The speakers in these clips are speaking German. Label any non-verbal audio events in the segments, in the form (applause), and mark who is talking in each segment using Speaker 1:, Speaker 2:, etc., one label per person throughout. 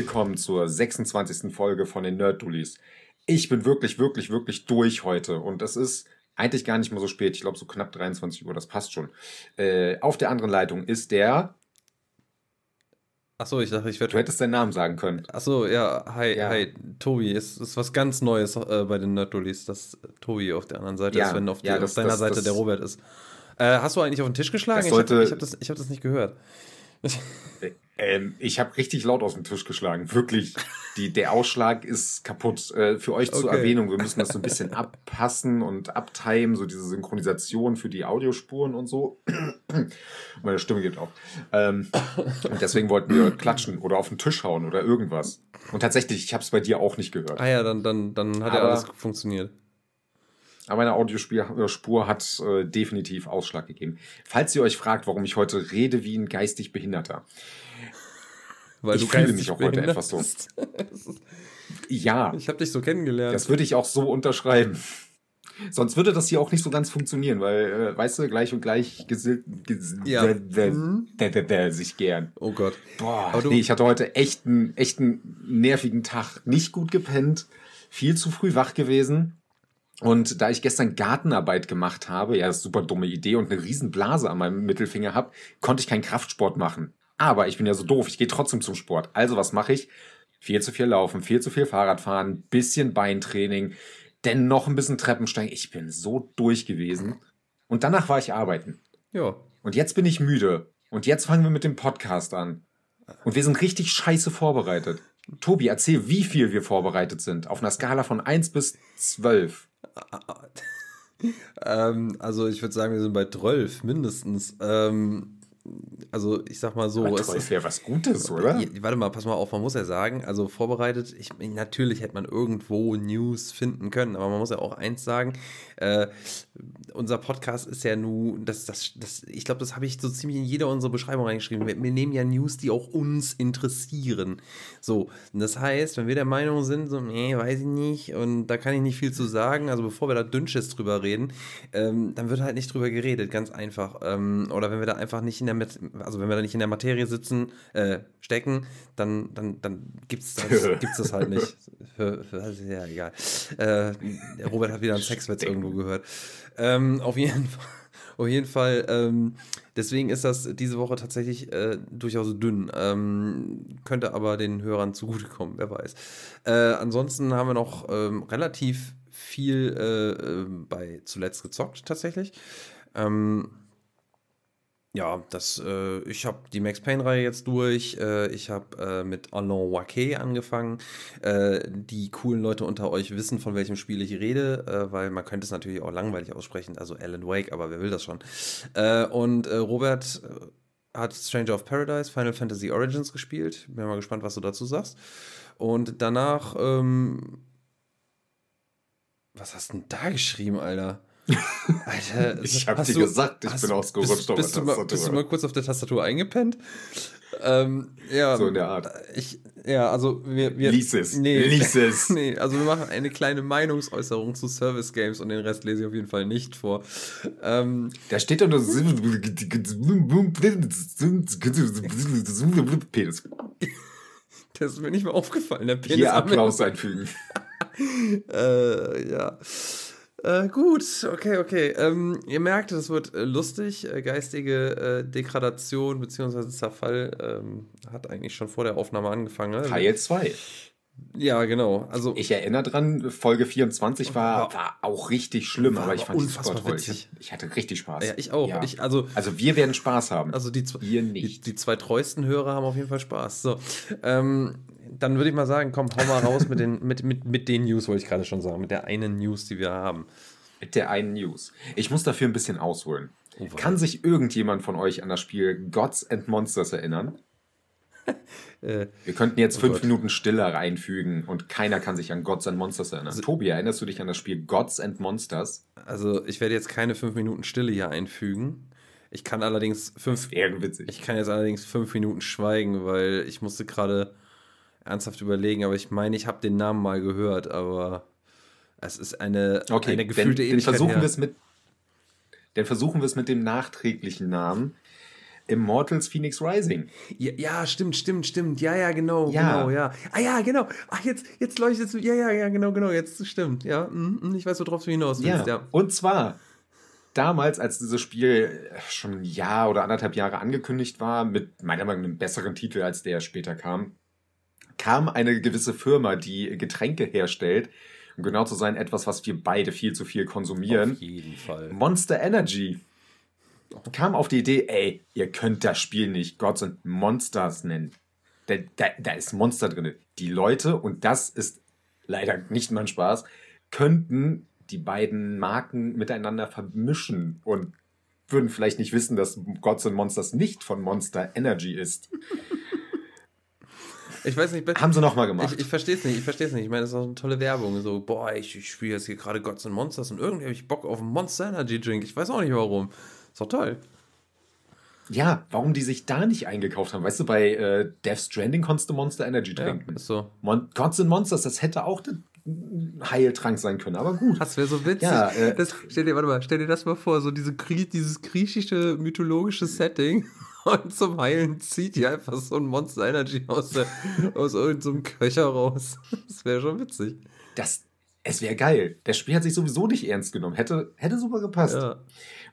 Speaker 1: willkommen zur 26. Folge von den Nerd Dullies. Ich bin wirklich, wirklich, wirklich durch heute und es ist eigentlich gar nicht mehr so spät. Ich glaube so knapp 23 Uhr, das passt schon. Äh, auf der anderen Leitung ist der.
Speaker 2: Achso, ich dachte, ich werde.
Speaker 1: Du hättest deinen Namen sagen können.
Speaker 2: Achso, ja, hi, ja. hi, Tobi. Es ist was ganz Neues äh, bei den Nerd dass Tobi auf der anderen Seite ja, ist, wenn auf, die, ja, das, auf deiner das, Seite das, der Robert ist. Äh, hast du eigentlich auf den Tisch geschlagen? Ich habe hab das, hab das nicht gehört. (laughs)
Speaker 1: Ähm, ich habe richtig laut auf den Tisch geschlagen. Wirklich. Die, der Ausschlag ist kaputt. Äh, für euch zur okay. Erwähnung, wir müssen das so ein bisschen abpassen und abtimen, so diese Synchronisation für die Audiospuren und so. Meine Stimme geht auf. Ähm, und deswegen wollten wir klatschen oder auf den Tisch hauen oder irgendwas. Und tatsächlich, ich habe es bei dir auch nicht gehört.
Speaker 2: Ah ja, dann, dann, dann hat Aber, ja alles funktioniert.
Speaker 1: Aber meine Audiospur hat äh, definitiv Ausschlag gegeben. Falls ihr euch fragt, warum ich heute rede wie ein geistig Behinderter. Weil ich fühle mich auch heute etwas so. (laughs) ja.
Speaker 2: Ich habe dich so kennengelernt.
Speaker 1: Das würde ich auch so unterschreiben. Sonst würde das hier auch nicht so ganz funktionieren, weil, äh, weißt du, gleich und gleich ja. mhm. sich gern.
Speaker 2: Oh Gott.
Speaker 1: Boah, nee, ich hatte heute echt einen, echt einen nervigen Tag. Nicht gut gepennt, viel zu früh wach gewesen. Und da ich gestern Gartenarbeit gemacht habe, ja, super dumme Idee und eine riesen Blase an meinem Mittelfinger habe, konnte ich keinen Kraftsport machen. Aber ich bin ja so doof, ich gehe trotzdem zum Sport. Also was mache ich? Viel zu viel laufen, viel zu viel Fahrradfahren, bisschen Beintraining, denn noch ein bisschen Treppensteigen. Ich bin so durch gewesen. Und danach war ich arbeiten.
Speaker 2: Ja.
Speaker 1: Und jetzt bin ich müde. Und jetzt fangen wir mit dem Podcast an. Und wir sind richtig scheiße vorbereitet. Tobi, erzähl, wie viel wir vorbereitet sind. Auf einer Skala von 1 bis 12. (laughs)
Speaker 2: ähm, also ich würde sagen, wir sind bei 12 mindestens. Ähm, also ich sag mal so.
Speaker 1: Aber es wäre was Gutes, oder?
Speaker 2: Warte mal, pass mal auf, man muss ja sagen, also vorbereitet, ich, natürlich hätte man irgendwo News finden können, aber man muss ja auch eins sagen, äh, unser Podcast ist ja nun, das, das, das, ich glaube, das habe ich so ziemlich in jeder unserer Beschreibung reingeschrieben. Wir, wir, nehmen ja News, die auch uns interessieren. So, und das heißt, wenn wir der Meinung sind, so, nee, weiß ich nicht, und da kann ich nicht viel zu sagen, also bevor wir da Dünnschiss drüber reden, ähm, dann wird halt nicht drüber geredet, ganz einfach. Ähm, oder wenn wir da einfach nicht in der, also wenn wir da nicht in der Materie sitzen, äh, stecken, dann, dann, dann gibt es das, (laughs) gibt's das halt nicht. Für, für, ja, egal. Äh, Robert hat wieder einen Sexwitz irgendwo gehört. Ähm, auf jeden Fall. Auf jeden Fall, ähm, deswegen ist das diese Woche tatsächlich äh, durchaus dünn. Ähm, könnte aber den Hörern zugutekommen, wer weiß. Äh, ansonsten haben wir noch ähm, relativ viel äh, äh bei zuletzt gezockt, tatsächlich. Ähm, ja, das, äh, ich habe die Max Payne-Reihe jetzt durch. Äh, ich habe äh, mit Alain Wake angefangen. Äh, die coolen Leute unter euch wissen, von welchem Spiel ich rede, äh, weil man könnte es natürlich auch langweilig aussprechen, also Alan Wake, aber wer will das schon? Äh, und Robert hat Stranger of Paradise, Final Fantasy Origins gespielt. Bin mal gespannt, was du dazu sagst. Und danach, ähm, was hast du denn da geschrieben, Alter?
Speaker 1: Alter, (laughs) ich hab dir gesagt, ich bin ausgerutscht
Speaker 2: bist, bist, du mal, bist du mal kurz auf der Tastatur eingepennt? Ähm, ja,
Speaker 1: so in der Art.
Speaker 2: Ich, ja, also wir, wir
Speaker 1: Lies es. Nee, Lies es. (laughs)
Speaker 2: nee, also wir machen eine kleine Meinungsäußerung zu Service Games und den Rest lese ich auf jeden Fall nicht vor. Ähm,
Speaker 1: da steht unter
Speaker 2: Penis. (laughs) Das ist mir nicht mehr aufgefallen, der Penis.
Speaker 1: Hier Applaus einfügen.
Speaker 2: äh, ja. Äh, gut, okay, okay. Ähm, ihr merkt, es wird äh, lustig. Äh, geistige äh, Degradation bzw. Zerfall ähm, hat eigentlich schon vor der Aufnahme angefangen. Ne?
Speaker 1: Teil 2.
Speaker 2: Ja, genau. Also,
Speaker 1: ich erinnere dran, Folge 24 war, war auch richtig schlimm, aber ich fand es toll. Ich, ich, hatte richtig Spaß.
Speaker 2: Ja, ich auch. Ja. Ich, also,
Speaker 1: also wir werden Spaß haben.
Speaker 2: Also die, Ihr nicht. Die, die, zwei treuesten Hörer haben auf jeden Fall Spaß. So, ähm, dann würde ich mal sagen, komm, hau mal raus mit den, mit, mit, mit den News, wollte ich gerade schon sagen, mit der einen News, die wir haben.
Speaker 1: Mit der einen News. Ich muss dafür ein bisschen ausholen. Oh, Kann sich irgendjemand von euch an das Spiel Gods and Monsters erinnern? (laughs) äh, wir könnten jetzt oh fünf Gott. Minuten Stille reinfügen und keiner kann sich an Gods and Monsters erinnern. Also, Tobi, erinnerst du dich an das Spiel Gods and Monsters?
Speaker 2: Also, ich werde jetzt keine fünf Minuten Stille hier einfügen. Ich kann allerdings fünf. Ich kann jetzt allerdings fünf Minuten schweigen, weil ich musste gerade ernsthaft überlegen, aber ich meine, ich habe den Namen mal gehört, aber es ist eine,
Speaker 1: okay,
Speaker 2: eine
Speaker 1: gefühlte dann, dann versuchen wir es mit Dann versuchen wir es mit dem nachträglichen Namen. Immortals Phoenix Rising.
Speaker 2: Ja, ja, stimmt, stimmt, stimmt. Ja, ja, genau,
Speaker 1: Ja.
Speaker 2: genau, ja. Ah ja, genau. Ach, jetzt, jetzt leuchtet es. Ja, ja, ja, genau, genau. Jetzt stimmt. Ja, mhm, ich weiß, worauf du hinaus willst.
Speaker 1: Ja.
Speaker 2: Ja.
Speaker 1: Und zwar damals, als dieses Spiel schon ein Jahr oder anderthalb Jahre angekündigt war, mit meiner Meinung nach einem besseren Titel als der später kam, kam eine gewisse Firma, die Getränke herstellt. Um genau zu sein, etwas, was wir beide viel zu viel konsumieren.
Speaker 2: Auf jeden Fall.
Speaker 1: Monster Energy kam auf die Idee, ey, ihr könnt das Spiel nicht Gods and Monsters nennen. Da, da, da ist Monster drin. Die Leute, und das ist leider nicht mein Spaß, könnten die beiden Marken miteinander vermischen und würden vielleicht nicht wissen, dass Gods and Monsters nicht von Monster Energy ist. (laughs)
Speaker 2: Ich weiß nicht,
Speaker 1: Haben sie nochmal gemacht.
Speaker 2: Ich, ich verstehe es nicht, ich verstehe es nicht. Ich meine, das ist auch eine tolle Werbung. So, boah, ich, ich spiele jetzt hier gerade Gods and Monsters und irgendwie habe ich Bock auf einen Monster Energy Drink. Ich weiß auch nicht warum. Ist doch toll.
Speaker 1: ja, warum die sich da nicht eingekauft haben. Weißt du, bei äh, Death Stranding konntest du Monster Energy
Speaker 2: Ja,
Speaker 1: trinken.
Speaker 2: ist so.
Speaker 1: Mon Gods and Monsters, das hätte auch ein Heiltrank sein können, aber gut.
Speaker 2: Das wäre so witzig.
Speaker 1: Ja, äh,
Speaker 2: das, stell dir, warte mal, stell dir das mal vor, so diese, dieses griechische mythologische Setting und zum Heilen zieht die einfach so ein Monster Energy aus, der, aus irgendeinem Köcher raus. Das wäre schon witzig.
Speaker 1: Das, es wäre geil. Der Spiel hat sich sowieso nicht ernst genommen. Hätte, hätte super gepasst.
Speaker 2: Ja.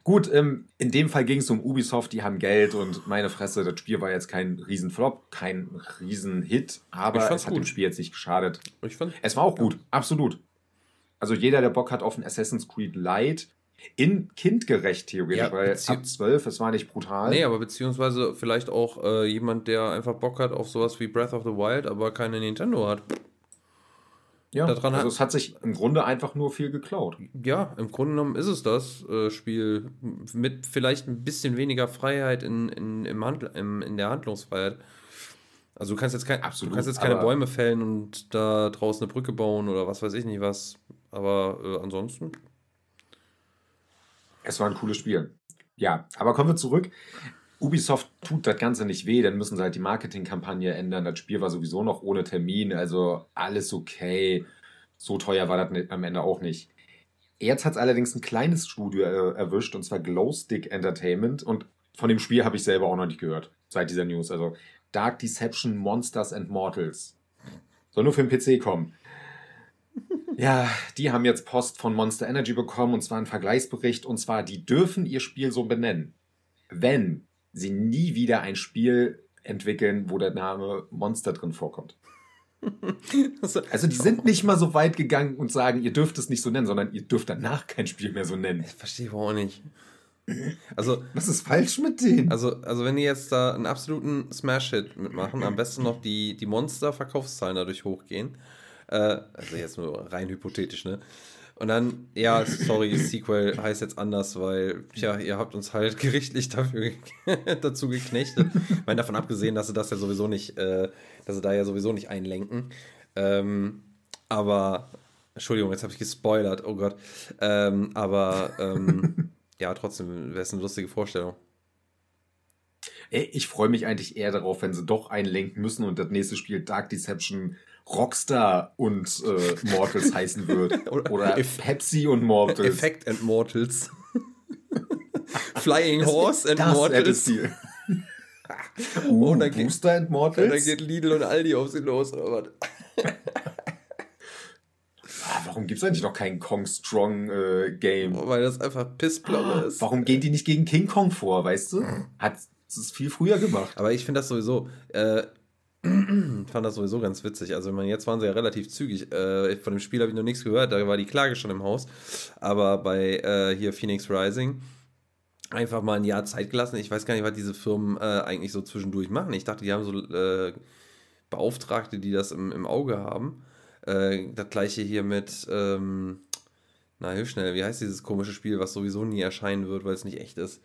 Speaker 1: Gut, ähm, in dem Fall ging es um Ubisoft, die haben Geld und meine Fresse, das Spiel war jetzt kein Riesenflop, kein Riesenhit, aber es hat
Speaker 2: gut.
Speaker 1: dem Spiel jetzt nicht geschadet.
Speaker 2: Ich fand,
Speaker 1: Es war auch gut, absolut. Also jeder, der Bock hat auf ein Assassin's Creed Light, in kindgerecht theoretisch,
Speaker 2: Ja,
Speaker 1: weil ab 12, es war nicht brutal.
Speaker 2: Nee, aber beziehungsweise vielleicht auch äh, jemand, der einfach Bock hat auf sowas wie Breath of the Wild, aber keine Nintendo hat.
Speaker 1: ja,
Speaker 2: daran
Speaker 1: also
Speaker 2: hat-
Speaker 1: es hat sich im Grunde einfach nur viel geklaut.
Speaker 2: Ja, im Grunde genommen ist es das äh, Spiel mit vielleicht ein bisschen weniger Freiheit in, in, im Handl im, in der Handlungsfreiheit. Also du kannst jetzt, kein,
Speaker 1: Absolut,
Speaker 2: du kannst jetzt keine Bäume fällen und da draußen eine Brücke bauen oder was weiß ich nicht was. Aber äh, ansonsten,
Speaker 1: Es war ein cooles Spiel. Ja, aber kommen wir zurück. Ubisoft tut das Ganze nicht weh, dann müssen sie halt die Marketingkampagne ändern. Das Spiel war sowieso noch ohne Termin, also alles okay. So teuer war das am Ende auch nicht. Jetzt hat es allerdings ein kleines Studio erwischt, und zwar Glowstick Entertainment. Und von dem Spiel habe ich selber auch noch nicht gehört, seit dieser News. Also Dark Deception Monsters and Mortals. Soll nur für den PC kommen. Ja, die haben jetzt Post von Monster Energy bekommen und zwar einen Vergleichsbericht und zwar, die dürfen ihr Spiel so benennen, wenn sie nie wieder ein Spiel entwickeln, wo der Name Monster drin vorkommt. (laughs) Also die sind nicht mal so weit gegangen und sagen, ihr dürft es nicht so nennen, sondern ihr dürft danach kein Spiel mehr so nennen.
Speaker 2: ich verstehe auch nicht. Also,
Speaker 1: Was ist falsch mit denen?
Speaker 2: also, also wenn die jetzt da einen absoluten Smash-Hit mitmachen, am besten noch die, die Monster-Verkaufszahlen dadurch hochgehen. Äh, also jetzt nur rein hypothetisch, ne? Und dann, ja, sorry, Sequel heißt jetzt anders, weil, ja, ihr habt uns halt (laughs) gerichtlich dafür (laughs) dazu geknechtet. Ich meine, davon abgesehen, dass sie das ja sowieso nicht, äh, dass sie da ja sowieso nicht einlenken. Ähm, aber, Entschuldigung, jetzt habe ich gespoilert, oh Gott. Ähm, aber, ähm, (laughs) ja, trotzdem wäre es eine lustige Vorstellung.
Speaker 1: Ey, ich freue mich eigentlich eher darauf, wenn sie doch einlenken müssen und das nächste Spiel Dark Deception Rockstar und äh, Mortals heißen wird. (laughs)
Speaker 2: Oder
Speaker 1: Oder
Speaker 2: Eff-
Speaker 1: Pepsi und Mortals.
Speaker 2: Effect and Mortals. (laughs) Flying Horse and
Speaker 1: das das
Speaker 2: Mortals. Oh, (laughs)
Speaker 1: Uh,
Speaker 2: da geht-
Speaker 1: Booster and
Speaker 2: Ja,
Speaker 1: Mortals?
Speaker 2: dann geht Lidl und Aldi auf sie los?
Speaker 1: Ah, warum gibt es eigentlich noch kein Kong Strong äh, Game?
Speaker 2: Weil das einfach Pissplaume ist.
Speaker 1: Warum gehen die nicht gegen King Kong vor, weißt du? Hat es viel früher gemacht.
Speaker 2: Aber ich finde das sowieso, äh, fand das sowieso ganz witzig. Also, ich meine, jetzt waren sie ja relativ zügig. Äh, von dem Spiel habe ich noch nichts gehört, da war die Klage schon im Haus. Aber bei äh, hier Phoenix Rising einfach mal ein Jahr Zeit gelassen. Ich weiß gar nicht, was diese Firmen äh, eigentlich so zwischendurch machen. Ich dachte, die haben so äh, Beauftragte, die das im, im Auge haben. Äh, das gleiche hier mit, ähm, na, hilf schnell, wie heißt dieses komische Spiel, was sowieso nie erscheinen wird, weil es nicht echt ist?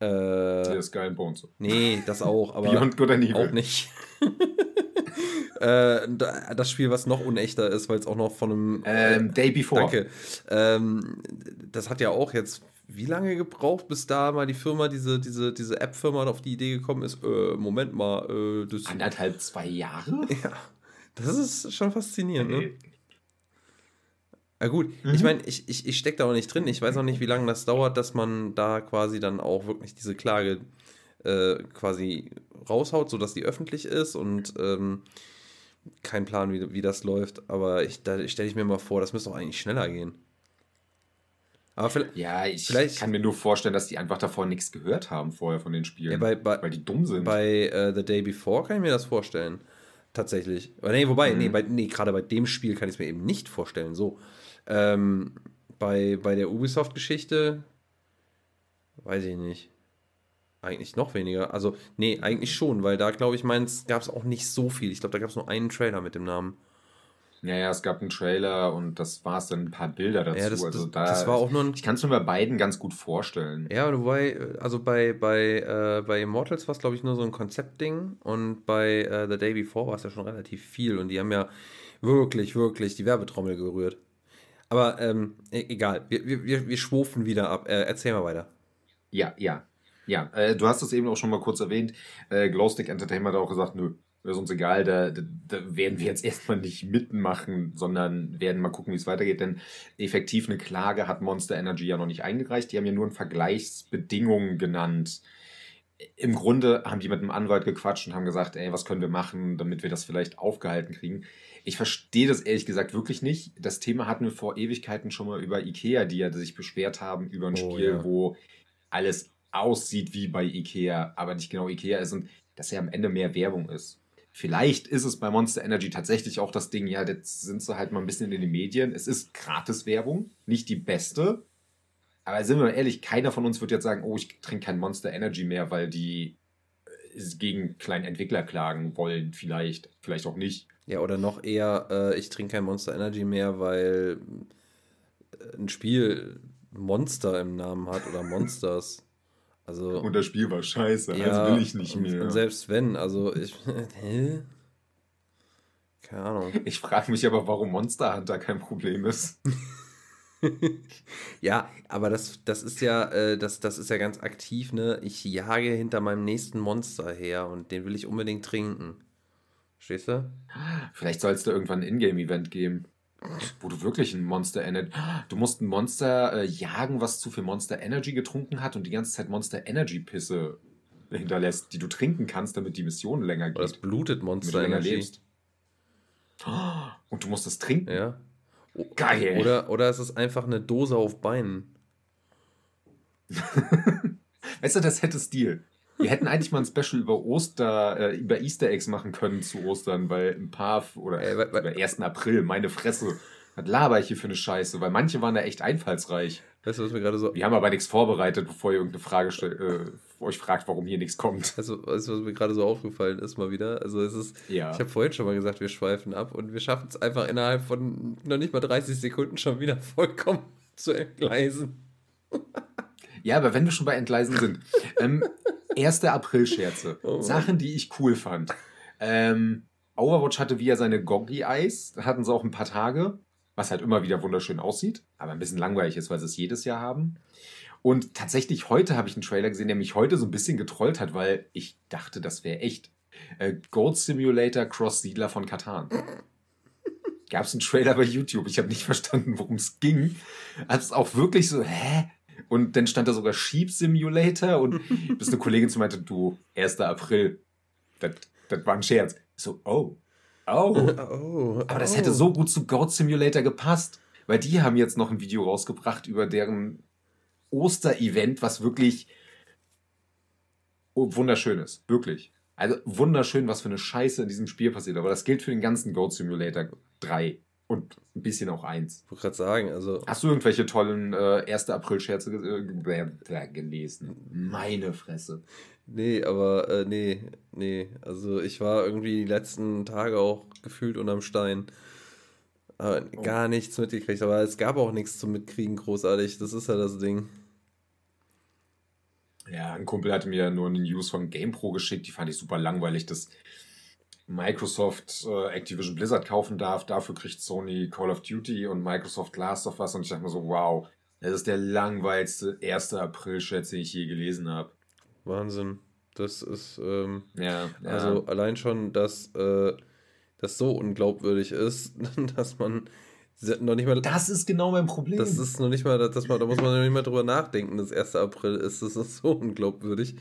Speaker 2: Äh,
Speaker 1: Hier ist Bones.
Speaker 2: Nee, das auch, aber
Speaker 1: Beyond Good and Evil.
Speaker 2: auch nicht. (laughs) äh, da- das Spiel, was noch unechter ist, weil es auch noch von einem.
Speaker 1: Ähm, Day Before.
Speaker 2: Danke. Ähm, das hat ja auch jetzt wie lange gebraucht, bis da mal die Firma, diese, diese, diese App-Firma auf die Idee gekommen ist, äh, Moment mal, äh, das,
Speaker 1: Anderthalb, zwei Jahre? (laughs)
Speaker 2: ja, das ist schon faszinierend, ne? Ja gut,
Speaker 1: Mhm.
Speaker 2: ich meine, ich, ich, ich stecke da auch nicht drin. Ich weiß auch nicht, wie lange das dauert, dass man da quasi dann auch wirklich diese Klage äh, quasi raushaut, sodass die öffentlich ist und ähm, kein Plan, wie, wie das läuft. Aber ich, da stelle ich mir mal vor, das müsste doch eigentlich schneller gehen.
Speaker 1: Aber vielleicht, ja, ich vielleicht, kann mir nur vorstellen, dass die einfach davor nichts gehört haben vorher von den Spielen. Ja,
Speaker 2: bei, bei,
Speaker 1: weil die dumm sind.
Speaker 2: Bei uh, The Day Before kann ich mir das vorstellen. Tatsächlich. Nee, wobei, mhm. nee, bei, nee gerade bei dem Spiel kann ich es mir eben nicht vorstellen. So. Ähm, bei, bei der Ubisoft-Geschichte weiß ich nicht. Eigentlich noch weniger. Also, nee, eigentlich schon, weil da, glaube ich, meins gab es auch nicht so viel. Ich glaube, da gab es nur einen Trailer mit dem Namen.
Speaker 1: Ja, ja, es gab einen Trailer und das war es dann ein paar Bilder dazu. Ja,
Speaker 2: das,
Speaker 1: also
Speaker 2: da, das war auch nur ein,
Speaker 1: Ich kann es mir bei beiden ganz gut vorstellen.
Speaker 2: Ja, wobei, also bei, bei, äh, bei Immortals war es, glaube ich, nur so ein Konzeptding und bei äh, The Day Before war es ja schon relativ viel und die haben ja wirklich, wirklich die Werbetrommel gerührt. Aber ähm, e-, egal, wir, wir, wir schwufen wieder ab. Äh, erzähl mal weiter.
Speaker 1: Ja, ja. Ja, äh, du hast es eben auch schon mal kurz erwähnt. Äh, Glowstick Entertainment hat auch gesagt, nö, ist uns egal, da, da, da, werden wir jetzt (laughs) erstmal nicht mitmachen, sondern werden mal gucken, wie es weitergeht. Denn effektiv eine Klage hat Monster Energy ja noch nicht eingereicht. Die haben ja nur Vergleichsbedingungen genannt. Im Grunde haben die mit einem Anwalt gequatscht und haben gesagt, ey, was können wir machen, damit wir das vielleicht aufgehalten kriegen. Ich verstehe das ehrlich gesagt wirklich nicht. Das Thema hatten wir vor Ewigkeiten schon mal über Ikea, die ja sich beschwert haben über ein oh, Spiel, ja. wo alles aussieht wie bei Ikea, aber nicht genau Ikea ist und dass ja am Ende mehr Werbung ist. Vielleicht ist es bei Monster Energy tatsächlich auch das Ding, ja, jetzt sind sie halt mal ein bisschen in den Medien. Es ist Gratis-Werbung, nicht die beste. Aber sind wir mal ehrlich, keiner von uns wird jetzt sagen, oh, ich trinke kein Monster Energy mehr, weil die äh, gegen kleine Entwickler klagen wollen. Vielleicht, vielleicht auch nicht.
Speaker 2: Ja, oder noch eher, äh, ich trinke kein Monster Energy mehr, weil äh, ein Spiel Monster im Namen hat oder Monsters. Also, (laughs)
Speaker 1: und das Spiel war scheiße, ja, also will ich nicht mehr.
Speaker 2: Und selbst wenn, also ich. (laughs) Hä? Keine Ahnung.
Speaker 1: Ich frage mich aber, warum Monster Hunter kein Problem ist. (laughs)
Speaker 2: ja, aber das, das ist ja, äh, das, das ist ja ganz aktiv, ne? Ich jage hinter meinem nächsten Monster her und den will ich unbedingt trinken. Stehst du?
Speaker 1: Vielleicht soll es da irgendwann ein Ingame-Event geben. Wo du wirklich ein Monster Energy. Du musst ein Monster äh, jagen, was zu viel Monster Energy getrunken hat und die ganze Zeit Monster Energy Pisse hinterlässt, die du trinken kannst, damit die Mission länger geht.
Speaker 2: Das blutet Monster Energy. Lebst.
Speaker 1: Und du musst es trinken.
Speaker 2: Ja. Geil. Oder, oder es ist einfach eine Dose auf Beinen. (laughs)
Speaker 1: weißt du, das hätte Stil. Wir hätten eigentlich mal ein Special über Oster, äh, über Easter Eggs machen können zu Ostern, weil ein paar oder äh, über 1. April, meine Fresse, was laber ich hier für eine Scheiße, weil manche waren da echt einfallsreich.
Speaker 2: Weißt du, was mir gerade so.
Speaker 1: Wir haben aber nichts vorbereitet, bevor ihr irgendeine Frage stellt, äh, euch fragt, warum hier nichts kommt.
Speaker 2: Also, weißt du, was mir gerade so aufgefallen ist, mal wieder? Also, es ist. Ja. Ich habe vorhin schon mal gesagt, wir schweifen ab und wir schaffen es einfach innerhalb von noch nicht mal 30 Sekunden schon wieder vollkommen zu entgleisen.
Speaker 1: Ja, aber wenn wir schon bei Entgleisen sind. (laughs) Ähm, 1. April-Scherze. Oh Sachen, die ich cool fand. Ähm, Overwatch hatte wieder seine Goggy Eyes. Da hatten sie auch ein paar Tage, was halt immer wieder wunderschön aussieht, aber ein bisschen langweilig ist, weil sie es jedes Jahr haben. Und tatsächlich heute habe ich einen Trailer gesehen, der mich heute so ein bisschen getrollt hat, weil ich dachte, das wäre echt. Äh, Gold Simulator Cross Siedler von Katan. (laughs) Gab es einen Trailer bei YouTube. Ich habe nicht verstanden, worum es ging. Also auch wirklich so, hä? Und dann stand da sogar Sheep Simulator und (laughs) bis eine Kollegin zu meinte, du, 1. April, das, das war ein Scherz. So, oh, oh. (laughs) oh Aber das hätte so gut zu Goat Simulator gepasst, weil die haben jetzt noch ein Video rausgebracht über deren Osterevent, was wirklich wunderschön ist. Wirklich. Also wunderschön, was für eine Scheiße in diesem Spiel passiert. Aber das gilt für den ganzen Goat Simulator 3. Und ein bisschen auch eins.
Speaker 2: Ich wollte gerade sagen, also.
Speaker 1: Hast du irgendwelche tollen äh, 1. April-Scherze äh, gelesen? Meine Fresse.
Speaker 2: Nee, aber äh, nee, nee. Also ich war irgendwie die letzten Tage auch gefühlt unterm Stein. Aber oh. gar nichts mitgekriegt. Aber es gab auch nichts zum Mitkriegen großartig. Das ist ja das Ding.
Speaker 1: Ja, ein Kumpel hatte mir nur eine News von GamePro geschickt, die fand ich super langweilig. Das Microsoft äh, Activision Blizzard kaufen darf. Dafür kriegt Sony Call of Duty und Microsoft Last of Us. Und ich dachte mir so, wow, das ist der langweiligste 1. April-Chat, den ich je gelesen habe.
Speaker 2: Wahnsinn. Das ist, ähm, ja, ja, also allein schon, dass äh, das so unglaubwürdig ist, (laughs) dass man noch nicht mal.
Speaker 1: Das ist genau mein Problem.
Speaker 2: Das ist noch nicht mal, dass man, da muss man noch nicht mal, dass man, da muss man noch nicht mal drüber nachdenken, dass 1. April ist. Das ist so unglaubwürdig.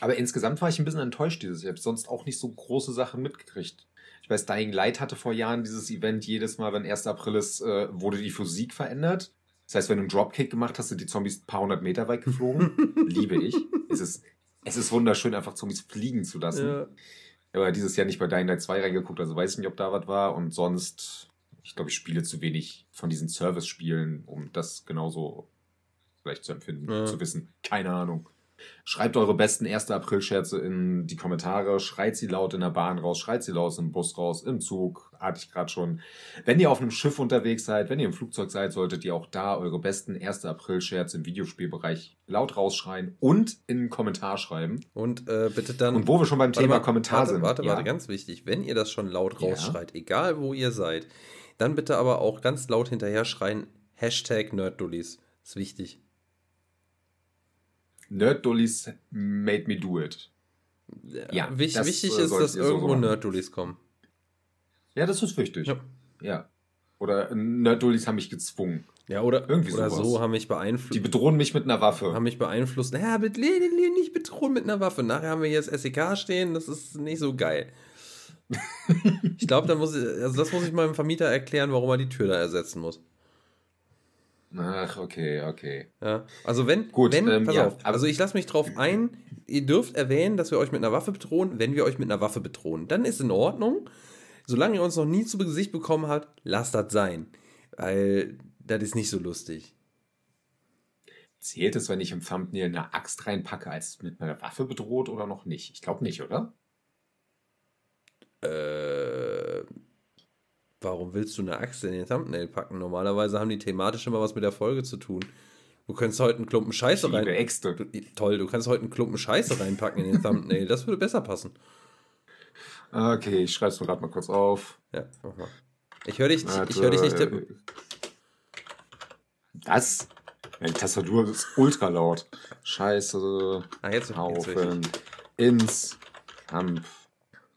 Speaker 1: Aber insgesamt war ich ein bisschen enttäuscht dieses Jahr. Ich habe sonst auch nicht so große Sachen mitgekriegt. Ich weiß, Dying Light hatte vor Jahren dieses Event jedes Mal, wenn 1. April ist, äh, wurde die Physik verändert. Das heißt, wenn du einen Dropkick gemacht hast, sind die Zombies ein paar hundert Meter weit geflogen. (laughs) Liebe ich. Es ist, es ist wunderschön, einfach Zombies fliegen zu lassen. Ja. Aber dieses Jahr nicht bei Dying Light 2 reingeguckt, also weiß ich nicht, ob da was war. Und sonst, ich glaube, ich spiele zu wenig von diesen Service-Spielen, um das genauso vielleicht zu empfinden, ja. zu wissen. Keine Ahnung. Schreibt eure besten 1. April-Scherze in die Kommentare. Schreit sie laut in der Bahn raus, schreit sie laut im Bus raus, im Zug, hatte ich gerade schon. Wenn ihr auf einem Schiff unterwegs seid, wenn ihr im Flugzeug seid, solltet ihr auch da eure besten 1. April-Scherze im Videospielbereich laut rausschreien und in einen Kommentar schreiben.
Speaker 2: Und äh, bitte dann.
Speaker 1: Und wo wir schon beim Thema mal, Kommentar
Speaker 2: warte,
Speaker 1: sind.
Speaker 2: Warte, ja. warte, ganz wichtig. Wenn ihr das schon laut rausschreit, ja. egal wo ihr seid, dann bitte aber auch ganz laut hinterher schreien: Hashtag Nerddullies. Ist wichtig.
Speaker 1: Nerddullies made me do it.
Speaker 2: Ja, wichtig, das, wichtig ist, dass irgendwo so Nerddullies kommen.
Speaker 1: Ja, das ist wichtig. Ja. ja. Oder Nerddullies haben mich gezwungen.
Speaker 2: Ja, oder, Irgendwie oder sowas. so haben mich beeinflusst.
Speaker 1: Die bedrohen mich mit einer Waffe.
Speaker 2: Haben mich beeinflusst. Naja, nicht bedrohen mit einer Waffe. Nachher haben wir hier das SEK stehen, das ist nicht so geil. (laughs) ich glaube, da muss ich, also das muss ich meinem Vermieter erklären, warum er die Tür da ersetzen muss.
Speaker 1: Ach, okay, okay.
Speaker 2: Ja, also wenn, Gut, wenn, ähm, pass ja, auf, also ich lasse mich drauf (clears throat) ein, ihr dürft erwähnen, dass wir euch mit einer Waffe bedrohen, wenn wir euch mit einer Waffe bedrohen. Dann ist in Ordnung. Solange ihr uns noch nie zu Gesicht bekommen habt, lasst das sein. Weil das ist nicht so lustig.
Speaker 1: Zählt es, wenn ich im Thumbnail eine Axt reinpacke, als mit einer Waffe bedroht oder noch nicht? Ich glaube nicht, oder?
Speaker 2: Äh Warum willst du eine Axt in den Thumbnail packen? Normalerweise haben die thematisch immer was mit der Folge zu tun. Du könntest heute einen Klumpen Scheiße rein.
Speaker 1: Äxte.
Speaker 2: Du, toll, du kannst heute einen Klumpen Scheiße reinpacken in den Thumbnail. Das würde besser passen.
Speaker 1: Okay, ich schreibe es mir gerade mal kurz auf.
Speaker 2: Ja, mach mal. Ich höre dich, Warte, ich hör dich nicht tippen.
Speaker 1: Das? Die Tastatur ist ultra laut. Scheiße.
Speaker 2: Ah, jetzt,
Speaker 1: Haufen. Jetzt ins Kampf.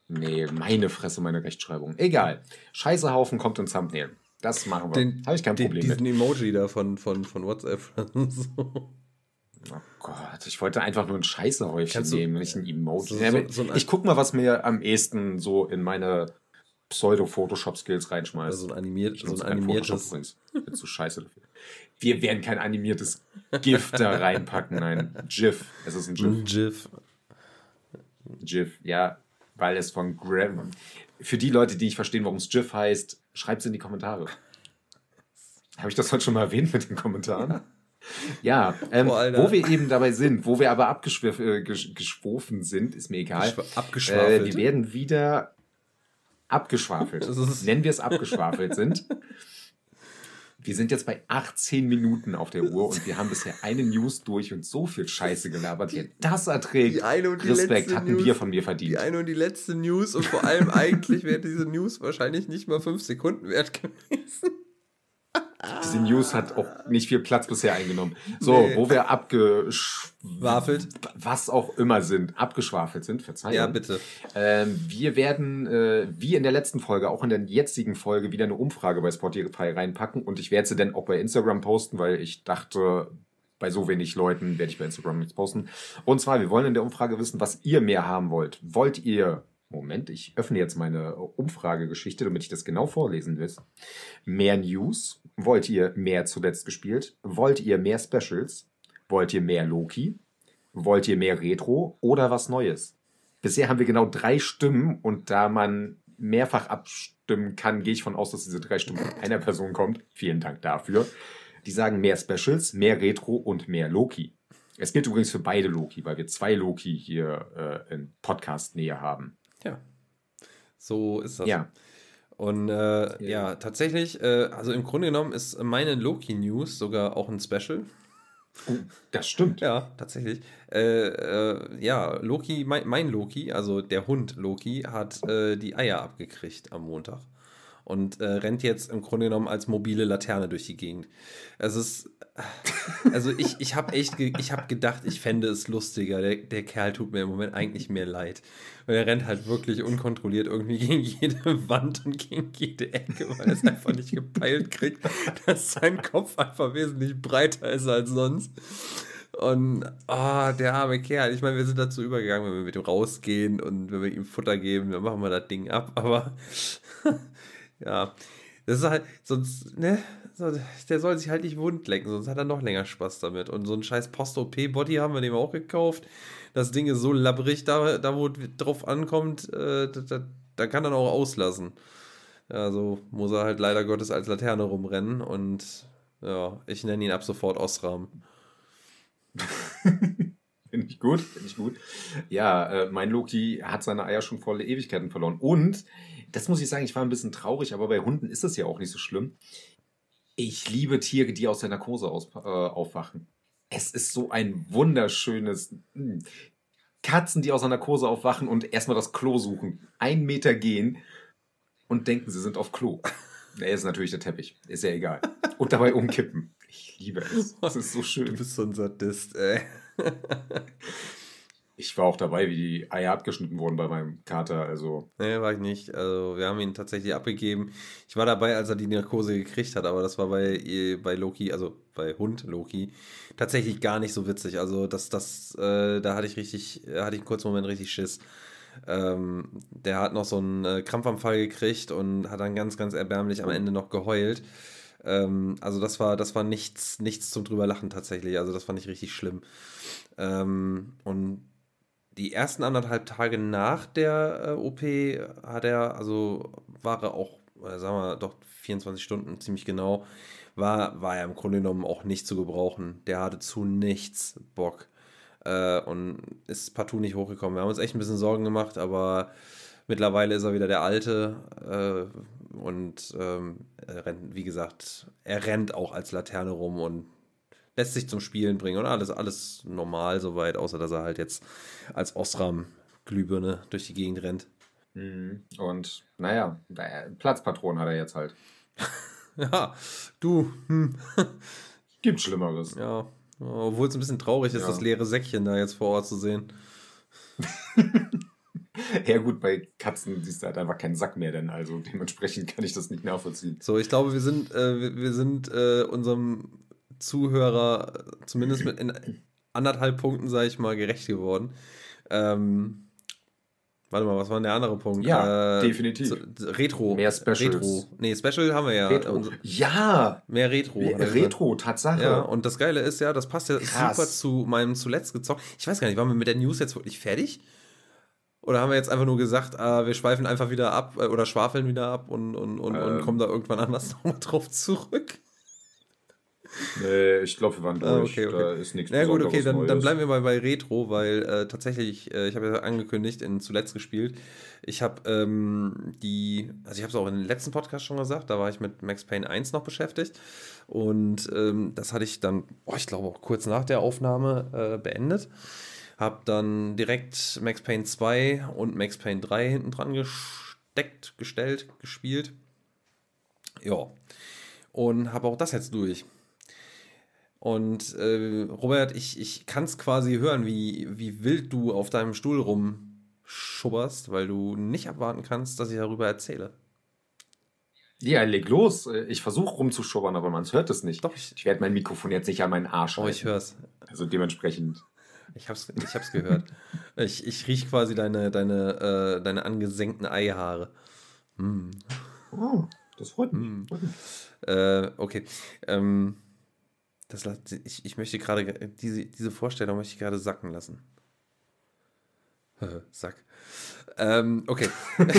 Speaker 1: Nee, meine Fresse, meine Rechtschreibung. Egal. Scheißehaufen kommt ins Thumbnail. Das machen wir. Habe ich kein den, Problem
Speaker 2: diesen mit. Diesen Emoji da von, von, von WhatsApp. (laughs) so.
Speaker 1: Oh Gott, ich wollte einfach nur ein Scheißehäufchen nehmen, nicht ein Emoji. So, so, so ein ich guck mal, was mir am ehesten so in meine Pseudo-Photoshop-Skills reinschmeißt.
Speaker 2: Also so ein, animiert, so ein animiertes.
Speaker 1: Ich bin zu scheiße dafür. Wir werden kein animiertes GIF da reinpacken, nein. (laughs) GIF. Es ist ein GIF.
Speaker 2: Ein GIF.
Speaker 1: GIF, ja weil es von Graham. Für die Leute, die nicht verstehen, warum es GIF heißt, schreibt es in die Kommentare. Habe ich das heute schon mal erwähnt mit den Kommentaren? Ja, ähm, wo wir eben dabei sind, wo wir aber abgeschwofen äh, sind, ist mir egal.
Speaker 2: Abgeschwafelt.
Speaker 1: Äh, wir werden wieder abgeschwafelt. Nennen wir es abgeschwafelt sind. (laughs) Wir sind jetzt bei 18 Minuten auf der Uhr und wir haben bisher eine News durch und so viel Scheiße gelabert. Wer das erträgt, Respekt, hat ein Bier von mir verdient.
Speaker 2: Die eine und die letzte News und vor allem (laughs) eigentlich wäre diese News wahrscheinlich nicht mal fünf Sekunden wert gewesen.
Speaker 1: Diese News hat auch nicht viel Platz bisher eingenommen. So, nee. wo wir abgeschwafelt, was auch immer sind, abgeschwafelt sind, verzeihen.
Speaker 2: Ja, bitte.
Speaker 1: Ähm, wir werden, äh, wie in der letzten Folge, auch in der jetzigen Folge, wieder eine Umfrage bei Spotify reinpacken und ich werde sie dann auch bei Instagram posten, weil ich dachte, bei so wenig Leuten werde ich bei Instagram nichts posten. Und zwar, wir wollen in der Umfrage wissen, was ihr mehr haben wollt. Wollt ihr Moment, ich öffne jetzt meine Umfragegeschichte, damit ich das genau vorlesen will. Mehr News? Wollt ihr mehr zuletzt gespielt? Wollt ihr mehr Specials? Wollt ihr mehr Loki? Wollt ihr mehr Retro oder was Neues? Bisher haben wir genau drei Stimmen und da man mehrfach abstimmen kann, gehe ich von aus, dass diese drei Stimmen von einer Person kommt. Vielen Dank dafür. Die sagen mehr Specials, mehr Retro und mehr Loki. Es gilt übrigens für beide Loki, weil wir zwei Loki hier äh, in Podcast-Nähe haben.
Speaker 2: Ja. So ist das.
Speaker 1: Ja.
Speaker 2: Und äh, ja. tatsächlich, äh, also im Grunde genommen ist meine Loki-News sogar auch ein Special.
Speaker 1: Oh, das stimmt.
Speaker 2: Ja, tatsächlich. Äh, äh, ja, Loki, mein, mein, Loki, also der Hund Loki, hat äh, die Eier abgekriegt am Montag. Und äh, rennt jetzt im Grunde genommen als mobile Laterne durch die Gegend. Es ist also ich, ich habe echt, ich habe gedacht, ich fände es lustiger. Der, der Kerl tut mir im Moment eigentlich mehr leid. Weil er rennt halt wirklich unkontrolliert irgendwie gegen jede Wand und gegen jede Ecke, weil er es einfach nicht gepeilt kriegt, dass sein Kopf einfach wesentlich breiter ist als sonst. Und oh, der arme Kerl. Ich meine, wir sind dazu übergegangen, wenn wir mit ihm rausgehen und wenn wir ihm Futter geben, dann machen wir das Ding ab. Aber ja, das ist halt, sonst, ne, der soll sich halt nicht wund lecken, sonst hat er noch länger Spaß damit. Und so ein scheiß Post-OP-Body haben wir dem auch gekauft. Das Ding ist so labbrig, da, da wo drauf ankommt, äh, da, da kann er auch auslassen. Also muss er halt leider Gottes als Laterne rumrennen und ja, ich nenne ihn ab sofort Osram. (laughs)
Speaker 1: Finde ich gut, finde ich gut. Ja, äh, mein Loki hat seine Eier schon vor Ewigkeiten verloren. Und, das muss ich sagen, ich war ein bisschen traurig, aber bei Hunden ist es ja auch nicht so schlimm. Ich liebe Tiere, die aus der Narkose aus, äh, aufwachen. Es ist so ein wunderschönes. Mh. Hm, Katzen, die aus der Narkose aufwachen und erstmal das Klo suchen. Einen Meter gehen und denken, sie sind auf Klo. (laughs) Er ist natürlich der Teppich. Ist ja egal. Und dabei umkippen. Ich liebe es. Das (laughs) ist so schön.
Speaker 2: Du bist so ein Sadist, ey. (laughs)
Speaker 1: Ich war auch dabei, wie die Eier abgeschnitten wurden bei meinem Kater. Also.
Speaker 2: Nee, war ich nicht. Also wir haben ihn tatsächlich abgegeben. Ich war dabei, als er die Narkose gekriegt hat, aber das war bei, bei Loki, also bei Hund Loki, tatsächlich gar nicht so witzig. Also das, das, äh, da hatte ich richtig, hatte ich einen kurzen Moment richtig Schiss. Ähm, der hat noch so einen äh, Krampfanfall gekriegt und hat dann ganz, ganz erbärmlich am Ende noch geheult. Ähm, also das war, das war nichts, nichts zum drüber lachen tatsächlich. Also das fand ich richtig schlimm. Ähm, und die ersten anderthalb Tage nach der äh, OP hat er, also war er auch, äh, sagen wir doch 24 Stunden ziemlich genau, war, war er im Grunde genommen auch nicht zu gebrauchen. Der hatte zu nichts Bock äh, und ist partout nicht hochgekommen. Wir haben uns echt ein bisschen Sorgen gemacht, aber mittlerweile ist er wieder der Alte äh, und ähm, rennt, wie gesagt, er rennt auch als Laterne rum und lässt sich zum Spielen bringen und alles, alles normal soweit, außer dass er halt jetzt als Osram-Glühbirne durch die Gegend rennt.
Speaker 1: Mhm. Und naja, Platzpatron hat er jetzt halt. (laughs)
Speaker 2: ja, du. Hm. (laughs)
Speaker 1: Gibt Schlimmeres.
Speaker 2: Ja, obwohl es ein bisschen traurig ist, ja. das leere Säckchen da jetzt vor Ort zu sehen. (laughs)
Speaker 1: ja, gut, bei Katzen siehst du halt einfach keinen Sack mehr, denn also dementsprechend kann ich das nicht nachvollziehen.
Speaker 2: So, ich glaube, wir sind, äh, wir, wir, sind äh, unserem Zuhörer zumindest mit in anderthalb Punkten, sage ich mal, gerecht geworden. Ähm, Warte mal, was war denn der andere Punkt?
Speaker 1: Ja, äh, definitiv.
Speaker 2: Retro.
Speaker 1: Mehr Specials.
Speaker 2: Retro. Nee, Special haben wir ja.
Speaker 1: Retro. ja!
Speaker 2: Mehr Retro.
Speaker 1: Retro, Tatsache.
Speaker 2: Ja, und das Geile ist ja, das passt ja Krass. super zu meinem zuletzt gezockt. Ich weiß gar nicht, waren wir mit der News jetzt wirklich fertig? Oder haben wir jetzt einfach nur gesagt, äh, wir schweifen einfach wieder ab äh, oder schwafeln wieder ab und, und, und, ähm. und kommen da irgendwann (laughs) anders nochmal drauf zurück?
Speaker 1: Nee, ich glaube, wir waren
Speaker 2: ah, durch. Ah, okay, okay. Da ist nichts Na gut, okay, dann, dann, bleiben wir mal bei Retro, weil äh, tatsächlich, äh, ich habe ja angekündigt, in zuletzt gespielt. Ich habe ähm, die, also ich habe es auch in den letzten Podcast schon gesagt, da war ich mit Max Payne 1 noch beschäftigt. Und ähm, das hatte ich dann, oh, ich glaube auch kurz nach der Aufnahme äh, beendet. Habe dann direkt Max Payne 2 und Max Payne 3 hinten dran gesteckt, gestellt, gespielt. Ja. Und habe auch das jetzt durch. Und äh, Robert, ich, ich kann es quasi hören, wie, wie wild du auf deinem Stuhl rumschubberst, weil du nicht abwarten kannst, dass ich darüber erzähle.
Speaker 1: Ja, leg los. Ich versuche rumzuschubbern, aber man hört es nicht. Doch, ich, ich werde mein Mikrofon jetzt nicht an meinen Arsch
Speaker 2: Oh, halten. ich hör's.
Speaker 1: Also dementsprechend.
Speaker 2: Ich hab's, ich hab's gehört. ich ich rieche quasi deine, deine, äh, deine angesenkten Eihaare.
Speaker 1: Mm. Oh, das freut mich. Mm.
Speaker 2: Äh, okay. Ähm, das, ich, ich möchte gerade, diese, diese Vorstellung möchte ich gerade sacken lassen. (laughs) Sack. Ähm, okay. (laughs)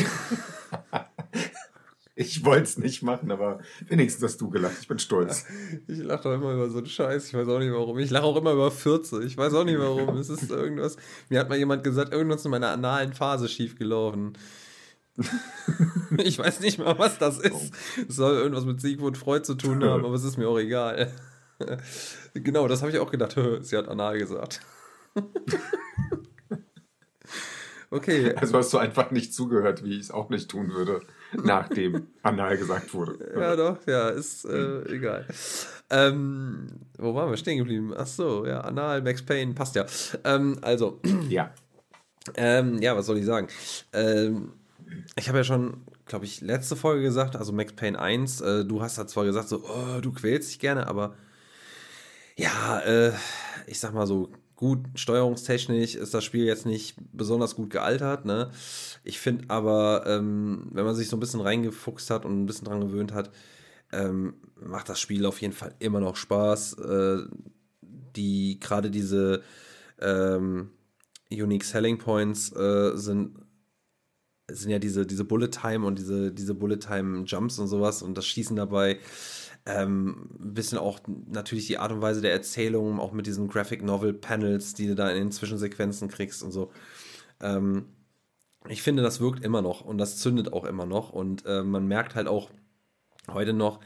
Speaker 1: ich wollte es nicht machen, aber wenigstens hast du gelacht. Ich bin stolz. (laughs)
Speaker 2: Ich lache doch immer über so einen Scheiß. Ich weiß auch nicht warum. Ich lache auch immer über Fürze. Ich weiß auch nicht warum. es ist irgendwas. Mir hat mal jemand gesagt, irgendwas in meiner analen Phase schiefgelaufen. ich weiß nicht mal, was das ist. Es soll irgendwas mit Sigmund Freud zu tun haben, aber es ist mir auch egal. (laughs) genau, das habe ich auch gedacht. (laughs) Sie hat anal gesagt. (laughs)
Speaker 1: okay. Also hast du einfach nicht zugehört, wie ich es auch nicht tun würde, nachdem anal gesagt wurde.
Speaker 2: Ja, doch, ja, ist äh, egal. Ähm, wo waren wir stehen geblieben? Ach so, ja, anal, Max Payne, passt ja. Ähm, also. (clears throat)
Speaker 1: Ja.
Speaker 2: Ähm, ja, was soll ich sagen? Ähm, ich habe ja schon, glaube ich, letzte Folge gesagt, also Max Payne 1, äh, du hast da zwar gesagt, so, oh, du quälst dich gerne, aber ja, äh, ich sag mal so, gut, steuerungstechnisch ist das Spiel jetzt nicht besonders gut gealtert, ne? Ich finde aber, ähm, wenn man sich so ein bisschen reingefuchst hat und ein bisschen dran gewöhnt hat, ähm, macht das Spiel auf jeden Fall immer noch Spaß. Äh, die, gerade diese ähm, Unique Selling Points äh, sind sind ja diese, diese Bullet Time und diese, diese Bullet Time Jumps und sowas und das Schießen dabei. Ähm, ein bisschen auch natürlich die Art und Weise der Erzählung, auch mit diesen Graphic Novel Panels, die du da in den Zwischensequenzen kriegst und so. Ähm, ich finde, das wirkt immer noch und das zündet auch immer noch und äh, man merkt halt auch heute noch,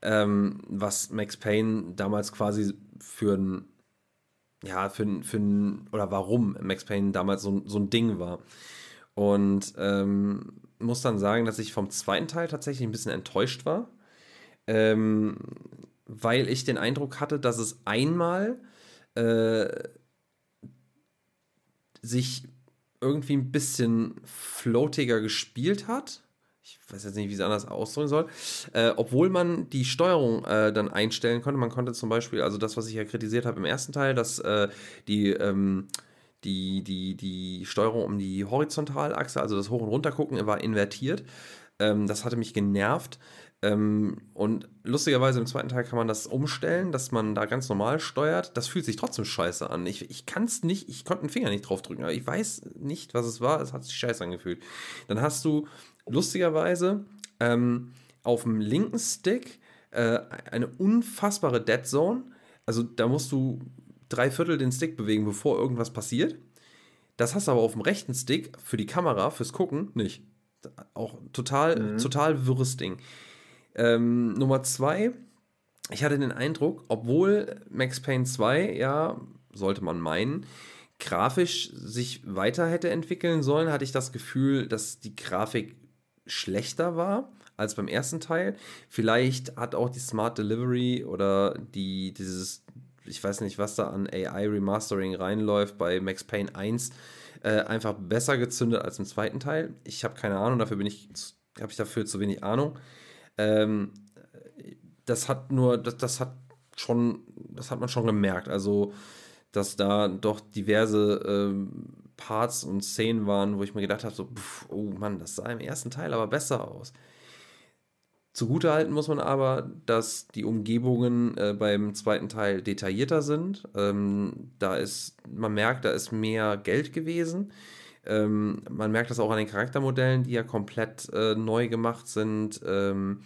Speaker 2: ähm, was Max Payne damals quasi für ein, ja, für ein, für ein, oder warum Max Payne damals so, so ein Ding war. Und ähm, muss dann sagen, dass ich vom zweiten Teil tatsächlich ein bisschen enttäuscht war, ähm, weil ich den Eindruck hatte, dass es einmal äh, sich irgendwie ein bisschen floatiger gespielt hat. Ich weiß jetzt nicht, wie es anders ausdrücken soll. Äh, obwohl man die Steuerung äh, dann einstellen konnte. Man konnte zum Beispiel, also das, was ich ja kritisiert habe im ersten Teil, dass äh, die ähm, die, die, die Steuerung um die Horizontalachse, also das Hoch- und Runtergucken, war invertiert. Ähm, das hatte mich genervt. Ähm, und lustigerweise im zweiten Teil kann man das umstellen, dass man da ganz normal steuert. Das fühlt sich trotzdem scheiße an. Ich, ich kann es nicht, ich konnte den Finger nicht drauf drücken, aber ich weiß nicht, was es war. Es hat sich scheiße angefühlt. Dann hast du lustigerweise ähm, auf dem linken Stick äh, eine unfassbare Dead Zone. Also da musst du drei Viertel den Stick bewegen, bevor irgendwas passiert. Das hast du aber auf dem rechten Stick für die Kamera, fürs Gucken, nicht. Auch total, mhm. total wirres Ding. Ähm, Nummer zwei, ich hatte den Eindruck, obwohl Max Payne 2, ja, sollte man meinen, grafisch sich weiter hätte entwickeln sollen, hatte ich das Gefühl, dass die Grafik schlechter war als beim ersten Teil. Vielleicht hat auch die Smart Delivery oder die, dieses ich weiß nicht, was da an AI Remastering reinläuft bei Max Payne 1, äh, einfach besser gezündet als im zweiten Teil. Ich habe keine Ahnung, dafür bin ich, habe ich dafür zu wenig Ahnung. Ähm, das hat nur, das, das hat schon, das hat man schon gemerkt. Also, dass da doch diverse ähm, Parts und Szenen waren, wo ich mir gedacht habe, so, pff, oh Mann, das sah im ersten Teil aber besser aus. Zugutehalten muss man aber, dass die Umgebungen äh, beim zweiten Teil detaillierter sind. Ähm, da ist, man merkt, da ist mehr Geld gewesen. Ähm, man merkt das auch an den Charaktermodellen, die ja komplett äh, neu gemacht sind, ähm,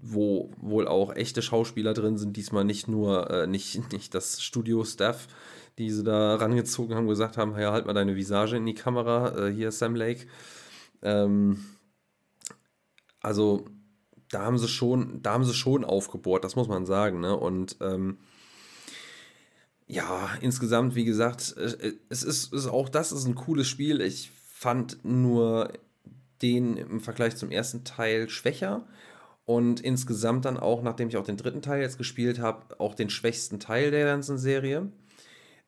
Speaker 2: wo wohl auch echte Schauspieler drin sind. Diesmal nicht nur äh, nicht, (laughs) nicht das Studio-Staff, die sie da rangezogen haben, gesagt haben: ja, halt mal deine Visage in die Kamera, äh, hier Sam Lake. Ähm, also da haben sie schon, da haben sie schon aufgebohrt, das muss man sagen. Ne? Und ähm, ja, insgesamt, wie gesagt, äh, es ist, ist auch das ist ein cooles Spiel. Ich fand nur den im Vergleich zum ersten Teil schwächer. Und insgesamt dann auch, nachdem ich auch den dritten Teil jetzt gespielt habe, auch den schwächsten Teil der ganzen Serie.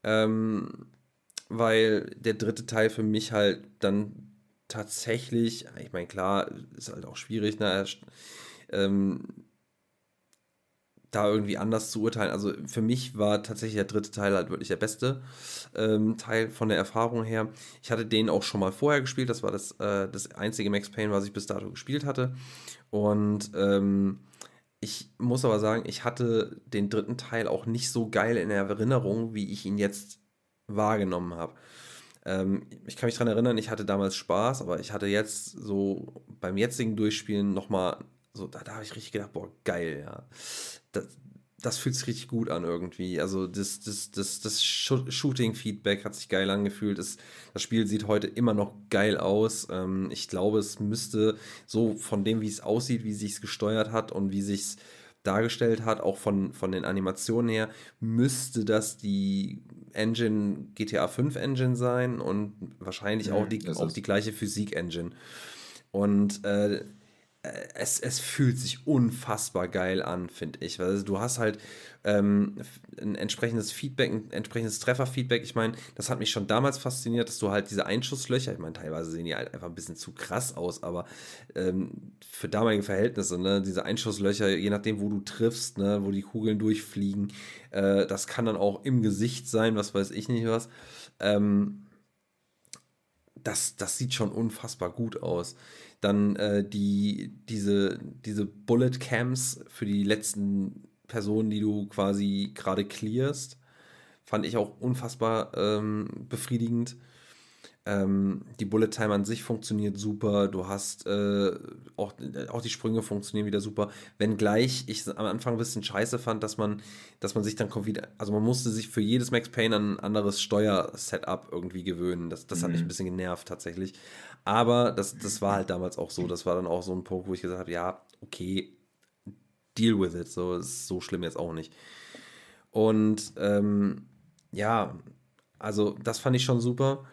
Speaker 2: Ähm, weil der dritte Teil für mich halt dann tatsächlich, ich meine, klar, ist halt auch schwierig, ne? ähm, da irgendwie anders zu urteilen. Also für mich war tatsächlich der dritte Teil halt wirklich der beste ähm, Teil von der Erfahrung her. Ich hatte den auch schon mal vorher gespielt. Das war das, äh, das einzige Max Payne, was ich bis dato gespielt hatte. Und ähm, ich muss aber sagen, ich hatte den dritten Teil auch nicht so geil in Erinnerung, wie ich ihn jetzt wahrgenommen habe. Ähm, ich kann mich daran erinnern, ich hatte damals Spaß, aber ich hatte jetzt so beim jetzigen Durchspielen nochmal so, da, da habe ich richtig gedacht, boah, geil, ja. Das, das fühlt sich richtig gut an irgendwie. Also das, das, das, das Shooting-Feedback hat sich geil angefühlt. Das, das Spiel sieht heute immer noch geil aus. Ähm, ich glaube, es müsste so von dem, wie es aussieht, wie es sich gesteuert hat und wie sich es dargestellt hat, auch von, von den Animationen her, müsste das die Engine GTA 5 Engine sein und wahrscheinlich mhm, auch, die, auch die gleiche Physik-Engine. Und äh, es, es fühlt sich unfassbar geil an, finde ich. Weil du hast halt ähm, ein entsprechendes Feedback, ein entsprechendes Trefferfeedback. Ich meine, das hat mich schon damals fasziniert, dass du halt diese Einschusslöcher, ich meine, teilweise sehen die halt einfach ein bisschen zu krass aus, aber ähm, für damalige Verhältnisse, ne, diese Einschusslöcher, je nachdem, wo du triffst, ne, wo die Kugeln durchfliegen, äh, das kann dann auch im Gesicht sein, was weiß ich nicht was. Ähm, das, das sieht schon unfassbar gut aus. Dann äh, die, diese, diese Bullet Cams für die letzten Personen, die du quasi gerade clearst, fand ich auch unfassbar ähm, befriedigend. Ähm, die Bullet Time an sich funktioniert super. Du hast äh, auch, auch die Sprünge funktionieren wieder super. Wenngleich ich am Anfang ein bisschen scheiße fand, dass man, dass man sich dann wieder, also man musste sich für jedes Max Payne an ein anderes Steuersetup irgendwie gewöhnen. Das, das mhm. hat mich mhm. ein bisschen genervt tatsächlich. Aber das, das war halt damals auch so. Das war dann auch so ein Punkt, wo ich gesagt habe, ja, okay, deal with it. So ist so schlimm jetzt auch nicht. Und ähm, ja, also das fand ich schon super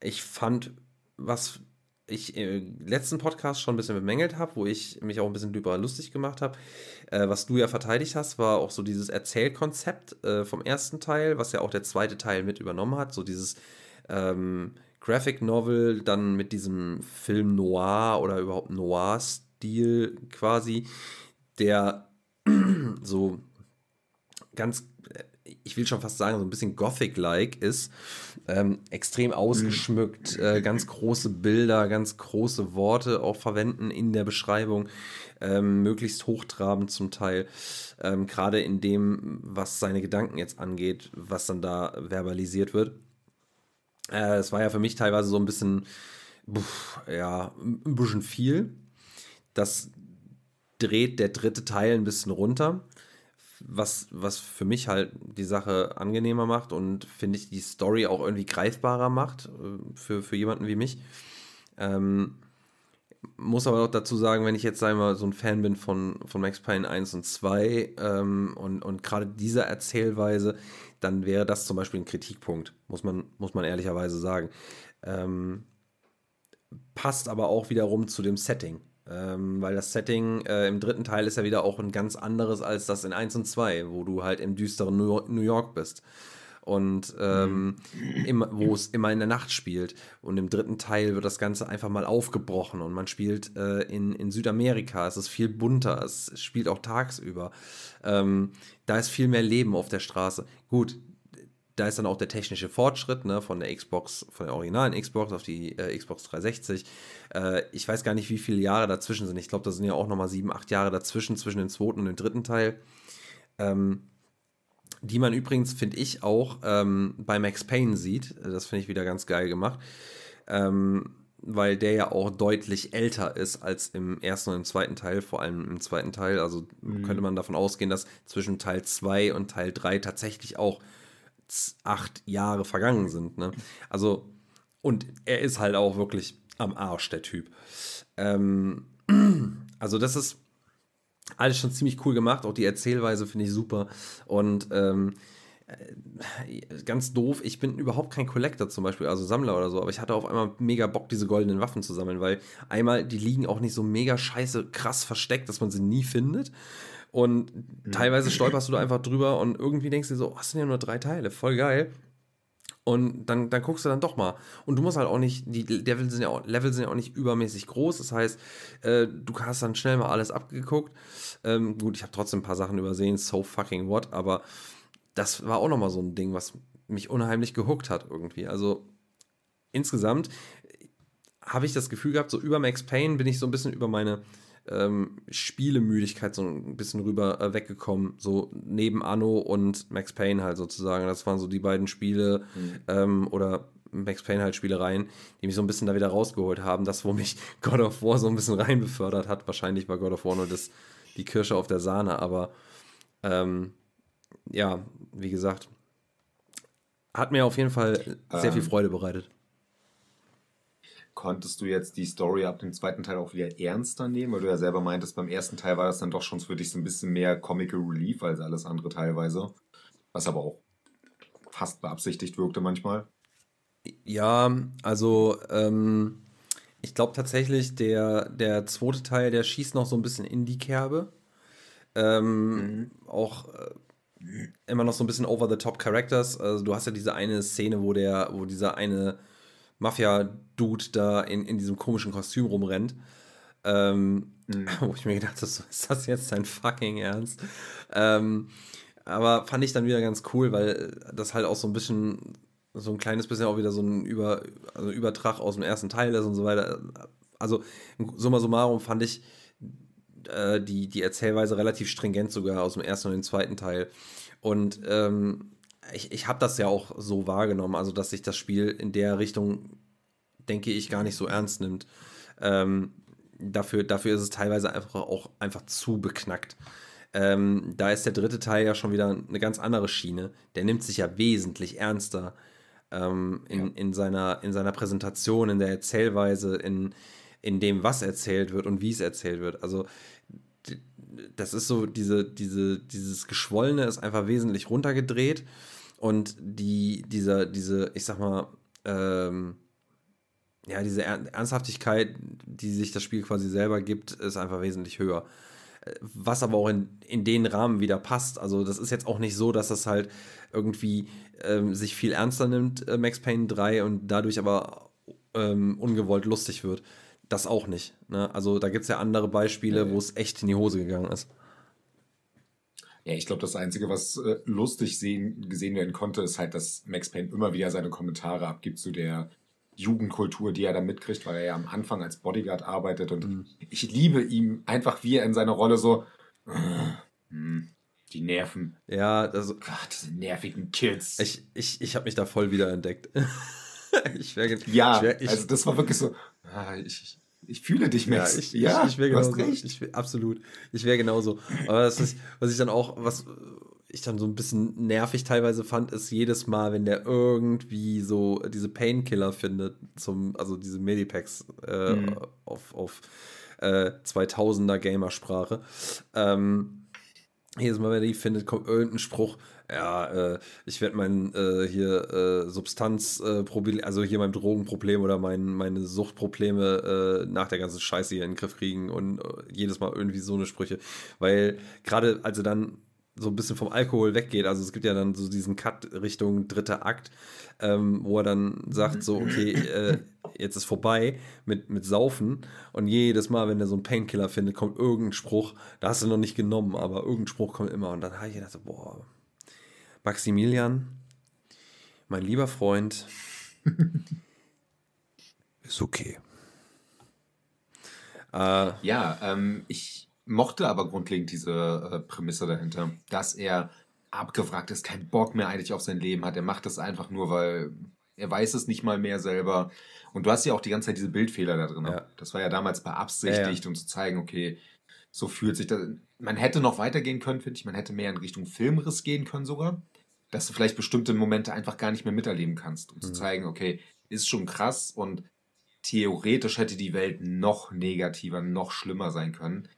Speaker 2: ich fand, was ich im letzten Podcast schon ein bisschen bemängelt habe, wo ich mich auch ein bisschen drüber lustig gemacht habe, äh, was du ja verteidigt hast, war auch so dieses Erzählkonzept äh, vom ersten Teil, was ja auch der zweite Teil mit übernommen hat, so dieses ähm, Graphic Novel dann mit diesem Film Noir oder überhaupt Noir-Stil quasi, der (clears throat) so ganz ich will schon fast sagen, so ein bisschen Gothic-like ist. Ähm, extrem ausgeschmückt, äh, ganz große Bilder, ganz große Worte auch verwenden in der Beschreibung, ähm, möglichst hochtrabend zum Teil. Ähm, Gerade in dem, was seine Gedanken jetzt angeht, was dann da verbalisiert wird. Äh, es war ja für mich teilweise so ein bisschen, ja, ein bisschen viel. Das dreht der dritte Teil ein bisschen runter was, was für mich halt die Sache angenehmer macht und finde ich die Story auch irgendwie greifbarer macht äh, für, für jemanden wie mich. Ähm, muss aber auch dazu sagen, wenn ich jetzt einmal so ein Fan bin von, von Max Payne 1 und 2 ähm, und, und gerade dieser Erzählweise, dann wäre das zum Beispiel ein Kritikpunkt, muss man, muss man ehrlicherweise sagen. Ähm, passt aber auch wiederum zu dem Setting. Ähm, weil das Setting äh, im dritten Teil ist ja wieder auch ein ganz anderes als das in 1 und 2, wo du halt im düsteren New York bist. Und ähm, mhm. wo es immer in der Nacht spielt. Und im dritten Teil wird das Ganze einfach mal aufgebrochen und man spielt äh, in, in Südamerika. Es ist viel bunter, es spielt auch tagsüber. Ähm, da ist viel mehr Leben auf der Straße. Gut, da ist dann auch der technische Fortschritt ne, von der Xbox, von der originalen Xbox auf die äh, Xbox 360. Äh, ich weiß gar nicht, wie viele Jahre dazwischen sind. Ich glaube, da sind ja auch nochmal sieben, acht Jahre dazwischen, zwischen dem zweiten und dem dritten Teil. Ähm, die man übrigens, finde ich, auch ähm, bei Max Payne sieht. Das finde ich wieder ganz geil gemacht. Ähm, weil der ja auch deutlich älter ist als im ersten und im zweiten Teil, vor allem im zweiten Teil. Also mhm. könnte man davon ausgehen, dass zwischen Teil 2 und Teil 3 tatsächlich auch acht Jahre vergangen sind. Ne? Also, und er ist halt auch wirklich am Arsch, der Typ. Ähm, (clears throat) also, das ist alles schon ziemlich cool gemacht. Auch die Erzählweise finde ich super. Und ähm, äh, ganz doof, ich bin überhaupt kein Collector zum Beispiel, also Sammler oder so, aber ich hatte auf einmal mega Bock, diese goldenen Waffen zu sammeln, weil einmal, die liegen auch nicht so mega scheiße krass versteckt, dass man sie nie findet. Und mhm. teilweise stolperst du da einfach drüber und irgendwie denkst du dir so, oh, das sind ja nur drei Teile, voll geil. Und dann, dann guckst du dann doch mal. Und du musst halt auch nicht, die Level sind ja auch, Level sind ja auch nicht übermäßig groß. Das heißt, äh, du hast dann schnell mal alles abgeguckt. Ähm, gut, ich habe trotzdem ein paar Sachen übersehen, so fucking what, aber das war auch nochmal so ein Ding, was mich unheimlich gehuckt hat irgendwie. Also insgesamt habe ich das Gefühl gehabt, so über Max Payne bin ich so ein bisschen über meine ähm, Spielemüdigkeit so ein bisschen rüber äh, weggekommen. So neben Anno und Max Payne halt sozusagen. Das waren so die beiden Spiele mhm. ähm, oder Max Payne halt Spielereien, die mich so ein bisschen da wieder rausgeholt haben. Das, wo mich (laughs) God of War so ein bisschen rein befördert hat. Wahrscheinlich war God of War nur das, die Kirsche auf der Sahne, aber ähm, ja, wie gesagt, hat mir auf jeden Fall sehr viel ähm. Freude bereitet
Speaker 1: konntest du jetzt die Story ab dem zweiten Teil auch wieder ernster nehmen? Weil du ja selber meintest, beim ersten Teil war das dann doch schon für dich so ein bisschen mehr Comical Relief als alles andere teilweise. Was aber auch fast beabsichtigt wirkte manchmal.
Speaker 2: Ja, also ähm, ich glaube tatsächlich, der, der zweite Teil, der schießt noch so ein bisschen in die Kerbe. Ähm, mhm. Auch äh, immer noch so ein bisschen over-the-top Characters. Also du hast ja diese eine Szene, wo der, wo dieser eine Mafia-Dude da in, in diesem komischen Kostüm rumrennt. Ähm, mhm. (laughs) Wo ich mir gedacht habe, ist das jetzt dein fucking Ernst? Ähm, aber fand ich dann wieder ganz cool, weil das halt auch so ein bisschen, so ein kleines bisschen auch wieder so ein Über, also Übertrag aus dem ersten Teil ist und so weiter. Also, summa summarum fand ich äh, die, die Erzählweise relativ stringent sogar aus dem ersten und dem zweiten Teil. Und ähm, ich, ich habe das ja auch so wahrgenommen, also dass sich das Spiel in der Richtung, denke ich, gar nicht so ernst nimmt. Ähm, dafür, dafür ist es teilweise einfach auch einfach zu beknackt. Ähm, da ist der dritte Teil ja schon wieder eine ganz andere Schiene. Der nimmt sich ja wesentlich ernster ähm, in, ja. in, seiner, in seiner Präsentation, in der Erzählweise, in, in dem, was erzählt wird und wie es erzählt wird. Also das ist so, diese, diese, dieses Geschwollene ist einfach wesentlich runtergedreht und die, dieser, diese, ich sag mal, ähm, ja, diese Ernsthaftigkeit, die sich das Spiel quasi selber gibt, ist einfach wesentlich höher. Was aber auch in, in den Rahmen wieder passt. Also, das ist jetzt auch nicht so, dass das halt irgendwie ähm, sich viel ernster nimmt, äh, Max Payne 3, und dadurch aber ähm, ungewollt lustig wird. Das auch nicht. Ne? Also, da gibt es ja andere Beispiele, ja, wo es echt in die Hose gegangen ist.
Speaker 1: Ja, ich glaube, das Einzige, was äh, lustig sehen, gesehen werden konnte, ist halt, dass Max Payne immer wieder seine Kommentare abgibt zu der Jugendkultur, die er da mitkriegt, weil er ja am Anfang als Bodyguard arbeitet. Und mhm. ich liebe ihm einfach, wie er in seiner Rolle so. Äh, die Nerven.
Speaker 2: Ja, also.
Speaker 1: Ach, diese nervigen Kids.
Speaker 2: Ich, ich, ich habe mich da voll wieder entdeckt. (laughs)
Speaker 1: ich wär, ja, ich wär, ich, also das war wirklich so. Ah, ich, ich fühle dich, Max.
Speaker 2: Ja, ich, ja, ich, ich wäre genauso. Ich, absolut. Ich wäre genauso. Aber das ist, was ich dann auch, was ich dann so ein bisschen nervig teilweise fand, ist jedes Mal, wenn der irgendwie so diese Painkiller findet, zum, also diese Medipacks äh, mhm. auf, auf äh, 2000er Gamersprache. Ähm, jedes Mal, wenn er die findet, kommt irgendein Spruch, ja, äh, ich werde mein äh, hier äh, Substanzproblem, äh, also hier mein Drogenproblem oder mein, meine Suchtprobleme äh, nach der ganzen Scheiße hier in den Griff kriegen und äh, jedes Mal irgendwie so eine Sprüche. Weil gerade, also dann so ein bisschen vom Alkohol weggeht. Also es gibt ja dann so diesen Cut Richtung dritter Akt, ähm, wo er dann sagt so, okay, äh, jetzt ist vorbei mit, mit Saufen und jedes Mal, wenn er so einen Painkiller findet, kommt irgendein Spruch, da hast du noch nicht genommen, aber irgendein Spruch kommt immer und dann habe ich gedacht, so, boah, Maximilian, mein lieber Freund, (laughs) ist okay.
Speaker 1: Äh, ja, ähm, ich mochte aber grundlegend diese äh, Prämisse dahinter, dass er abgewrackt ist, keinen Bock mehr eigentlich auf sein Leben hat. Er macht das einfach nur, weil er weiß es nicht mal mehr selber. Und du hast ja auch die ganze Zeit diese Bildfehler da drin. Ja. Das war ja damals beabsichtigt, ja, ja. um zu zeigen, okay, so fühlt sich das. Man hätte noch weitergehen können, finde ich. Man hätte mehr in Richtung Filmriss gehen können sogar dass du vielleicht bestimmte Momente einfach gar nicht mehr miterleben kannst, um mhm. zu zeigen, okay, ist schon krass und theoretisch hätte die Welt noch negativer, noch schlimmer sein können.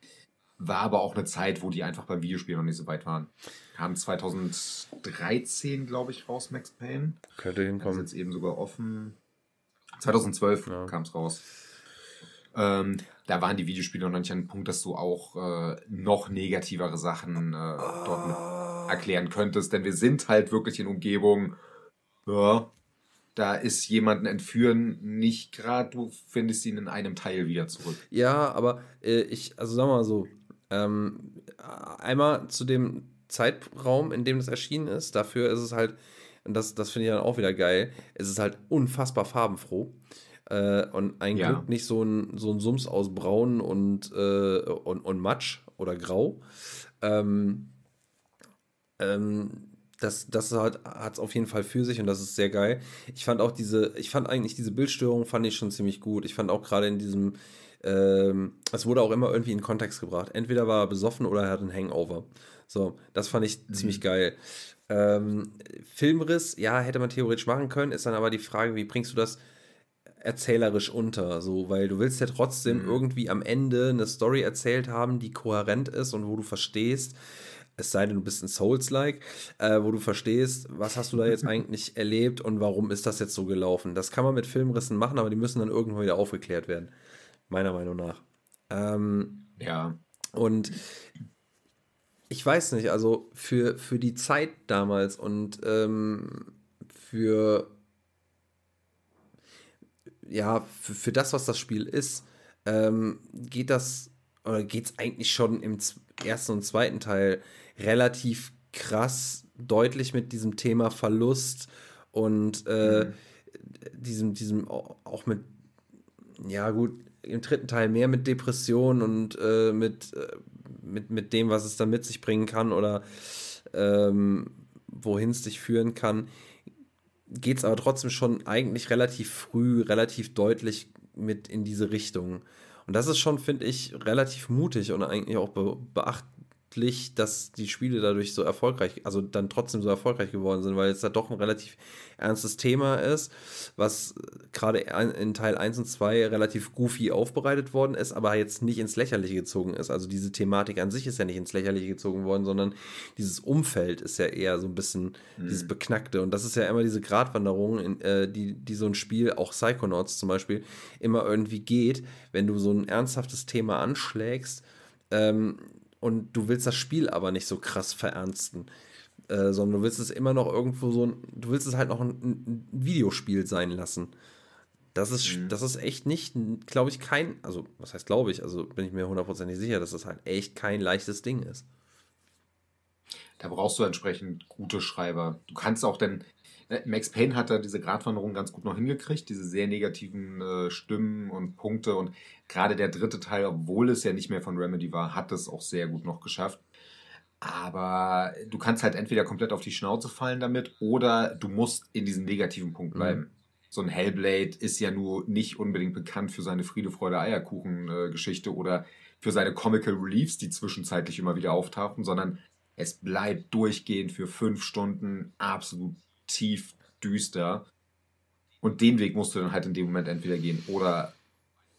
Speaker 1: War aber auch eine Zeit, wo die einfach beim Videospiel noch nicht so weit waren. Haben 2013, glaube ich, raus, Max Payne. Könnte hinkommen. Ist jetzt eben sogar offen. 2012 ja. kam es raus. Ähm, da waren die Videospiele noch nicht an dem Punkt, dass du auch äh, noch negativere Sachen äh, dort mit erklären könntest, denn wir sind halt wirklich in Umgebungen, ja, da ist jemanden entführen nicht gerade, du findest ihn in einem Teil wieder zurück.
Speaker 2: Ja, aber äh, ich, also sagen wir mal so, ähm, einmal zu dem Zeitraum, in dem es erschienen ist, dafür ist es halt, und das, das finde ich dann auch wieder geil, es ist halt unfassbar farbenfroh. Äh, und ein ja. Glück nicht so ein, so ein Sums aus Braun und, äh, und, und Matsch oder Grau. Ähm, ähm, das, das hat es auf jeden Fall für sich und das ist sehr geil. Ich fand auch diese, ich fand eigentlich diese Bildstörung fand ich schon ziemlich gut. Ich fand auch gerade in diesem, ähm, es wurde auch immer irgendwie in Kontext gebracht. Entweder war er besoffen oder er hat einen Hangover. So, das fand ich mhm. ziemlich geil. Ähm, Filmriss, ja, hätte man theoretisch machen können, ist dann aber die Frage, wie bringst du das erzählerisch unter, so, weil du willst ja trotzdem mhm. irgendwie am Ende eine Story erzählt haben, die kohärent ist und wo du verstehst, Es sei denn, du bist ein Souls-like, äh, wo du verstehst, was hast du da jetzt (laughs) eigentlich erlebt und warum ist das jetzt so gelaufen. Das kann man mit Filmrissen machen, aber die müssen dann irgendwann wieder aufgeklärt werden. Meiner Meinung nach. Ähm, ja. Und ich weiß nicht, also für, für die Zeit damals und ähm, für ja, für, für das, was das Spiel ist, ähm, geht das, oder geht es eigentlich schon im ersten und zweiten Teil relativ krass deutlich mit diesem Thema Verlust und äh, mhm. diesem, diesem auch mit, ja gut, im dritten Teil mehr mit Depression und äh, mit, äh, mit, mit dem, was es dann mit sich bringen kann oder ähm, wohin es dich führen kann geht es aber trotzdem schon eigentlich relativ früh, relativ deutlich mit in diese Richtung. Und das ist schon, finde ich, relativ mutig und eigentlich auch be beachtlich beachtlich, dass die Spiele dadurch so erfolgreich, also dann trotzdem so erfolgreich geworden sind, weil es da doch ein relativ ernstes Thema ist, was gerade in Teil 1 und 2 relativ goofy aufbereitet worden ist, aber jetzt nicht ins Lächerliche gezogen ist. Also diese Thematik an sich ist ja nicht ins Lächerliche gezogen worden, sondern dieses Umfeld ist ja eher so ein bisschen mhm. dieses Beknackte. Und das ist ja immer diese Gratwanderung, in, äh, die, die so ein Spiel, auch Psychonauts zum Beispiel, immer irgendwie geht, wenn du so ein ernsthaftes Thema anschlägst. Ähm, und du willst das Spiel aber nicht so krass verernsten. Äh, sondern du willst es immer noch irgendwo so, du willst es halt noch ein, ein Videospiel sein lassen. Das ist, mhm. das ist echt nicht, glaube ich, kein, also was heißt glaube ich, also bin ich mir hundertprozentig sicher, dass das halt echt kein leichtes Ding ist.
Speaker 1: Da brauchst du entsprechend gute Schreiber. Du kannst auch denn, äh, Max Payne hat da diese Gratwanderung ganz gut noch hingekriegt, diese sehr negativen äh, Stimmen und Punkte. Und gerade der dritte Teil, obwohl es ja nicht mehr von Remedy war, hat es auch sehr gut noch geschafft. Aber du kannst halt entweder komplett auf die Schnauze fallen damit oder du musst in diesem negativen Punkt mhm. bleiben. Mhm. So ein Hellblade ist ja nur nicht unbedingt bekannt für seine Friede, Freude, Eierkuchen-Geschichte äh, oder für seine Comical Reliefs, die zwischenzeitlich immer wieder auftauchen, sondern es bleibt durchgehend für fünf Stunden absolut tief düster. Und den Weg musst du dann halt in dem Moment entweder gehen oder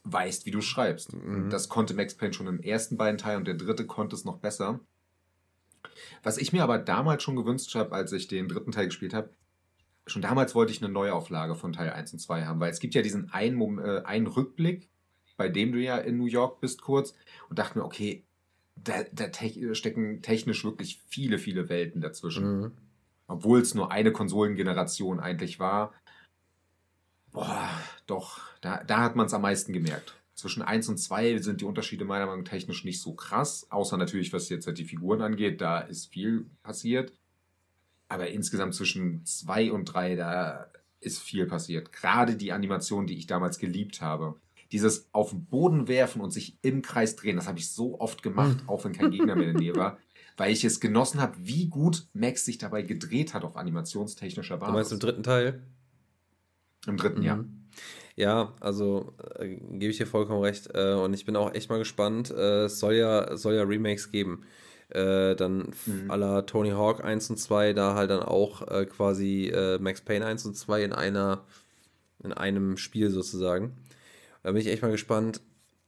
Speaker 1: weißt, wie du schreibst. Mhm. Das konnte Max Payne schon im ersten beiden Teil und der dritte konnte es noch besser. Was ich mir aber damals schon gewünscht habe, als ich den dritten Teil gespielt habe, schon damals wollte ich eine Neuauflage von Teil 1 und 2 haben, weil es gibt ja diesen einen, äh, einen Rückblick, bei dem du ja in New York bist kurz und dachte mir, okay, da, da te stecken technisch wirklich viele, viele Welten dazwischen. Mhm obwohl es nur eine Konsolengeneration eigentlich war, boah, doch, da, da hat man es am meisten gemerkt. Zwischen 1 und 2 sind die Unterschiede meiner Meinung nach technisch nicht so krass, außer natürlich, was jetzt halt die Figuren angeht, da ist viel passiert. Aber insgesamt zwischen 2 und 3, da ist viel passiert. Gerade die Animation, die ich damals geliebt habe. Dieses auf den Boden werfen und sich im Kreis drehen, das habe ich so oft gemacht, (laughs) auch wenn kein Gegner mehr in der Nähe war weil ich es genossen habe, wie gut Max sich dabei gedreht hat auf animationstechnischer
Speaker 2: Basis. Du meinst im dritten Teil?
Speaker 1: Im dritten, mhm. ja.
Speaker 2: Ja, also äh, gebe ich dir vollkommen recht. Äh, und ich bin auch echt mal gespannt. Äh, es soll ja, soll ja Remakes geben. Äh, dann mhm. aller Tony Hawk 1 und 2, da halt dann auch äh, quasi äh, Max Payne 1 und 2 in einer, in einem Spiel sozusagen. Da bin ich echt mal gespannt,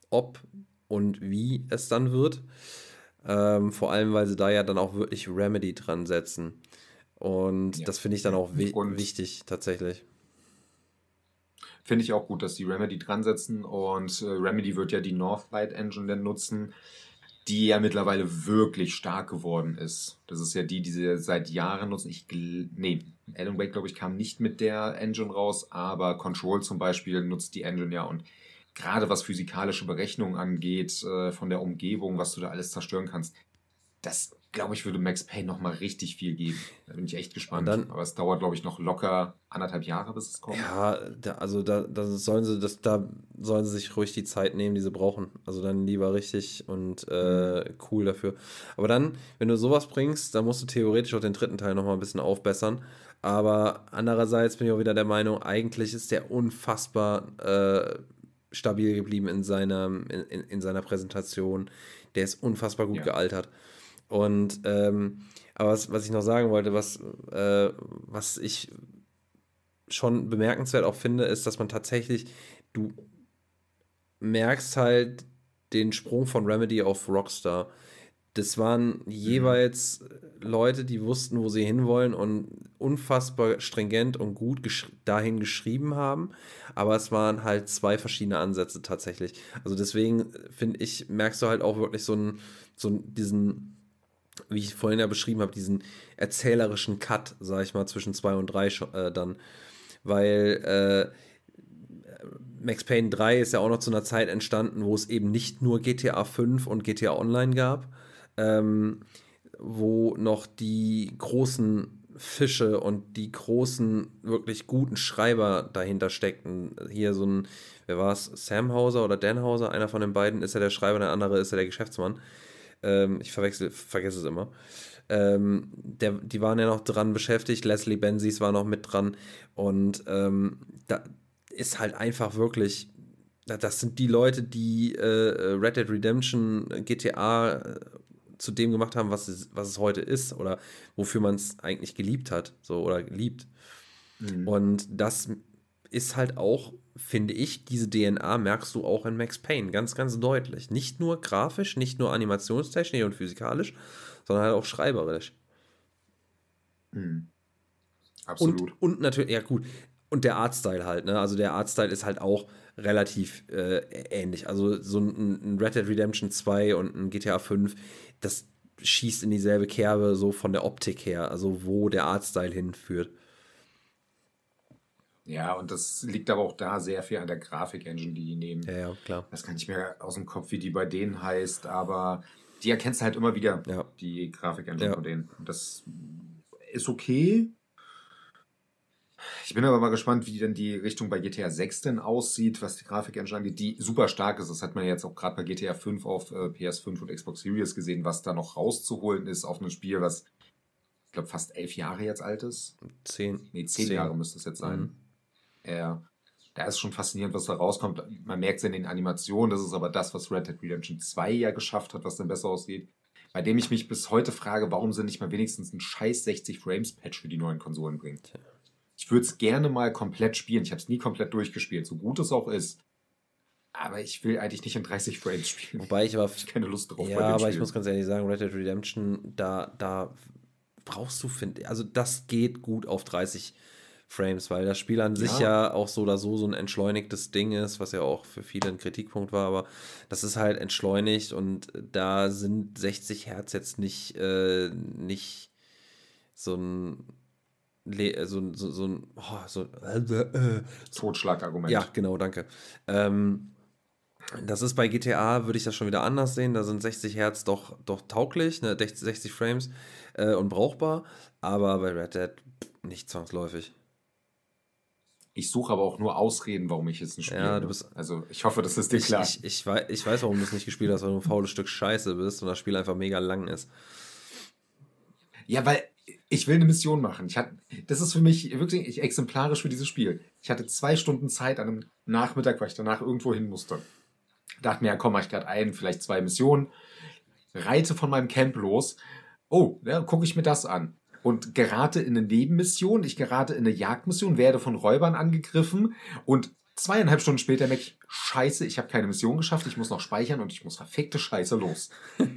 Speaker 2: ob und wie es dann wird. Ähm, vor allem, weil sie da ja dann auch wirklich Remedy dran setzen. Und ja. das finde ich dann auch wi und wichtig, tatsächlich.
Speaker 1: Finde ich auch gut, dass die Remedy dran setzen. Und äh, Remedy wird ja die Northlight Engine dann nutzen, die ja mittlerweile wirklich stark geworden ist. Das ist ja die, die sie seit Jahren nutzen. Ich, nee, Alan Wake, glaube ich, kam nicht mit der Engine raus, aber Control zum Beispiel nutzt die Engine ja und gerade was physikalische Berechnungen angeht, äh, von der Umgebung, was du da alles zerstören kannst, das, glaube ich, würde Max Payne nochmal richtig viel geben. Da bin ich echt gespannt. Dann, Aber es dauert, glaube ich, noch locker anderthalb Jahre, bis es kommt.
Speaker 2: Ja, da, also da, da, sollen sie das, da sollen sie sich ruhig die Zeit nehmen, die sie brauchen. Also dann lieber richtig und äh, mhm. cool dafür. Aber dann, wenn du sowas bringst, dann musst du theoretisch auch den dritten Teil nochmal ein bisschen aufbessern. Aber andererseits bin ich auch wieder der Meinung, eigentlich ist der unfassbar äh, stabil geblieben in seiner, in, in seiner Präsentation. Der ist unfassbar gut ja. gealtert. Und ähm, aber was, was ich noch sagen wollte, was, äh, was ich schon bemerkenswert auch finde, ist, dass man tatsächlich, du merkst halt den Sprung von Remedy auf Rockstar. Das waren jeweils Leute, die wussten, wo sie hinwollen und unfassbar stringent und gut gesch dahin geschrieben haben. Aber es waren halt zwei verschiedene Ansätze tatsächlich. Also deswegen finde ich, merkst du halt auch wirklich so einen, so diesen, wie ich vorhin ja beschrieben habe, diesen erzählerischen Cut, sag ich mal, zwischen zwei und drei äh, dann. Weil äh, Max Payne 3 ist ja auch noch zu einer Zeit entstanden, wo es eben nicht nur GTA 5 und GTA Online gab, ähm, wo noch die großen Fische und die großen, wirklich guten Schreiber dahinter steckten. Hier so ein, wer war es, Sam Hauser oder Dan Hauser, einer von den beiden ist ja der Schreiber, der andere ist ja der Geschäftsmann. Ähm, ich verwechsel, vergesse es immer. Ähm, der, die waren ja noch dran beschäftigt, Leslie Benzies war noch mit dran und ähm, da ist halt einfach wirklich das sind die Leute, die äh, Red Dead Redemption, GTA zu dem gemacht haben, was es, was es heute ist oder wofür man es eigentlich geliebt hat, so oder liebt. Mhm. Und das ist halt auch, finde ich, diese DNA merkst du auch in Max Payne ganz, ganz deutlich. Nicht nur grafisch, nicht nur animationstechnisch und physikalisch, sondern halt auch schreiberisch.
Speaker 1: Mhm. Absolut.
Speaker 2: Und, und natürlich, ja gut, und der Artstyle halt, ne? Also der Artstyle ist halt auch relativ äh, ähnlich. Also so ein, ein, Red Dead Redemption 2 und ein GTA 5, das schießt in dieselbe Kerbe, so von der Optik her, also wo der Artstyle hinführt.
Speaker 1: Ja, und das liegt aber auch da sehr viel an der Grafik-Engine, die die nehmen.
Speaker 2: Ja, ja, klar.
Speaker 1: Das kann ich mir aus dem Kopf, wie die bei denen heißt, aber die erkennst du halt immer wieder,
Speaker 2: ja.
Speaker 1: die Grafik-Engine ja. von denen. Das ist okay, ich bin aber mal gespannt, wie denn die Richtung bei GTA 6 denn aussieht, was die Grafik-Engine angeht, die super stark ist. Das hat man jetzt auch gerade bei GTA 5 auf äh, PS5 und Xbox Series gesehen, was da noch rauszuholen ist auf ein Spiel, was ich glaube fast elf Jahre jetzt alt ist.
Speaker 2: Zehn.
Speaker 1: Nee, zehn, zehn. Jahre müsste es jetzt sein. Mhm. Ja. Da ist schon faszinierend, was da rauskommt. Man merkt es in den Animationen, das ist aber das, was Red Dead Redemption 2 ja geschafft hat, was dann besser aussieht. Bei dem ich mich bis heute frage, warum sie nicht mal wenigstens ein scheiß 60 Frames Patch für die neuen Konsolen bringt. Ich würde es gerne mal komplett spielen. Ich habe es nie komplett durchgespielt, so gut es auch ist. Aber ich will eigentlich nicht in 30 Frames spielen.
Speaker 2: Wobei ich aber (laughs)
Speaker 1: ich keine Lust drauf.
Speaker 2: Ja, aber Spiel. ich muss ganz ehrlich sagen, Red Dead Redemption, da, da brauchst du, finde also das geht gut auf 30 Frames, weil das Spiel an sich ja. ja. auch so oder so so ein entschleunigtes Ding ist, was ja auch für viele ein Kritikpunkt war, aber das ist halt entschleunigt und da sind 60 Hertz jetzt nicht, äh, nicht so ein so, so, so ein oh, so, äh,
Speaker 1: äh, Totschlagargument.
Speaker 2: Ja, genau, danke. Ähm, das ist bei GTA, würde ich das schon wieder anders sehen. Da sind 60 Hertz doch, doch tauglich, ne? 60 Frames äh, und brauchbar, aber bei Red Dead nicht zwangsläufig.
Speaker 1: Ich suche aber auch nur Ausreden, warum ich jetzt ein Spiel
Speaker 2: ja, du bist,
Speaker 1: Also ich hoffe, das ist dir klar.
Speaker 2: Ich, ich, weiß, ich weiß, warum du es nicht gespielt hast, weil du ein faules Stück Scheiße bist und das Spiel einfach mega lang ist.
Speaker 1: Ja, weil ich will eine Mission machen. Ich hatte, das ist für mich wirklich exemplarisch für dieses Spiel. Ich hatte zwei Stunden Zeit an einem Nachmittag, weil ich danach irgendwo hin musste. Dachte mir, ja, komm, mach ich gerade ein, vielleicht zwei Missionen. Reite von meinem Camp los. Oh, ja, gucke ich mir das an. Und gerate in eine Nebenmission. Ich gerate in eine Jagdmission, werde von Räubern angegriffen und Zweieinhalb Stunden später merke ich, scheiße, ich habe keine Mission geschafft, ich muss noch speichern und ich muss verfickte Scheiße los. (laughs)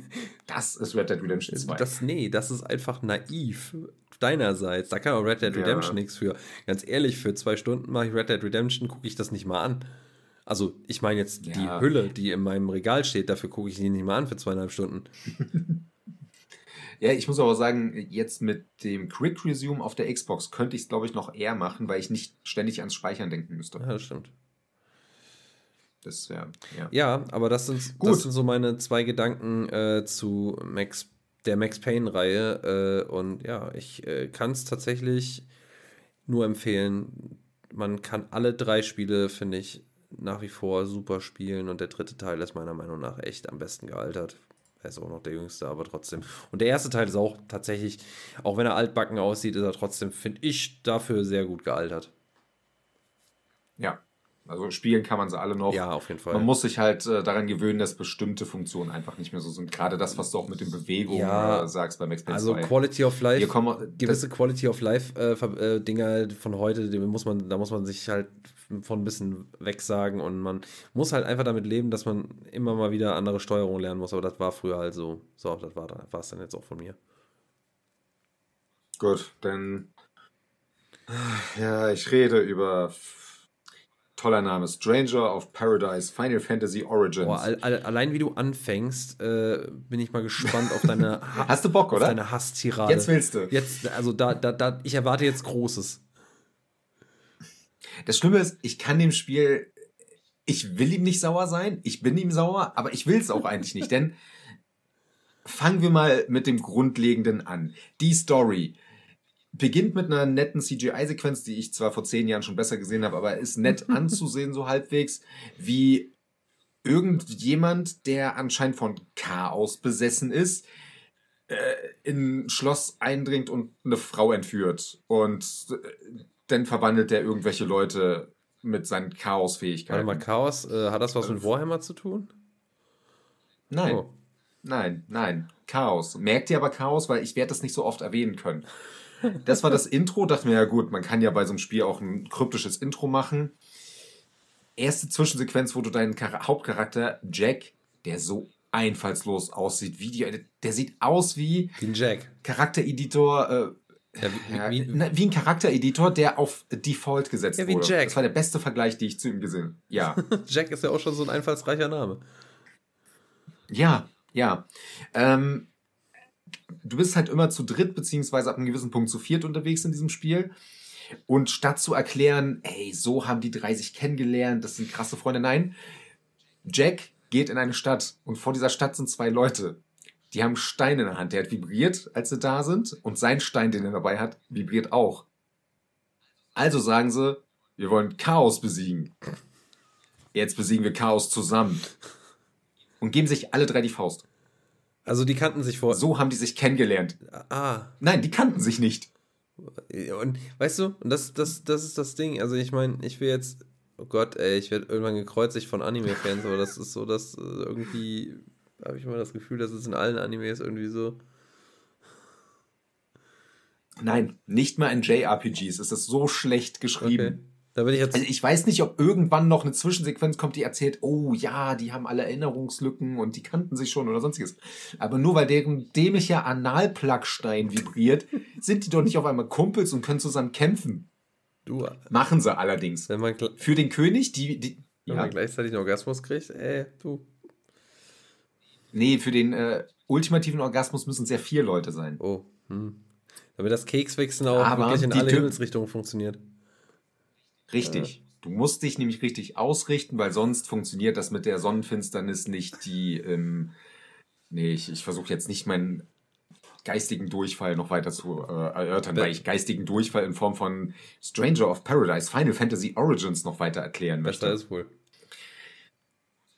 Speaker 1: Das ist Red Dead Redemption 2.
Speaker 2: Das, nee, das ist einfach naiv deinerseits. Da kann auch Red Dead Redemption ja. nichts für. Ganz ehrlich, für zwei Stunden mache ich Red Dead Redemption, gucke ich das nicht mal an. Also, ich meine jetzt ja. die Hülle, die in meinem Regal steht, dafür gucke ich sie nicht mal an für zweieinhalb Stunden. (laughs)
Speaker 1: Ja, ich muss aber sagen, jetzt mit dem Quick Resume auf der Xbox könnte ich es, glaube ich, noch eher machen, weil ich nicht ständig ans Speichern denken müsste.
Speaker 2: Ja, das stimmt.
Speaker 1: Das wäre, ja.
Speaker 2: Ja, aber das sind, das sind so meine zwei Gedanken äh, zu Max, der Max Payne-Reihe. Äh, und ja, ich äh, kann es tatsächlich nur empfehlen. Man kann alle drei Spiele, finde ich, nach wie vor super spielen. Und der dritte Teil ist meiner Meinung nach echt am besten gealtert. Er ist auch noch der Jüngste, aber trotzdem. Und der erste Teil ist auch tatsächlich, auch wenn er altbacken aussieht, ist er trotzdem, finde ich, dafür sehr gut gealtert.
Speaker 1: Ja, Also spielen kann man sie alle noch.
Speaker 2: Ja, auf jeden Fall.
Speaker 1: Man muss sich halt äh, daran gewöhnen, dass bestimmte Funktionen einfach nicht mehr so sind. Gerade das, was du auch mit den Bewegungen
Speaker 2: Ja,
Speaker 1: äh, sagst bei Max Payne
Speaker 2: Also
Speaker 1: 2.
Speaker 2: Quality of Life,
Speaker 1: kommen,
Speaker 2: gewisse Quality of Life äh, äh, Dinger von heute, die muss man, da muss man sich halt von ein bisschen wegsagen und man muss halt einfach damit leben, dass man immer mal wieder andere Steuerung lernen muss. Aber das war früher halt so. So, das war war es dann jetzt auch von mir.
Speaker 1: Gut, dann. Ja, ich rede über. Toller Name: Stranger of Paradise Final Fantasy Origins.
Speaker 2: Boah, all, all, allein wie du anfängst, äh, bin ich mal gespannt auf deine, (laughs) Ha-
Speaker 1: Hast du Bock, oder?
Speaker 2: deine Hasstirade.
Speaker 1: Jetzt willst du.
Speaker 2: Jetzt, also da, da, da, ich erwarte jetzt Großes.
Speaker 1: Das Schlimme ist, ich kann dem Spiel. Ich will ihm nicht sauer sein, ich bin ihm sauer, aber ich will es auch eigentlich nicht, denn (laughs) fangen wir mal mit dem Grundlegenden an. Die Story beginnt mit einer netten CGI-Sequenz, die ich zwar vor zehn Jahren schon besser gesehen habe, aber ist nett (laughs) anzusehen, so halbwegs, wie irgendjemand, der anscheinend von Chaos besessen ist, äh, in ein Schloss eindringt und eine Frau entführt. Und äh, dann verwandelt er irgendwelche Leute mit seinen
Speaker 2: Warte
Speaker 1: Chaos-Fähigkeiten.
Speaker 2: mal, Chaos, äh, hat das was mit Warhammer zu tun?
Speaker 1: Nein,
Speaker 2: Oh.
Speaker 1: nein, nein. Chaos. Merkt ihr aber Chaos, weil ich werde das nicht so oft erwähnen können. Das war das Intro. Dachte mir, ja gut, man kann ja bei so einem Spiel auch ein kryptisches Intro machen. Erste Zwischensequenz, wo du deinen Char Hauptcharakter Jack, der so einfallslos aussieht, wie die, der sieht aus wie
Speaker 2: Wie ein Jack.
Speaker 1: Charaktereditor, äh,
Speaker 2: Ja, wie, wie,
Speaker 1: wie ein Charaktereditor, der auf Default gesetzt
Speaker 2: Ja, wie
Speaker 1: wurde.
Speaker 2: Jack.
Speaker 1: Das war der beste Vergleich, den ich zu ihm gesehen habe. Ja. (laughs)
Speaker 2: Jack ist ja auch schon so ein einfallsreicher Name.
Speaker 1: Ja, ja. Ähm, du bist halt immer zu dritt, beziehungsweise ab einem gewissen Punkt zu viert unterwegs in diesem Spiel. Und statt zu erklären, ey, so haben die drei sich kennengelernt, das sind krasse Freunde, nein. Jack geht in eine Stadt und vor dieser Stadt sind zwei Leute. Die haben Steine in der Hand. Der hat vibriert, als sie da sind. Und sein Stein, den er dabei hat, vibriert auch. Also sagen sie, wir wollen Chaos besiegen. Jetzt besiegen wir Chaos zusammen. Und geben sich alle drei die Faust.
Speaker 2: Also die kannten sich vor.
Speaker 1: So haben die sich kennengelernt.
Speaker 2: Ah.
Speaker 1: Nein, die kannten sich nicht.
Speaker 2: Und weißt du, und das, das, das ist das Ding. Also ich meine, ich will jetzt, oh Gott, ey, ich werde irgendwann gekreuzigt von Anime-Fans, aber das ist so, dass äh, irgendwie, habe ich immer das Gefühl, dass es in allen Animes irgendwie so.
Speaker 1: Nein, nicht mal in JRPGs ist es so schlecht geschrieben.
Speaker 2: Okay. Da bin ich jetzt.
Speaker 1: Also ich weiß nicht, ob irgendwann noch eine Zwischensequenz kommt, die erzählt, oh ja, die haben alle Erinnerungslücken und die kannten sich schon oder sonstiges. Aber nur weil deren dämlicher Analplugstein vibriert, (laughs) sind die doch nicht auf einmal Kumpels und können zusammen kämpfen.
Speaker 2: Du,
Speaker 1: Machen sie allerdings.
Speaker 2: wenn man,
Speaker 1: Für den König, die, die
Speaker 2: wenn
Speaker 1: ja,
Speaker 2: man gleichzeitig einen Orgasmus kriegt, ey, du.
Speaker 1: nee, für den äh, ultimativen Orgasmus müssen sehr vier Leute sein.
Speaker 2: Oh, hm. Damit das Kekswichsen auch
Speaker 1: Aber
Speaker 2: wirklich in alle Himmelsrichtungen funktioniert.
Speaker 1: Richtig. Du musst dich nämlich richtig ausrichten, weil sonst funktioniert das mit der Sonnenfinsternis nicht, die, ähm, nee, ich, ich versuche jetzt nicht meinen geistigen Durchfall noch weiter zu äh, erörtern, weil ich geistigen Durchfall in Form von Stranger of Paradise Final Fantasy Origins noch weiter erklären möchte.
Speaker 2: Das ist wohl.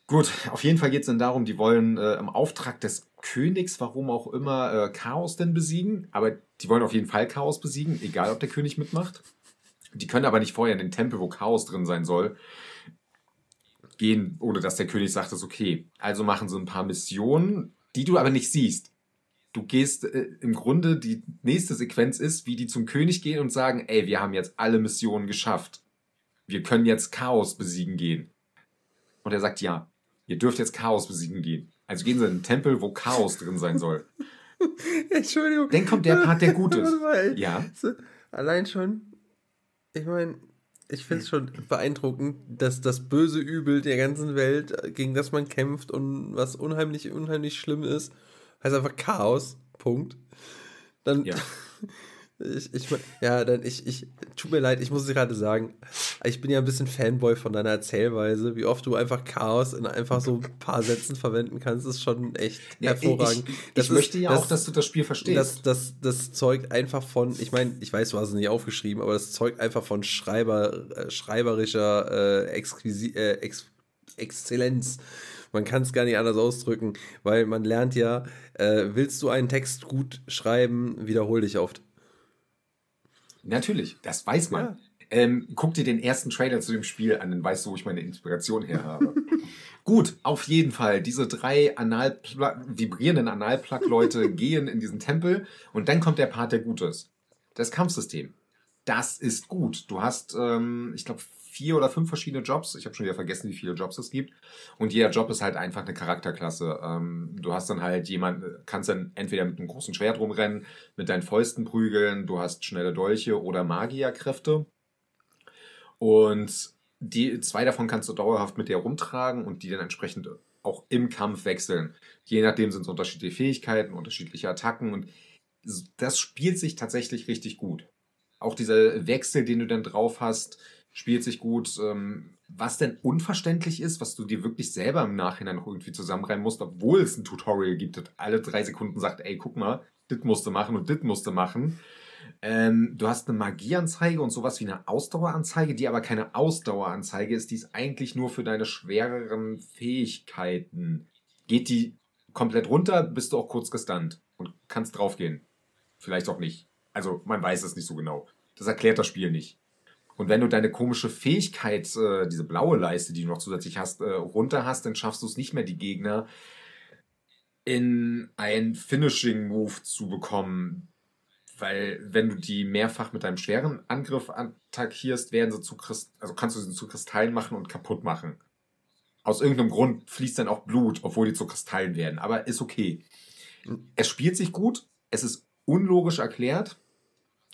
Speaker 1: Gut, auf jeden Fall geht es dann darum, die wollen äh, im Auftrag des Königs, warum auch immer, äh, Chaos denn besiegen. Aber die wollen auf jeden Fall Chaos besiegen, egal ob der König mitmacht. Die können aber nicht vorher in den Tempel, wo Chaos drin sein soll, gehen, ohne dass der König sagt, das ist okay. Also machen sie ein paar Missionen, die du aber nicht siehst. Du gehst äh, im Grunde, die nächste Sequenz ist, wie die zum König gehen und sagen, ey, wir haben jetzt alle Missionen geschafft. Wir können jetzt Chaos besiegen gehen. Und er sagt, ja, ihr dürft jetzt Chaos besiegen gehen. Also gehen sie in den Tempel, wo Chaos drin sein soll. (laughs)
Speaker 2: Entschuldigung.
Speaker 1: Dann kommt der Part, der gut ist.
Speaker 2: Mal.
Speaker 1: Ja.
Speaker 2: Allein schon, ich meine, ich finde es schon beeindruckend, dass das böse Übel der ganzen Welt, äh, gegen das man kämpft und was unheimlich, unheimlich schlimm ist, heißt einfach Chaos. Punkt. Dann,
Speaker 1: Ja. (laughs)
Speaker 2: ich, ich, ja, dann, ich, ich, tut mir leid, ich muss es gerade sagen, ich bin ja ein bisschen Fanboy von deiner Erzählweise, wie oft du einfach Chaos in einfach so ein paar Sätzen verwenden kannst, ist schon echt
Speaker 1: Ja,
Speaker 2: hervorragend.
Speaker 1: Ich, ich
Speaker 2: ist-
Speaker 1: möchte ja
Speaker 2: das-
Speaker 1: auch, dass du das Spiel verstehst.
Speaker 2: das, das, das zeugt einfach von, ich meine, ich weiß, du hast es nicht aufgeschrieben, aber das zeugt einfach von Schreiber, äh, schreiberischer äh, Exquisi äh, Ex Exzellenz. Man kann es gar nicht anders ausdrücken, weil man lernt ja, äh, willst du einen Text gut schreiben, wiederhol dich oft.
Speaker 1: Natürlich, das weiß man.
Speaker 2: Ja.
Speaker 1: Ähm, guck dir den ersten Trailer zu dem Spiel an, dann weißt du, wo ich meine Inspiration her habe. (laughs) Gut, auf jeden Fall. Diese drei Anal vibrierenden Analplug-Leute (laughs) gehen in diesen Tempel und dann kommt der Part, der gut ist. Das Kampfsystem. Das ist gut. Du hast, ähm, ich glaube, vier oder fünf verschiedene Jobs. Ich habe schon wieder vergessen, wie viele Jobs es gibt. Und jeder Job ist halt einfach eine Charakterklasse. Ähm, du hast dann halt jemand, kannst dann entweder mit einem großen Schwert rumrennen, mit deinen Fäusten prügeln, du hast schnelle Dolche oder Magierkräfte. Und die zwei davon kannst du dauerhaft mit dir rumtragen und die dann entsprechend auch im Kampf wechseln. Je nachdem sind es unterschiedliche Fähigkeiten, unterschiedliche Attacken und das spielt sich tatsächlich richtig gut. Auch dieser Wechsel, den du dann drauf hast, spielt sich gut. Ähm, was denn unverständlich ist, was du dir wirklich selber im Nachhinein noch irgendwie zusammenreimen musst, obwohl es ein Tutorial gibt, das alle drei Sekunden sagt, ey, guck mal, dit musst du machen und dit musst du machen. Ähm, du hast eine Magieanzeige und sowas wie eine Ausdaueranzeige, die aber keine Ausdaueranzeige ist, die ist eigentlich nur für deine schwereren Fähigkeiten. Geht die komplett runter, bist du auch kurz gestunt und kannst draufgehen. Vielleicht auch nicht. Also man weiß es nicht so genau. Das erklärt das Spiel nicht. Und wenn du deine komische Fähigkeit, äh, diese blaue Leiste, die du noch zusätzlich hast, äh, runter hast, dann schaffst du es nicht mehr, die Gegner in ein Finishing-Move zu bekommen. Weil wenn du die mehrfach mit deinem schweren Angriff attackierst, werden sie zu Christ also kannst du sie zu Kristallen machen und kaputt machen. Aus irgendeinem Grund fließt dann auch Blut, obwohl die zu Kristallen werden. Aber ist okay. Hm. Es spielt sich gut. Es ist unlogisch erklärt.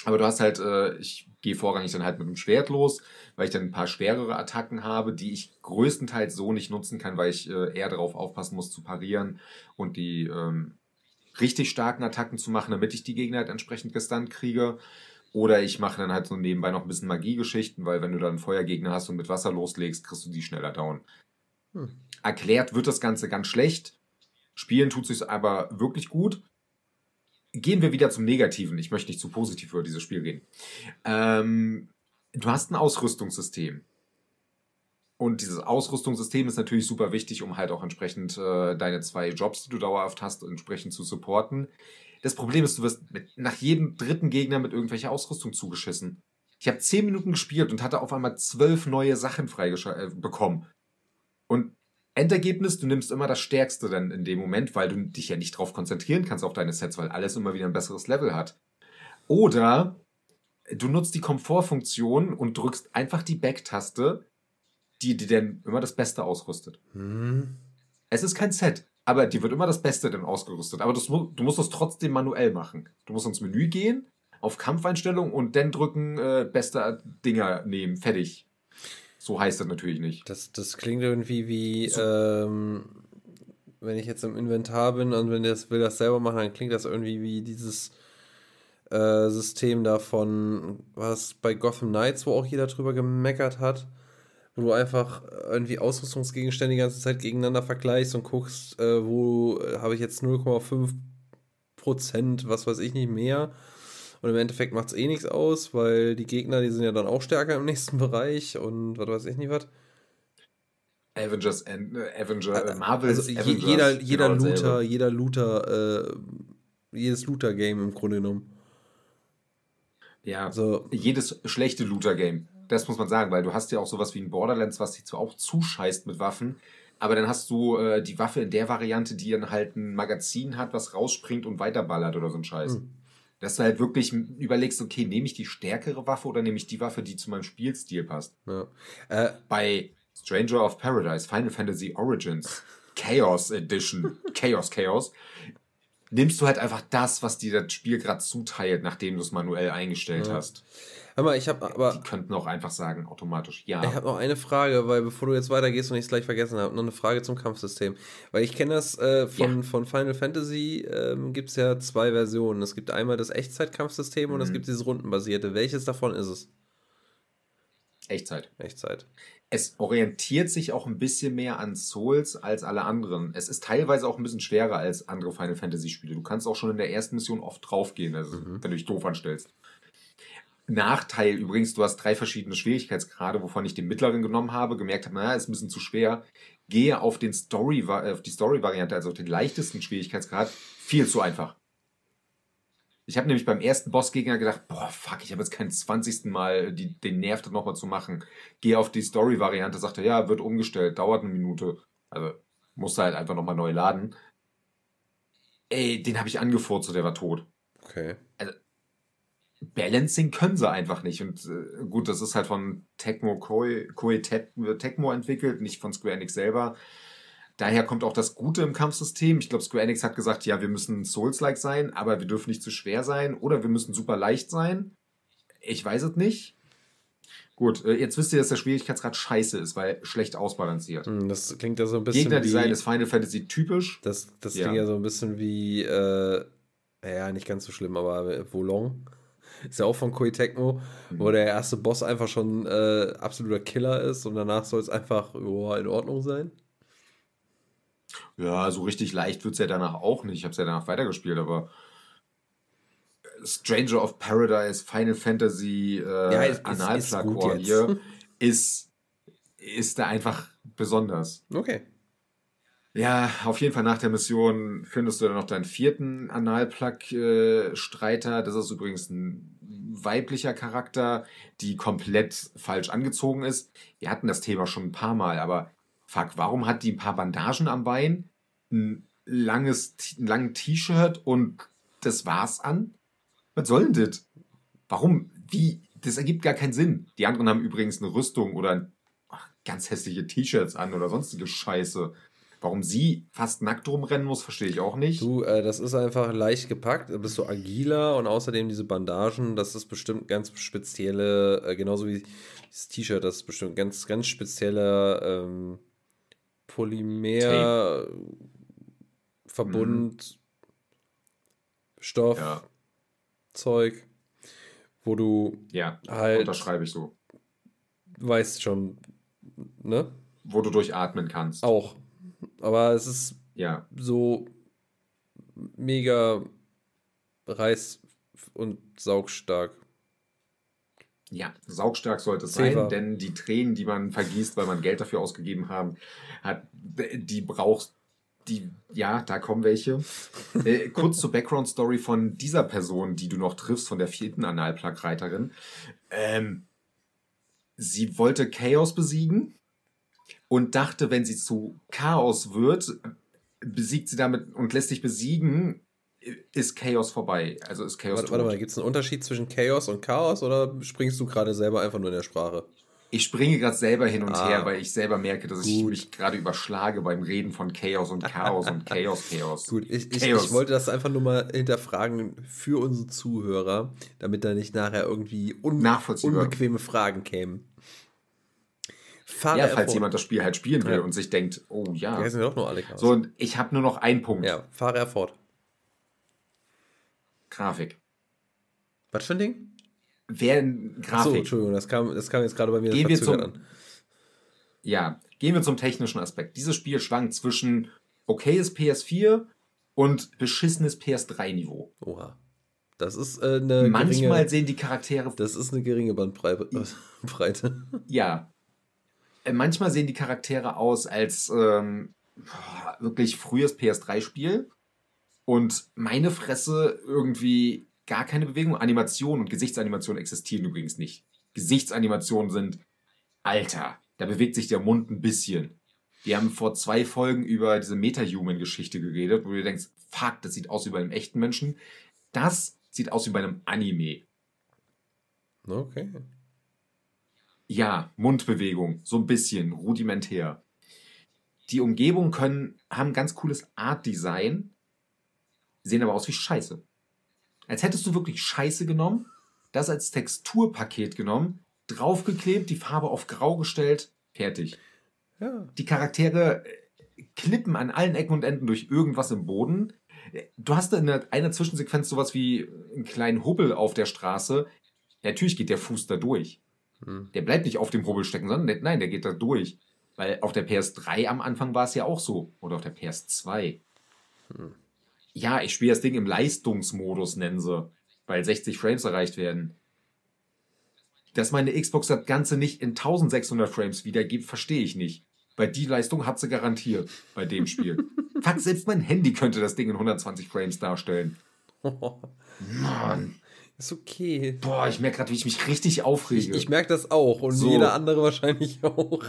Speaker 1: Aber du hast halt, äh, ich gehe vorrangig dann halt mit dem Schwert los, weil ich dann ein paar schwerere Attacken habe, die ich größtenteils so nicht nutzen kann, weil ich äh, eher darauf aufpassen muss zu parieren und die ähm, richtig starken Attacken zu machen, damit ich die Gegner halt entsprechend gestunt kriege. Oder ich mache dann halt so nebenbei noch ein bisschen Magiegeschichten, weil wenn du dann Feuergegner hast und mit Wasser loslegst, kriegst du die schneller down. Hm. Erklärt wird das Ganze ganz schlecht. Spielen tut sich aber wirklich gut gehen wir wieder zum Negativen. Ich möchte nicht zu positiv über dieses Spiel gehen. Ähm, du hast ein Ausrüstungssystem. Und dieses Ausrüstungssystem ist natürlich super wichtig, um halt auch entsprechend äh, deine zwei Jobs, die du dauerhaft hast, entsprechend zu supporten. Das Problem ist, du wirst mit, nach jedem dritten Gegner mit irgendwelcher Ausrüstung zugeschissen. Ich habe zehn Minuten gespielt und hatte auf einmal zwölf neue Sachen freibekommen. Äh, bekommen. und Endergebnis, du nimmst immer das Stärkste dann in dem Moment, weil du dich ja nicht darauf konzentrieren kannst auf deine Sets, weil alles immer wieder ein besseres Level hat. Oder du nutzt die Komfortfunktion und drückst einfach die Back-Taste, die dir dann immer das Beste ausrüstet. Hm. Es ist kein Set, aber die wird immer das Beste dann ausgerüstet. Aber das, du musst das trotzdem manuell machen. Du musst ins Menü gehen, auf Kampfeinstellung und dann drücken, äh, beste Dinger nehmen, fertig. So heißt das natürlich nicht.
Speaker 2: Das, das klingt irgendwie wie, so. ähm, wenn ich jetzt im Inventar bin und wenn das will das selber machen, dann klingt das irgendwie wie dieses äh, System da von, was bei Gotham Knights, wo auch jeder drüber gemeckert hat, wo du einfach irgendwie Ausrüstungsgegenstände die ganze Zeit gegeneinander vergleichst und guckst, äh, wo habe ich jetzt 0,5 Prozent, was weiß ich nicht mehr und im Endeffekt macht es eh nichts aus, weil die Gegner, die sind ja dann auch stärker im nächsten Bereich und was weiß ich nicht was.
Speaker 1: Avengers, äh, Avenger, äh, Marvels, also
Speaker 2: Avengers, jeder, jeder genau Looter, selber. jeder Looter, äh, jedes Looter-Game im Grunde genommen.
Speaker 1: Ja, so. jedes schlechte Looter-Game. Das muss man sagen, weil du hast ja auch sowas wie ein Borderlands, was dich zwar auch zuscheißt mit Waffen, aber dann hast du äh, die Waffe in der Variante, die dann halt ein Magazin hat, was rausspringt und weiterballert oder so ein Scheiß. Hm. Dass du halt wirklich überlegst, okay, nehme ich die stärkere Waffe oder nehme ich die Waffe, die zu meinem Spielstil passt? Ja. Äh, Bei Stranger of Paradise, Final Fantasy Origins, (laughs) Chaos Edition, Chaos Chaos, nimmst du halt einfach das, was dir das Spiel gerade zuteilt, nachdem du es manuell eingestellt ja. hast.
Speaker 2: Hör mal, ich habe aber.
Speaker 1: Die könnten auch einfach sagen, automatisch ja.
Speaker 2: Ich habe noch eine Frage, weil bevor du jetzt weitergehst und ich es gleich vergessen habe, noch eine Frage zum Kampfsystem. Weil ich kenne das äh, von, ja. von Final Fantasy, ähm, gibt es ja zwei Versionen. Es gibt einmal das Echtzeitkampfsystem mhm. und es mhm. gibt dieses rundenbasierte. Welches davon ist es?
Speaker 1: Echtzeit.
Speaker 2: Echtzeit.
Speaker 1: Es orientiert sich auch ein bisschen mehr an Souls als alle anderen. Es ist teilweise auch ein bisschen schwerer als andere Final Fantasy Spiele. Du kannst auch schon in der ersten Mission oft draufgehen, also, mhm. wenn du dich doof anstellst. Nachteil übrigens, du hast drei verschiedene Schwierigkeitsgrade, wovon ich den mittleren genommen habe, gemerkt habe, naja, ist ein bisschen zu schwer. Gehe auf, den Story, äh, auf die Story-Variante, also auf den leichtesten Schwierigkeitsgrad, viel zu einfach. Ich habe nämlich beim ersten Bossgegner gedacht, boah, fuck, ich habe jetzt kein 20. Mal die, den Nerv, das nochmal zu machen. Gehe auf die Story-Variante, sagt er, ja, wird umgestellt, dauert eine Minute. Also musste halt einfach nochmal neu laden. Ey, den habe ich angefurzt, der war tot.
Speaker 2: Okay.
Speaker 1: Also, Balancing können sie einfach nicht. Und äh, gut, das ist halt von Tecmo Koei, Koei Tecmo entwickelt, nicht von Square Enix selber. Daher kommt auch das Gute im Kampfsystem. Ich glaube, Square Enix hat gesagt, ja, wir müssen Souls-like sein, aber wir dürfen nicht zu schwer sein oder wir müssen super leicht sein. Ich weiß es nicht. Gut, äh, jetzt wisst ihr, dass der Schwierigkeitsgrad scheiße ist, weil schlecht ausbalanciert.
Speaker 2: Hm, das klingt ja so ein bisschen
Speaker 1: Gegnerdesign ist Final Fantasy typisch.
Speaker 2: Das, das ja. klingt ja so ein bisschen wie, äh, ja, nicht ganz so schlimm, aber Volong. Ist ja auch von Koei Tecmo, mhm. wo der erste Boss einfach schon äh, absoluter Killer ist und danach soll es einfach oh, in Ordnung sein.
Speaker 1: Ja, so richtig leicht wird es ja danach auch nicht. Ich habe es ja danach weitergespielt, aber Stranger of Paradise, Final Fantasy, äh, ja, Analplug hier (laughs) ist, ist da einfach besonders.
Speaker 2: Okay.
Speaker 1: Ja, auf jeden Fall nach der Mission findest du dann noch deinen vierten Analplug-Streiter. Das ist übrigens ein weiblicher Charakter, die komplett falsch angezogen ist. Wir hatten das Thema schon ein paar Mal, aber fuck, warum hat die ein paar Bandagen am Bein, ein langes, ein langen T-Shirt und das war's an? Was soll denn das? Warum? Wie? Das ergibt gar keinen Sinn. Die anderen haben übrigens eine Rüstung oder ach, ganz hässliche T-Shirts an oder sonstige Scheiße. Warum sie fast nackt rumrennen muss, verstehe ich auch nicht.
Speaker 2: Du, äh, das ist einfach leicht gepackt, da bist du agiler und außerdem diese Bandagen, das ist bestimmt ganz spezielle, äh, genauso wie dieses T-Shirt, das ist bestimmt ganz, ganz spezieller ähm, Polymer Verbund mhm. Stoff ja. Zeug, wo du
Speaker 1: ja,
Speaker 2: halt
Speaker 1: unterschreibe ich so.
Speaker 2: Weißt schon, ne?
Speaker 1: Wo du durchatmen kannst.
Speaker 2: Auch. Aber es ist
Speaker 1: ja.
Speaker 2: so mega reiß- und saugstark.
Speaker 1: Ja, saugstark sollte es sein, denn die Tränen, die man vergießt, weil man Geld dafür ausgegeben haben, hat, die braucht, die, ja, da kommen welche. (laughs) äh, kurz zur Background-Story von dieser Person, die du noch triffst, von der vierten Analplug-Reiterin. Ähm, sie wollte Chaos besiegen und dachte, wenn sie zu Chaos wird, besiegt sie damit und lässt sich besiegen, ist Chaos vorbei. Also ist Chaos
Speaker 2: Warte, warte mal, gibt es einen Unterschied zwischen Chaos und Chaos oder springst du gerade selber einfach nur in der Sprache?
Speaker 1: Ich springe gerade selber hin und ah, her, weil ich selber merke, dass gut. ich mich gerade überschlage beim Reden von Chaos und Chaos und Chaos, (laughs) Chaos.
Speaker 2: Gut, ich, ich, ich, wollte das einfach nur mal hinterfragen für unsere Zuhörer, damit da nicht nachher irgendwie un unbequeme Fragen kämen.
Speaker 1: Fahre ja, falls jemand das Spiel halt spielen will ja. und sich denkt, oh ja.
Speaker 2: Ja, sind wir doch nur alle
Speaker 1: Chaos. So, ich habe nur noch einen Punkt.
Speaker 2: Ja, fahre er fort.
Speaker 1: Grafik.
Speaker 2: Was für ein Ding?
Speaker 1: Wer Grafik. So,
Speaker 2: Entschuldigung, das kam, das kam jetzt gerade bei mir
Speaker 1: gehen wir zum, an. Ja, gehen wir zum technischen Aspekt. Dieses Spiel schwankt zwischen okayes PS4 und beschissenes PS3-Niveau.
Speaker 2: Oha. Das ist äh, eine
Speaker 1: Manchmal geringe, sehen die Charaktere.
Speaker 2: Das ist eine geringe Bandbreite. (laughs)
Speaker 1: Ja, äh, manchmal sehen die Charaktere aus als ähm, wirklich frühes PS3-Spiel. Und meine Fresse irgendwie gar keine Bewegung. Animation und Gesichtsanimationen existieren übrigens nicht. Gesichtsanimationen sind, Alter, da bewegt sich der Mund ein bisschen. Wir haben vor zwei Folgen über diese Meta-Human-Geschichte geredet, wo du denkst, fuck, das sieht aus wie bei einem echten Menschen. Das sieht aus wie bei einem Anime.
Speaker 2: Okay.
Speaker 1: Ja, Mundbewegung, so ein bisschen, rudimentär. Die Umgebungen können, haben ganz cooles Art-Design, sehen aber aus wie Scheiße. Als hättest du wirklich Scheiße genommen, das als Texturpaket genommen, draufgeklebt, die Farbe auf Grau gestellt, fertig.
Speaker 2: Ja.
Speaker 1: Die Charaktere äh, klippen an allen Ecken und Enden durch irgendwas im Boden. Du hast in einer Zwischensequenz sowas wie einen kleinen Hubbel auf der Straße. Natürlich geht der Fuß da durch. Hm. Der bleibt nicht auf dem Hobel stecken, sondern nein, der geht da durch. Weil auf der PS3 am Anfang war es ja auch so. Oder auf der PS2. Hm. Ja, ich spiele das Ding im Leistungsmodus, nennen sie. Weil 60 Frames erreicht werden. Dass meine Xbox das Ganze nicht in 1600 Frames wiedergibt, verstehe ich nicht. Weil die Leistung hat sie garantiert bei dem Spiel. (laughs) Fuck, selbst mein Handy könnte das Ding in 120 Frames darstellen. Mann.
Speaker 2: Ist okay.
Speaker 1: Boah, ich merke gerade, wie ich mich richtig aufrege.
Speaker 2: Ich, ich merke das auch und
Speaker 1: So.
Speaker 2: jeder andere wahrscheinlich (laughs) auch.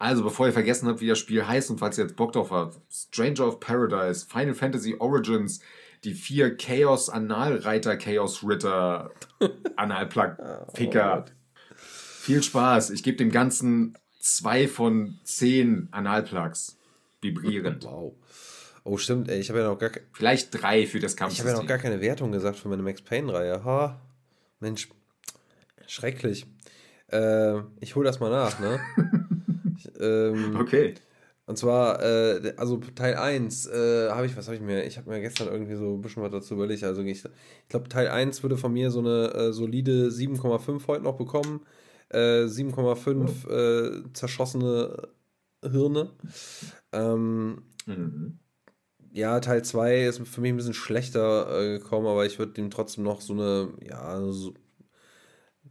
Speaker 1: Also, bevor ihr vergessen habt, wie das Spiel heißt und falls ihr jetzt Bock drauf habt, Stranger of Paradise, Final Fantasy Origins, die vier Chaos Analreiter, Chaos Ritter, (laughs) Analplug, Ficker. Viel Spaß. Ich gebe dem Ganzen zwei von zehn Analplugs. Vibrierend.
Speaker 2: Wow. Oh, stimmt, ey, ich habe ja noch gar,
Speaker 1: Vielleicht drei für das
Speaker 2: ich habe ja noch gar keine Wertung gesagt für meine Max Payne-Reihe. Ha, Mensch, schrecklich. Äh, ich hole das mal nach, ne? (laughs) ähm,
Speaker 1: Okay.
Speaker 2: Und zwar, äh, also Teil 1, äh, habe ich, was habe ich mir, ich habe mir gestern irgendwie so ein bisschen was dazu überlegt. Also ich, ich glaube, Teil 1 würde von mir so eine äh, solide 7,5 heute noch bekommen. Äh, 7,5 äh, zerschossene Hirne. Ähm,
Speaker 1: Mhm.
Speaker 2: ja, Teil 2 ist für mich ein bisschen schlechter äh, gekommen, aber ich würde dem trotzdem noch so eine, ja, so,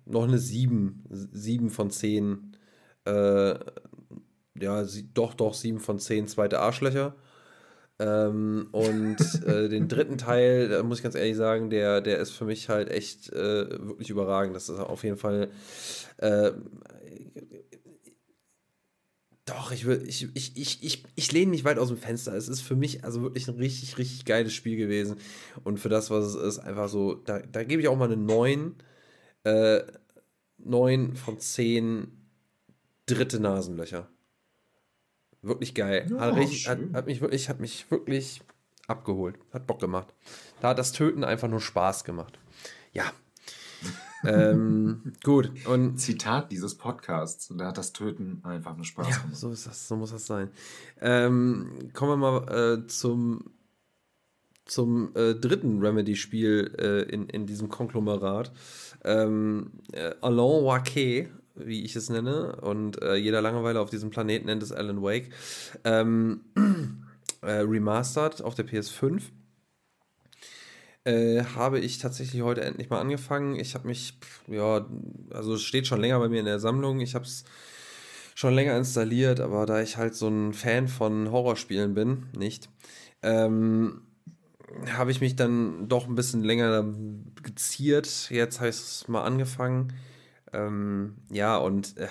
Speaker 2: noch eine 7, 7 von 10, äh, ja, sie, doch, doch, 7 von 10 zweite Arschlöcher. Ähm, und (laughs) äh, den dritten Teil, da muss ich ganz ehrlich sagen, der, der ist für mich halt echt äh, wirklich überragend. Das ist auf jeden Fall. Äh, doch, ich, will, ich, ich, ich, ich, ich lehne nicht weit aus dem Fenster. Es ist für mich also wirklich ein richtig, richtig geiles Spiel gewesen. Und für das, was es ist, einfach so, da, da gebe ich auch mal eine 9. Äh, 9 von 10 dritte Nasenlöcher. Wirklich geil.
Speaker 1: Ja,
Speaker 2: hat, richtig, hat, hat, mich wirklich, hat mich wirklich abgeholt. Hat Bock gemacht. Da hat das Töten einfach nur Spaß gemacht. Ja. (laughs) ähm, gut. Und
Speaker 1: Zitat dieses Podcasts. Da hat das Töten einfach nur Spaß
Speaker 2: ja,
Speaker 1: gemacht.
Speaker 2: so ist das, so muss das sein. Ähm, kommen wir mal äh, zum, zum äh, dritten Remedy-Spiel äh, in, in diesem Konglomerat. Ähm, äh, Alain Wake, wie ich es nenne, und äh, jeder Langeweile auf diesem Planeten nennt es Alan Wake. Ähm, (clears throat) äh, remastered auf der PS5. Äh, habe ich tatsächlich heute endlich mal angefangen. Ich habe mich, ja, also es steht schon länger bei mir in der Sammlung. Ich habe es schon länger installiert, aber da ich halt so ein Fan von Horrorspielen bin, nicht, ähm, habe ich mich dann doch ein bisschen länger geziert. Jetzt habe ich es mal angefangen. Ähm, ja, und äh,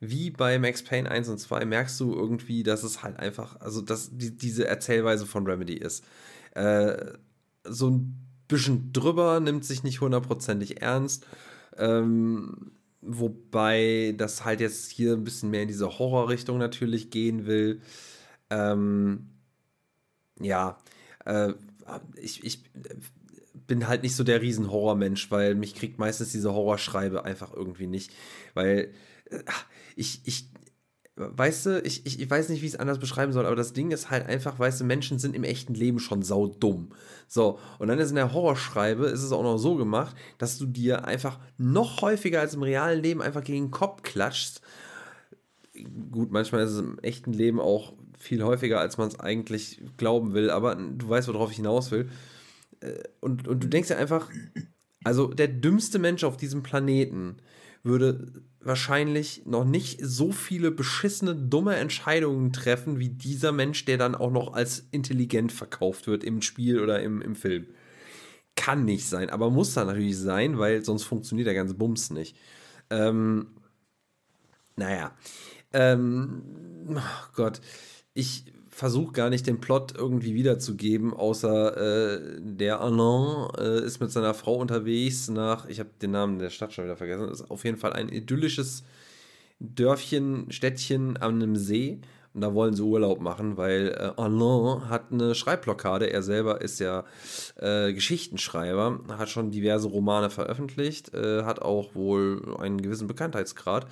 Speaker 2: wie bei Max Payne 1 und 2 merkst du irgendwie, dass es halt einfach, also dass die, diese Erzählweise von Remedy ist. Äh, so ein bisschen drüber, nimmt sich nicht hundertprozentig ernst. Ähm, wobei das halt jetzt hier ein bisschen mehr in diese Horrorrichtung natürlich gehen will. Ähm, ja, äh, ich, ich bin halt nicht so der Riesen-Horrormensch, weil mich kriegt meistens diese Horrorschreibe einfach irgendwie nicht. Weil äh, ich, ich, weißt du, ich, ich, ich weiß nicht, wie ich es anders beschreiben soll, aber das Ding ist halt einfach, weißt du, Menschen sind im echten Leben schon saudumm. So, und dann ist in der Horrorschreibe, ist es auch noch so gemacht, dass du dir einfach noch häufiger als im realen Leben einfach gegen den Kopf klatschst. Gut, manchmal ist es im echten Leben auch viel häufiger, als man es eigentlich glauben will, aber du weißt, worauf ich hinaus will. Äh, Und, und du denkst ja einfach, also der dümmste Mensch auf diesem Planeten würde wahrscheinlich noch nicht so viele beschissene, dumme Entscheidungen treffen, wie dieser Mensch, der dann auch noch als intelligent verkauft wird im Spiel oder im, im Film. Kann nicht sein, aber muss da natürlich sein, weil sonst funktioniert der ganze Bums nicht. Ähm, naja. Ähm, oh Gott. Ich versuche gar nicht den Plot irgendwie wiederzugeben, außer äh, der Alain äh, ist mit seiner Frau unterwegs nach, ich habe den Namen der Stadt schon wieder vergessen, ist auf jeden Fall ein idyllisches Dörfchen, Städtchen an einem See. Und da wollen sie Urlaub machen, weil äh, Alain hat eine Schreibblockade. Er selber ist ja äh, Geschichtenschreiber, hat schon diverse Romane veröffentlicht, äh, hat auch wohl einen gewissen Bekanntheitsgrad.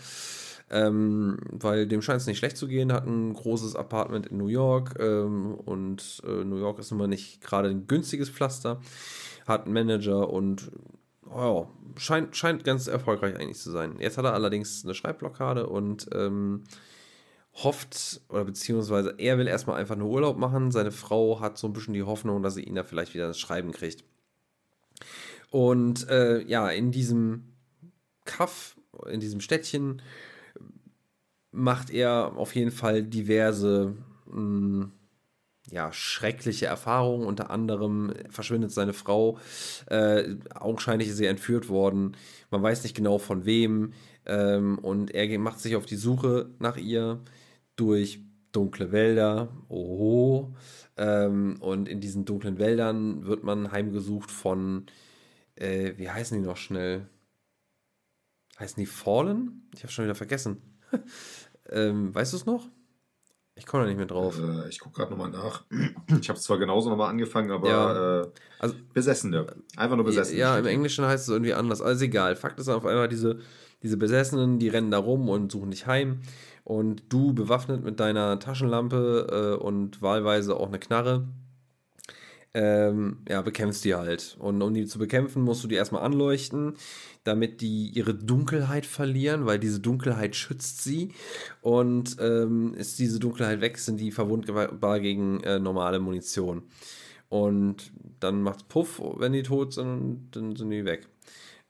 Speaker 2: Ähm, weil dem scheint es nicht schlecht zu gehen, hat ein großes Apartment in New York ähm, und äh, New York ist nun mal nicht gerade ein günstiges Pflaster, hat einen Manager und oh, scheint, scheint ganz erfolgreich eigentlich zu sein. Jetzt hat er allerdings eine Schreibblockade und ähm, hofft, oder beziehungsweise er will erstmal einfach nur Urlaub machen. Seine Frau hat so ein bisschen die Hoffnung, dass sie ihn da vielleicht wieder ins Schreiben kriegt. Und äh, ja, in diesem Kaff, in diesem Städtchen, macht er auf jeden Fall diverse, mh, ja, schreckliche Erfahrungen. Unter anderem verschwindet seine Frau. Äh, augenscheinlich ist sie entführt worden. Man weiß nicht genau von wem. Ähm, und er macht sich auf die Suche nach ihr durch dunkle Wälder. Oh. Ähm, und in diesen dunklen Wäldern wird man heimgesucht von, äh, wie heißen die noch schnell? Heißen die Fallen? Ich habe schon wieder vergessen. (laughs) ähm, weißt du es noch? Ich komme da nicht mehr drauf.
Speaker 1: Äh, ich gucke gerade nochmal nach. Ich habe es zwar genauso nochmal angefangen, aber ja. äh, also, Besessene. Einfach nur Besessene.
Speaker 2: Ja, im Englischen heißt es irgendwie anders. Also egal. Fakt ist auf einmal, diese, diese Besessenen, die rennen da rum und suchen dich heim. Und du bewaffnet mit deiner Taschenlampe äh, und wahlweise auch eine Knarre, ähm, ja, bekämpfst die halt. Und um die zu bekämpfen, musst du die erstmal anleuchten, damit die ihre Dunkelheit verlieren, weil diese Dunkelheit schützt sie. Und ähm, ist diese Dunkelheit weg, sind die verwundbar gegen äh, normale Munition. Und dann macht's Puff, wenn die tot sind, dann sind die weg.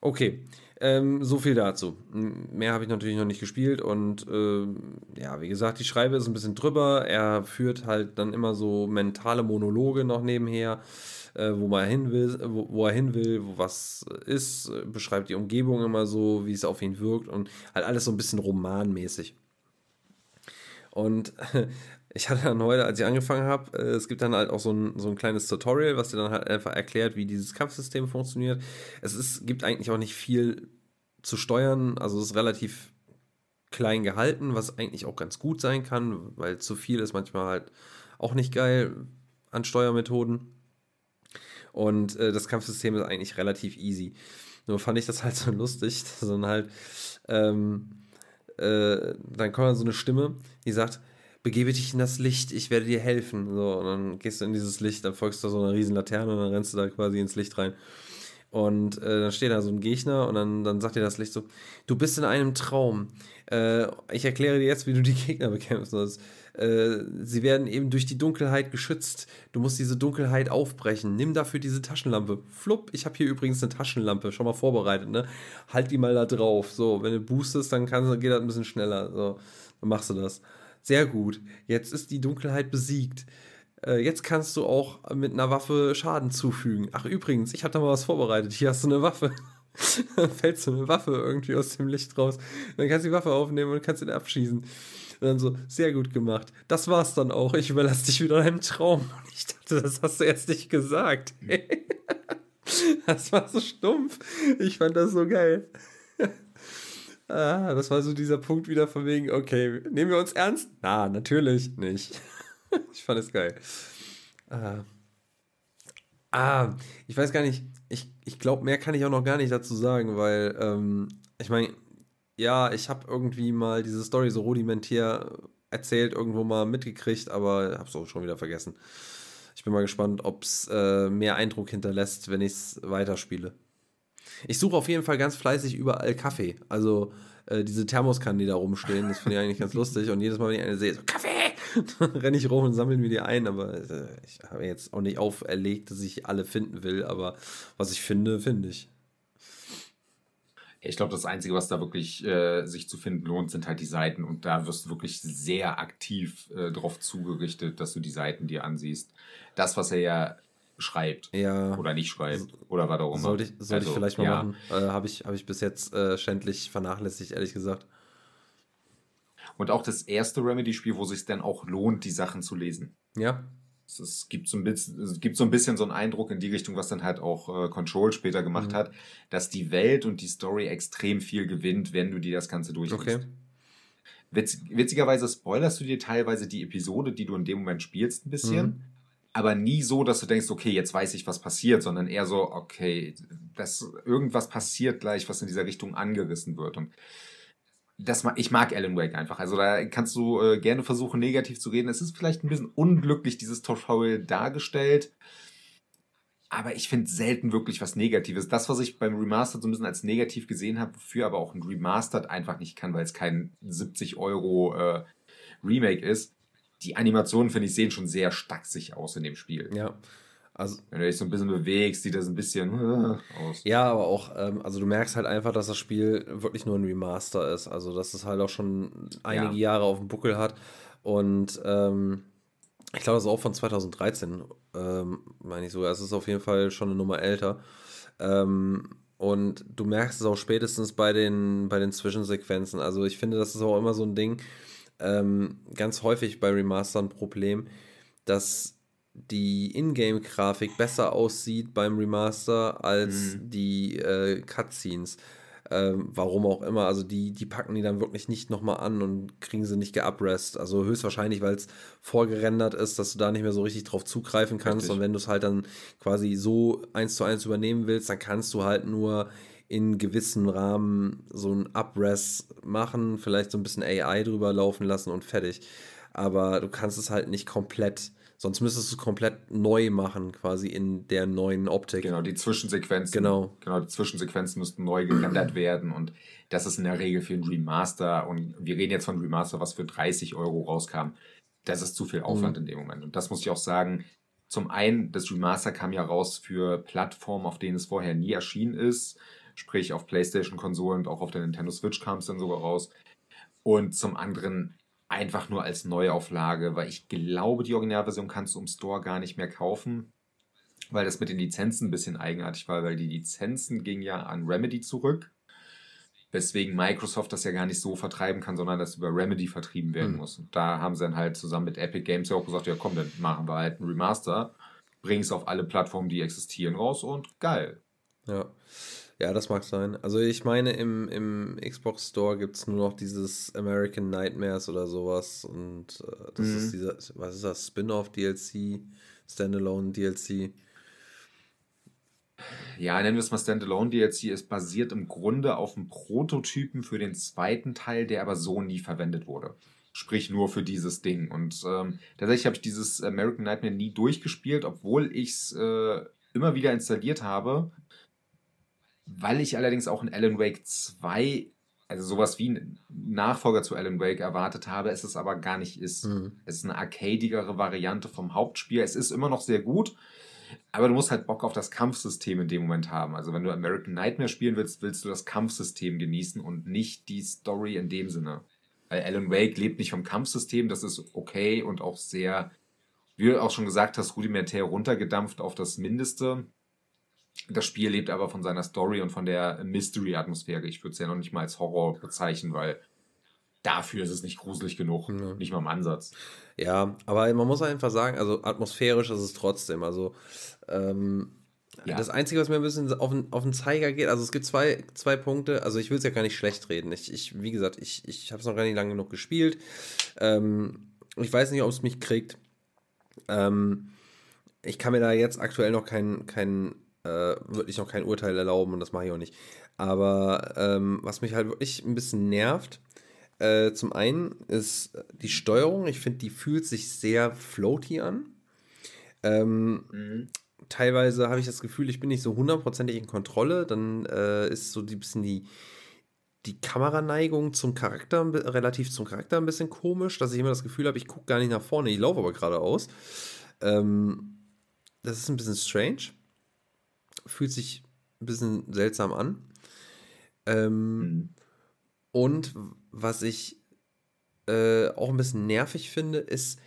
Speaker 2: Okay, ähm, so viel dazu. Mehr habe ich natürlich noch nicht gespielt und äh, ja, wie gesagt, die Schreibe ist ein bisschen drüber. Er führt halt dann immer so mentale Monologe noch nebenher, äh, wo man hin will, wo, wo, er hin will, wo was ist, beschreibt die Umgebung immer so, wie es auf ihn wirkt und halt alles so ein bisschen romanmäßig. Und (laughs) ich hatte dann heute, als ich angefangen habe, äh, es gibt dann halt auch so ein, so ein kleines Tutorial, was dir dann halt einfach erklärt, wie dieses Kampfsystem funktioniert. Es ist, gibt eigentlich auch nicht viel zu steuern, also es ist relativ klein gehalten, was eigentlich auch ganz gut sein kann, weil zu viel ist manchmal halt auch nicht geil an Steuermethoden. Und äh, das Kampfsystem ist eigentlich relativ easy. Nur fand ich das halt so (laughs) lustig, sondern halt, ähm, äh, dann kommt dann so eine Stimme, die sagt, begebe dich in das Licht, ich werde dir helfen. So, und dann gehst du in dieses Licht, dann folgst du so einer riesen Laterne und dann rennst du da quasi ins Licht rein. Und äh, dann steht da so ein Gegner und dann, dann sagt dir das Licht so, du bist in einem Traum. Äh, ich erkläre dir jetzt, wie du die Gegner (laughs) bekämpfen sollst. Äh, sie werden eben durch die Dunkelheit geschützt. Du musst diese Dunkelheit aufbrechen. Nimm dafür diese Taschenlampe. Flupp, ich habe hier übrigens eine Taschenlampe, schon mal vorbereitet, ne? Halt die mal da drauf. So, wenn du boostest, dann kann, geht das ein bisschen schneller. So, dann machst du das. Sehr gut. Jetzt ist die Dunkelheit besiegt. Äh, jetzt kannst du auch mit einer Waffe Schaden zufügen. Ach, übrigens, ich habe da mal was vorbereitet. Hier hast du eine Waffe. (laughs) dann fällt so eine Waffe irgendwie aus dem Licht raus. Dann kannst du die Waffe aufnehmen und kannst ihn abschießen. Und dann so, sehr gut gemacht. Das war's dann auch. Ich überlasse dich wieder einem Traum. Und ich dachte, das hast du erst nicht gesagt. (laughs) das war so stumpf. Ich fand das so geil. (laughs) Ah, das war so dieser Punkt wieder von wegen, okay, nehmen wir uns ernst? Na, natürlich nicht. (laughs) ich fand es geil. Ah. ah, ich weiß gar nicht, ich, ich glaube, mehr kann ich auch noch gar nicht dazu sagen, weil, ähm, ich meine, ja, ich habe irgendwie mal diese Story so rudimentär erzählt, irgendwo mal mitgekriegt, aber habe es auch schon wieder vergessen. Ich bin mal gespannt, ob es äh, mehr Eindruck hinterlässt, wenn ich es weiterspiele. Ich suche auf jeden Fall ganz fleißig überall Kaffee. Also äh, diese Thermoskannen, die da rumstehen, das finde ich eigentlich ganz lustig. Und jedes Mal, wenn ich eine sehe, so Kaffee, (laughs) renne ich rum und sammle mir die ein. Aber äh, ich habe jetzt auch nicht auferlegt, dass ich alle finden will. Aber was ich finde, finde ich.
Speaker 1: Ich glaube, das Einzige, was da wirklich äh, sich zu finden lohnt, sind halt die Seiten. Und da wirst du wirklich sehr aktiv äh, darauf zugerichtet, dass du die Seiten dir ansiehst. Das, was er ja schreibt
Speaker 2: ja.
Speaker 1: oder nicht schreibt oder was auch immer.
Speaker 2: Sollte ich, sollte also, ich vielleicht mal ja. machen. Äh, Habe ich, hab ich bis jetzt äh, schändlich vernachlässigt, ehrlich gesagt.
Speaker 1: Und auch das erste Remedy-Spiel, wo es sich dann auch lohnt, die Sachen zu lesen.
Speaker 2: Ja.
Speaker 1: Es, gibt, so ein bisschen, es gibt so ein bisschen so einen Eindruck in die Richtung, was dann halt auch äh, Control später gemacht mhm. hat, dass die Welt und die Story extrem viel gewinnt, wenn du dir das Ganze durchliest. Okay. Witz, witzigerweise spoilerst du dir teilweise die Episode, die du in dem Moment spielst, ein bisschen. Mhm aber nie so, dass du denkst, okay, jetzt weiß ich, was passiert, sondern eher so, okay, dass irgendwas passiert gleich, was in dieser Richtung angerissen wird. Und das, ich mag Alan Wake einfach. Also da kannst du äh, gerne versuchen, negativ zu reden. Es ist vielleicht ein bisschen unglücklich, dieses Tutorial dargestellt. Aber ich finde selten wirklich was Negatives. Das, was ich beim Remastered so ein bisschen als negativ gesehen habe, wofür aber auch ein Remastered einfach nicht kann, weil es kein 70 Euro äh, Remake ist, die Animationen, finde ich, sehen schon sehr stacksig aus in dem Spiel.
Speaker 2: Ja. Also,
Speaker 1: Wenn du dich so ein bisschen bewegst, sieht das ein bisschen äh, aus.
Speaker 2: Ja, aber auch, ähm, also du merkst halt einfach, dass das Spiel wirklich nur ein Remaster ist. Also, dass es halt auch schon einige ja. Jahre auf dem Buckel hat. Und ähm, Ich glaube, das ist auch von 2013, ähm, meine ich sogar. Es ist auf jeden Fall schon eine Nummer älter. Ähm, und du merkst es auch spätestens bei den, bei den Zwischensequenzen. Also ich finde, das ist auch immer so ein Ding, ähm, ganz häufig bei Remaster ein Problem, dass die Ingame-Grafik besser aussieht beim Remaster als mhm. die äh, Cutscenes. Ähm, warum auch immer. Also die, die packen die dann wirklich nicht nochmal an und kriegen sie nicht geuprest. Also höchstwahrscheinlich, weil es vorgerendert ist, dass du da nicht mehr so richtig drauf zugreifen kannst. Richtig. Und wenn du es halt dann quasi so eins zu eins übernehmen willst, dann kannst du halt nur in gewissem Rahmen so ein Upres machen, vielleicht so ein bisschen AI drüber laufen lassen und fertig. Aber du kannst es halt nicht komplett Sonst müsstest du es komplett neu machen, quasi in der neuen Optik.
Speaker 1: Genau, die Zwischensequenzen. Genau. Genau, die Zwischensequenzen müssten neu gerendert werden und das ist in der Regel für ein Remaster und wir reden jetzt von Remaster, was für 30 Euro rauskam. Das ist zu viel Aufwand mhm. in dem Moment. Und das muss ich auch sagen. Zum einen, das Remaster kam ja raus für Plattformen, auf denen es vorher nie erschienen ist. Sprich, auf PlayStation-Konsolen und auch auf der Nintendo Switch kam es dann sogar raus. Und zum anderen einfach nur als Neuauflage, weil ich glaube, die Originalversion kannst du im Store gar nicht mehr kaufen, weil das mit den Lizenzen ein bisschen eigenartig war, weil die Lizenzen gingen ja an Remedy zurück, weswegen Microsoft das ja gar nicht so vertreiben kann, sondern das über Remedy vertrieben werden mhm. muss. Und da haben sie dann halt zusammen mit Epic Games ja auch gesagt, ja komm, dann machen wir halt ein Remaster, bringen es auf alle Plattformen, die existieren, raus und geil.
Speaker 2: Ja. Ja, das mag sein. Also ich meine, im, im Xbox Store gibt es nur noch dieses American Nightmares oder sowas. Und äh, das mhm. ist dieser, was ist das, Spin-off-DLC, Standalone-DLC.
Speaker 1: Ja, nennen wir es mal Standalone DLC. Es basiert im Grunde auf einem Prototypen für den zweiten Teil, der aber so nie verwendet wurde. Sprich nur für dieses Ding. Und ähm, tatsächlich habe ich dieses American Nightmare nie durchgespielt, obwohl ich es äh, immer wieder installiert habe weil ich allerdings auch in Alan Wake 2, also sowas wie ein Nachfolger zu Alan Wake erwartet habe, es es aber gar nicht ist. Mhm. Es ist eine arcadigere Variante vom Hauptspiel. Es ist immer noch sehr gut, aber du musst halt Bock auf das Kampfsystem in dem Moment haben. Also wenn du American Nightmare spielen willst, willst du das Kampfsystem genießen und nicht die Story in dem Sinne. Weil Alan Wake lebt nicht vom Kampfsystem, das ist okay und auch sehr, wie du auch schon gesagt hast, rudimentär runtergedampft auf das Mindeste. Das Spiel lebt aber von seiner Story und von der Mystery-Atmosphäre. Ich würde es ja noch nicht mal als Horror bezeichnen, weil dafür ist es nicht gruselig genug. Ja. Nicht mal im Ansatz.
Speaker 2: Ja, aber man muss einfach sagen, also atmosphärisch ist es trotzdem. Also, ähm, ja. Das Einzige, was mir ein bisschen auf den, auf den Zeiger geht, also es gibt zwei, zwei Punkte, also ich will es ja gar nicht schlecht reden. Ich, ich wie gesagt, ich, ich habe es noch gar nicht lange genug gespielt. Ähm, ich weiß nicht, ob es mich kriegt. Ähm, ich kann mir da jetzt aktuell noch keinen kein äh, würde ich noch kein Urteil erlauben und das mache ich auch nicht. Aber ähm, was mich halt wirklich ein bisschen nervt, äh, zum einen ist die Steuerung. Ich finde, die fühlt sich sehr floaty an. Ähm, mhm. Teilweise habe ich das Gefühl, ich bin nicht so hundertprozentig in Kontrolle. Dann äh, ist so ein bisschen die, die Kameraneigung zum Charakter, relativ zum Charakter ein bisschen komisch, dass ich immer das Gefühl habe, ich gucke gar nicht nach vorne, ich laufe aber geradeaus. Ähm, das ist ein bisschen strange fühlt sich ein bisschen seltsam an. Ähm, mhm. Und was ich äh, auch ein bisschen nervig finde, ist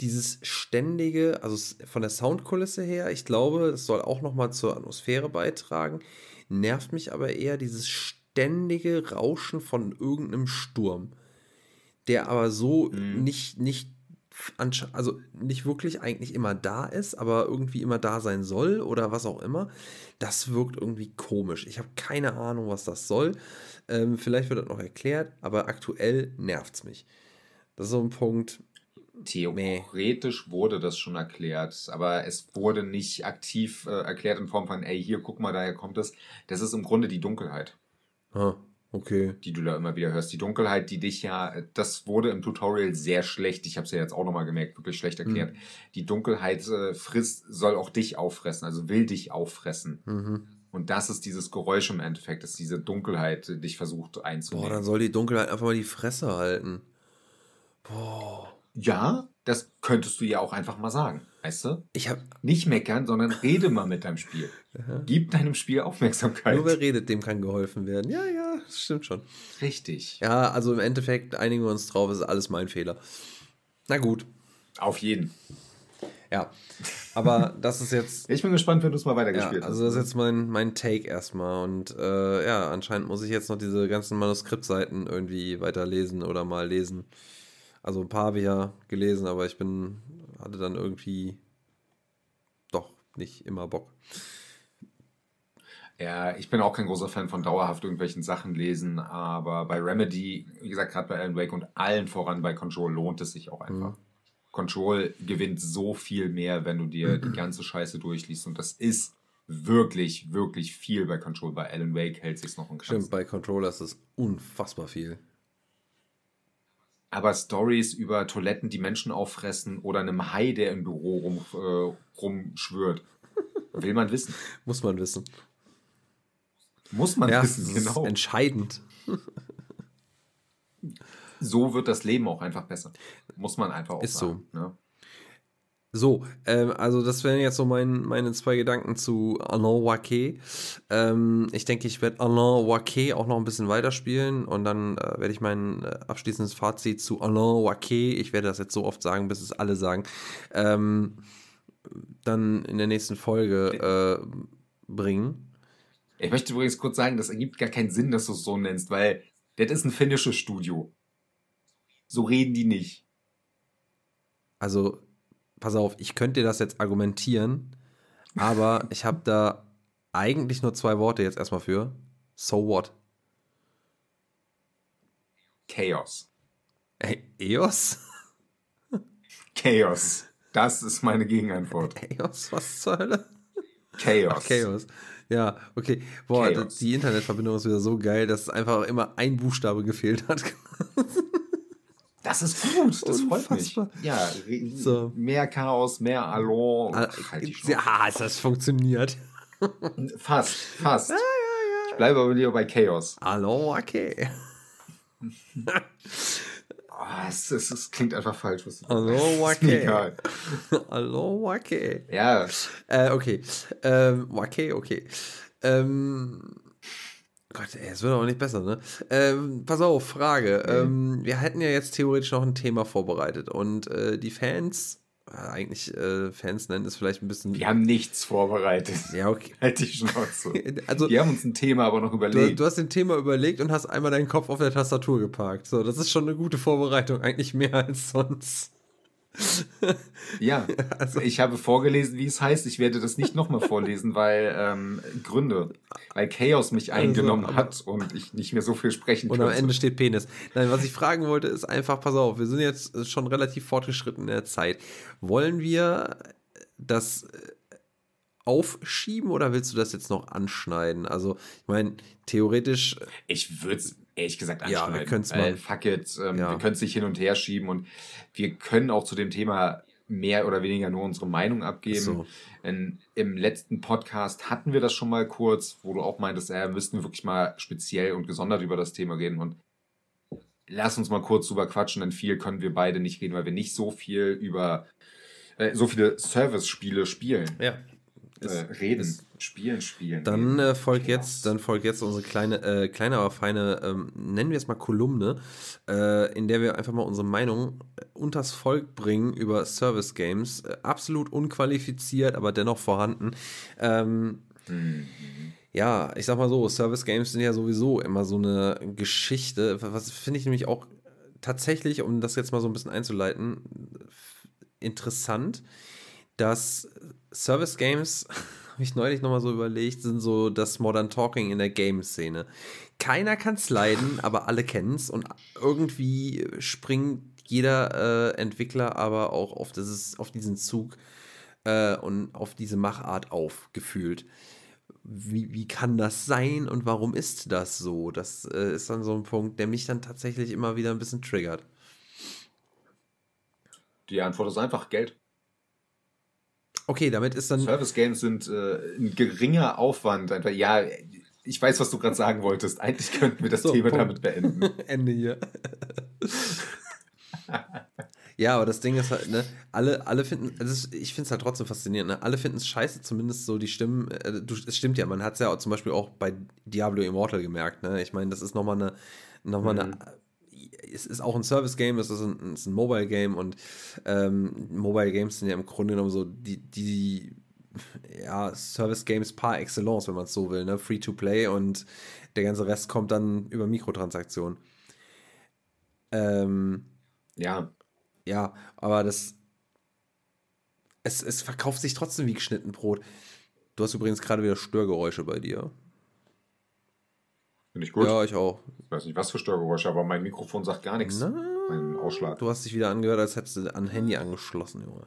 Speaker 2: dieses ständige, also von der Soundkulisse her, ich glaube, das soll auch nochmal zur Atmosphäre beitragen, nervt mich aber eher dieses ständige Rauschen von irgendeinem Sturm, der aber so mhm. nicht, nicht also nicht wirklich eigentlich immer da ist, aber irgendwie immer da sein soll oder was auch immer, das wirkt irgendwie komisch. Ich habe keine Ahnung, was das soll. Ähm, vielleicht wird das noch erklärt, aber aktuell nervt es mich. Das ist so ein Punkt.
Speaker 1: Theoretisch nee. wurde das schon erklärt, aber es wurde nicht aktiv äh, erklärt in Form von, ey, hier, guck mal, daher kommt es. Das ist im Grunde die Dunkelheit.
Speaker 2: Ah. Okay.
Speaker 1: Die du da immer wieder hörst. Die Dunkelheit, die dich ja, das wurde im Tutorial sehr schlecht, ich habe es ja jetzt auch nochmal gemerkt, wirklich schlecht erklärt. Mhm. Die Dunkelheit äh, frisst, soll auch dich auffressen, also will dich auffressen. Mhm. Und das ist dieses Geräusch im Endeffekt, dass diese Dunkelheit dich versucht einzunehmen.
Speaker 2: Boah, dann soll die Dunkelheit einfach mal die Fresse halten. Boah.
Speaker 1: Ja, das könntest du ja auch einfach mal sagen, weißt du?
Speaker 2: Ich habe
Speaker 1: nicht meckern, sondern rede mal mit deinem Spiel. Gib deinem Spiel Aufmerksamkeit.
Speaker 2: Nur wer redet, dem kann geholfen werden. Ja, ja, das stimmt schon.
Speaker 1: Richtig.
Speaker 2: Ja, also im Endeffekt einigen wir uns drauf, ist alles mein Fehler. Na gut.
Speaker 1: Auf jeden.
Speaker 2: Ja, aber (laughs) das ist jetzt.
Speaker 1: Ich bin gespannt, wenn du es mal weitergespielt
Speaker 2: ja, also hast. Also, das ist jetzt mein, mein Take erstmal. Und äh, ja, anscheinend muss ich jetzt noch diese ganzen Manuskriptseiten irgendwie weiterlesen oder mal lesen. Also, ein paar habe ich ja gelesen, aber ich bin. hatte dann irgendwie. doch nicht immer Bock.
Speaker 1: Ja, ich bin auch kein großer Fan von dauerhaft irgendwelchen Sachen lesen, aber bei Remedy, wie gesagt, gerade bei Alan Wake und allen voran bei Control lohnt es sich auch einfach. Mhm. Control gewinnt so viel mehr, wenn du dir die (clears throat) ganze Scheiße durchliest. Und das ist wirklich, wirklich viel bei Control. Bei Alan Wake hält sich noch ein
Speaker 2: Stimmt, bei Controller ist es unfassbar viel.
Speaker 1: Aber Stories über Toiletten, die Menschen auffressen oder einem Hai, der im Büro rum, äh, rumschwört, (laughs) will man wissen.
Speaker 2: Muss man wissen.
Speaker 1: Muss man
Speaker 2: ja, wissen, genau. entscheidend
Speaker 1: so wird das Leben auch einfach besser. Muss man einfach auch
Speaker 2: Ist sagen. so. Ne? So, ähm, also das wären jetzt so mein, meine zwei Gedanken zu Alain Wake. Ähm, ich denke, ich werde Alain Wake auch noch ein bisschen weiterspielen und dann äh, werde ich mein äh, abschließendes Fazit zu Alain Wake, ich werde das jetzt so oft sagen, bis es alle sagen, ähm, dann in der nächsten Folge äh, bringen.
Speaker 1: Ich möchte übrigens kurz sagen, das ergibt gar keinen Sinn, dass du es so nennst, weil das ist ein finnisches Studio. So reden die nicht.
Speaker 2: Also, pass auf, ich könnte dir das jetzt argumentieren, aber ich habe da eigentlich nur zwei Worte jetzt erstmal für. So what?
Speaker 1: Chaos.
Speaker 2: Hey, EOS?
Speaker 1: Chaos. Das ist meine Gegenantwort. (laughs)
Speaker 2: Chaos? Was zur Hölle?
Speaker 1: Chaos. Ach,
Speaker 2: Chaos. Ja, okay. Boah, Chaos. die Internetverbindung ist wieder so geil, dass einfach immer ein Buchstabe gefehlt hat. (laughs)
Speaker 1: Das ist gut, das freut mich. Ja, so. mehr Chaos, mehr Allon.
Speaker 2: Ah, ja, das funktioniert. (laughs)
Speaker 1: Fast, fast. Ja, ja, ja. Ich bleibe aber lieber bei Chaos.
Speaker 2: Allon, okay. (laughs)
Speaker 1: Oh, es, es, es, klingt einfach falsch. Was
Speaker 2: Hallo, Wake. Hallo, Wake.
Speaker 1: Ja.
Speaker 2: Äh, okay. Ähm, Wake, okay. Ähm, Gott, ey, es wird auch nicht besser, ne? Ähm, pass auf, Frage. Ähm, wir hätten ja jetzt theoretisch noch ein Thema vorbereitet und äh, die Fans, äh, eigentlich äh, Fans nennen es vielleicht ein bisschen.
Speaker 1: Wir haben nichts vorbereitet.
Speaker 2: Ja, okay.
Speaker 1: Hätte ich schon auch so. also, wir haben uns ein Thema aber noch überlegt.
Speaker 2: Du, du, hast ein Thema überlegt und hast einmal deinen Kopf auf der Tastatur geparkt. So, das ist schon eine gute Vorbereitung, eigentlich mehr als sonst. (laughs)
Speaker 1: ja, also, ich habe vorgelesen, wie es heißt. Ich werde das nicht nochmal vorlesen, weil ähm, Gründe, weil Chaos mich also, eingenommen also, hat und ich nicht mehr so viel sprechen
Speaker 2: kann. Und am Ende steht Penis. Nein, was ich fragen wollte, ist einfach, pass auf, wir sind jetzt schon relativ fortgeschritten in der Zeit. Wollen wir das äh, aufschieben oder willst du das jetzt noch anschneiden? Also, ich meine, theoretisch. Äh,
Speaker 1: ich würde es ehrlich gesagt anschneiden.
Speaker 2: Ja, wir können es mal.
Speaker 1: Fuck it, ähm, ja. wir können es nicht hin und her schieben und wir können auch zu dem Thema mehr oder weniger nur unsere Meinung abgeben. So. In, Im letzten Podcast hatten wir das schon mal kurz, wo du auch meintest, äh, müssten wir wirklich mal speziell und gesondert über das Thema reden und lass uns mal kurz drüber quatschen, denn viel können wir beide nicht reden, weil wir nicht so viel über äh, so viele Service-Spiele spielen.
Speaker 2: Ja
Speaker 1: ist, äh, reden, ist, spielen, spielen.
Speaker 2: Dann äh, folgt jetzt, dann folgt jetzt unsere kleine, äh, kleine aber feine, ähm, nennen wir es mal Kolumne, äh, in der wir einfach mal unsere Meinung äh, unters Volk bringen über Service Games. Äh, absolut unqualifiziert, aber dennoch vorhanden. Ähm, mhm. Ja, ich sag mal so, Service Games sind ja sowieso immer so eine Geschichte. Was finde ich nämlich auch tatsächlich, um das jetzt mal so ein bisschen einzuleiten, interessant dass Service Games, (laughs) habe ich neulich nochmal so überlegt, sind so das Modern Talking in der Game-Szene. Keiner kann es leiden, (laughs) aber alle kennen es und irgendwie springt jeder äh, Entwickler aber auch auf, dieses, auf diesen Zug äh, und auf diese Machart aufgefühlt. Wie, wie kann das sein und warum ist das so? Das äh, ist dann so ein Punkt, der mich dann tatsächlich immer wieder ein bisschen triggert.
Speaker 1: Die Antwort ist einfach Geld.
Speaker 2: Okay, damit ist dann.
Speaker 1: Service Games sind äh, ein geringer Aufwand. Einfach, ja, ich weiß, was du gerade sagen wolltest. Eigentlich könnten wir das so, Thema Punkt. damit beenden. (laughs)
Speaker 2: Ende hier. (laughs) ja, aber das Ding ist halt, ne, alle, alle finden, also ich finde es halt trotzdem faszinierend, ne? Alle finden es scheiße, zumindest so die Stimmen, äh, du, es stimmt ja, man hat es ja auch zum Beispiel auch bei Diablo Immortal gemerkt, ne? Ich meine, das ist nochmal eine, nochmal mhm. eine es ist auch ein Service-Game, es ist ein, ein Mobile-Game und ähm, Mobile Games sind ja im Grunde genommen so die, die ja, Service-Games par excellence, wenn man es so will, ne? Free-to-play und der ganze Rest kommt dann über Mikrotransaktionen. Ähm, ja. Ja, aber das. Es, es verkauft sich trotzdem wie geschnitten Brot. Du hast übrigens gerade wieder Störgeräusche bei dir.
Speaker 1: Finde ich gut. Ja, ich auch. Ich weiß nicht, was für Störgeräusche, aber mein Mikrofon sagt gar nichts. Na,
Speaker 2: mein Ausschlag. Du hast dich wieder angehört, als hättest du an Handy angeschlossen, Junge.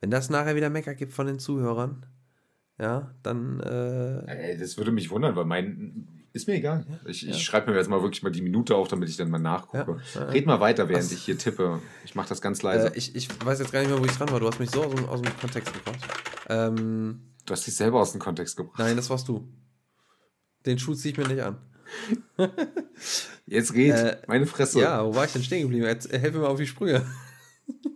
Speaker 2: Wenn das nachher wieder Mecker gibt von den Zuhörern, ja, dann. Äh,
Speaker 1: das würde mich wundern, weil mein. Ist mir egal. Ja, ich, ja. ich schreibe mir jetzt mal wirklich mal die Minute auf, damit ich dann mal nachgucke. Ja, Red mal weiter, während ich hier tippe. Ich mache das ganz leise.
Speaker 2: Äh, ich, ich weiß jetzt gar nicht mehr, wo ich dran war. Du hast mich so aus dem, aus dem Kontext gebracht. Ähm,
Speaker 1: du hast dich selber aus dem Kontext gebracht.
Speaker 2: Nein, das warst du. Den Schuh ziehe ich mir nicht an. (laughs)
Speaker 1: Jetzt red, äh, meine Fresse.
Speaker 2: Ja, wo war ich denn stehen geblieben? Jetzt, helf mir mal auf die Sprünge. (laughs)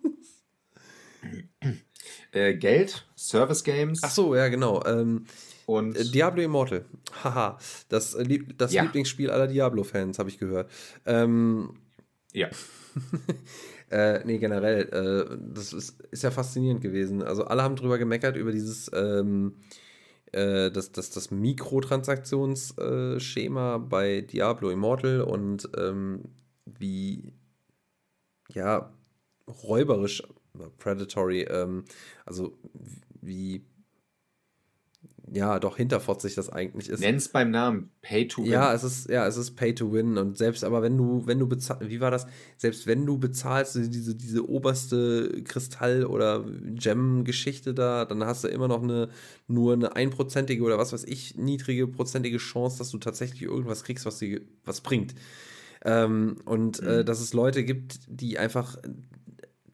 Speaker 1: Äh, Geld, Service Games.
Speaker 2: Ach so, ja, genau. Ähm, und äh, Diablo Immortal. (laughs) Haha. Das, äh, das ja. Lieblingsspiel aller Diablo-Fans, habe ich gehört. Ähm, ja. äh, nee, generell. Äh, das ist, ist ja faszinierend gewesen. Also, alle haben drüber gemeckert, über dieses. Ähm, äh, das, das, das Mikrotransaktionsschema bei Diablo Immortal und ähm, wie ja räuberisch Predatory, ähm, also wie ja, doch hinterfotzig das eigentlich ist.
Speaker 1: Nenn's beim Namen, Pay to
Speaker 2: Win. Ja, es ist, ja, es ist Pay to Win. Und selbst, aber wenn du, wenn du bezahlst, wie war das? Selbst wenn du bezahlst, diese, diese oberste Kristall- oder Gem-Geschichte da, dann hast du immer noch eine, nur eine einprozentige oder was weiß ich, niedrige prozentige Chance, dass du tatsächlich irgendwas kriegst, was dir was bringt. Ähm, und äh, mhm. äh, dass es Leute gibt, die einfach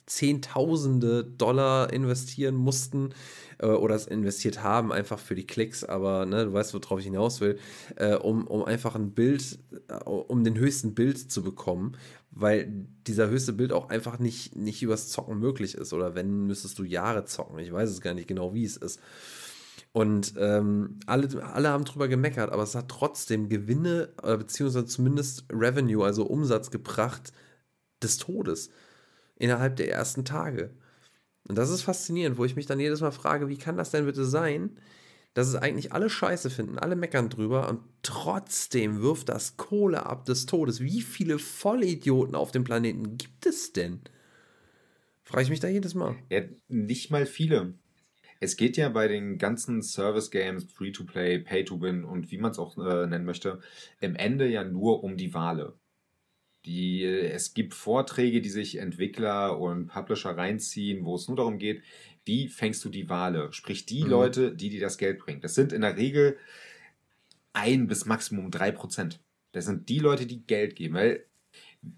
Speaker 2: Zehntausende Dollar investieren mussten äh, oder es investiert haben, einfach für die Klicks, aber ne, du weißt, worauf ich hinaus will, äh, um, um einfach ein Bild, äh, um den höchsten Bild zu bekommen, weil dieser höchste Bild auch einfach nicht, nicht übers Zocken möglich ist. Oder wenn, müsstest du Jahre zocken. Ich weiß es gar nicht genau, wie es ist. Und ähm, alle, alle haben drüber gemeckert, aber es hat trotzdem Gewinne, äh, beziehungsweise zumindest Revenue, also Umsatz gebracht des Todes innerhalb der ersten Tage. Und das ist faszinierend, wo ich mich dann jedes Mal frage, wie kann das denn bitte sein, dass es eigentlich alle Scheiße finden, alle meckern drüber und trotzdem wirft das Kohle ab des Todes. Wie viele Vollidioten auf dem Planeten gibt es denn? Frage ich mich da jedes Mal.
Speaker 1: Ja, nicht mal viele. Es geht ja bei den ganzen Service Games, Free-to-Play, Pay-to-Win und wie man es auch äh, nennen möchte, im Ende ja nur um die Wale. Die, es gibt Vorträge, die sich Entwickler und Publisher reinziehen, wo es nur darum geht, wie fängst du die Wale? Sprich, die mhm. Leute, die dir das Geld bringen. Das sind in der Regel ein bis Maximum drei Prozent. Das sind die Leute, die Geld geben. Weil,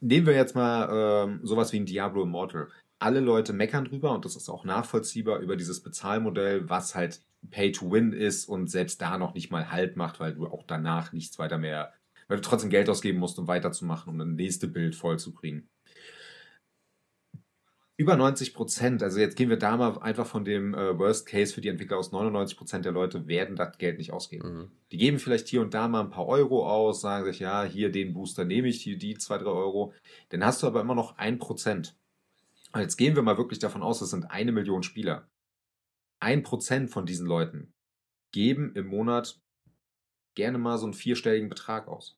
Speaker 1: nehmen wir jetzt mal ähm, sowas wie ein Diablo Immortal. Alle Leute meckern drüber und das ist auch nachvollziehbar über dieses Bezahlmodell, was halt Pay to Win ist und selbst da noch nicht mal Halt macht, weil du auch danach nichts weiter mehr weil du trotzdem Geld ausgeben musst, um weiterzumachen, um das nächste Bild vollzukriegen. Über 90 Prozent, also jetzt gehen wir da mal einfach von dem äh, Worst Case für die Entwickler aus, 99 Prozent der Leute werden das Geld nicht ausgeben. Mhm. Die geben vielleicht hier und da mal ein paar Euro aus, sagen sich, ja, hier den Booster nehme ich, hier die zwei, drei Euro. Dann hast du aber immer noch ein Prozent. Jetzt gehen wir mal wirklich davon aus, es sind eine Million Spieler. Ein Prozent von diesen Leuten geben im Monat gerne mal so einen vierstelligen Betrag aus.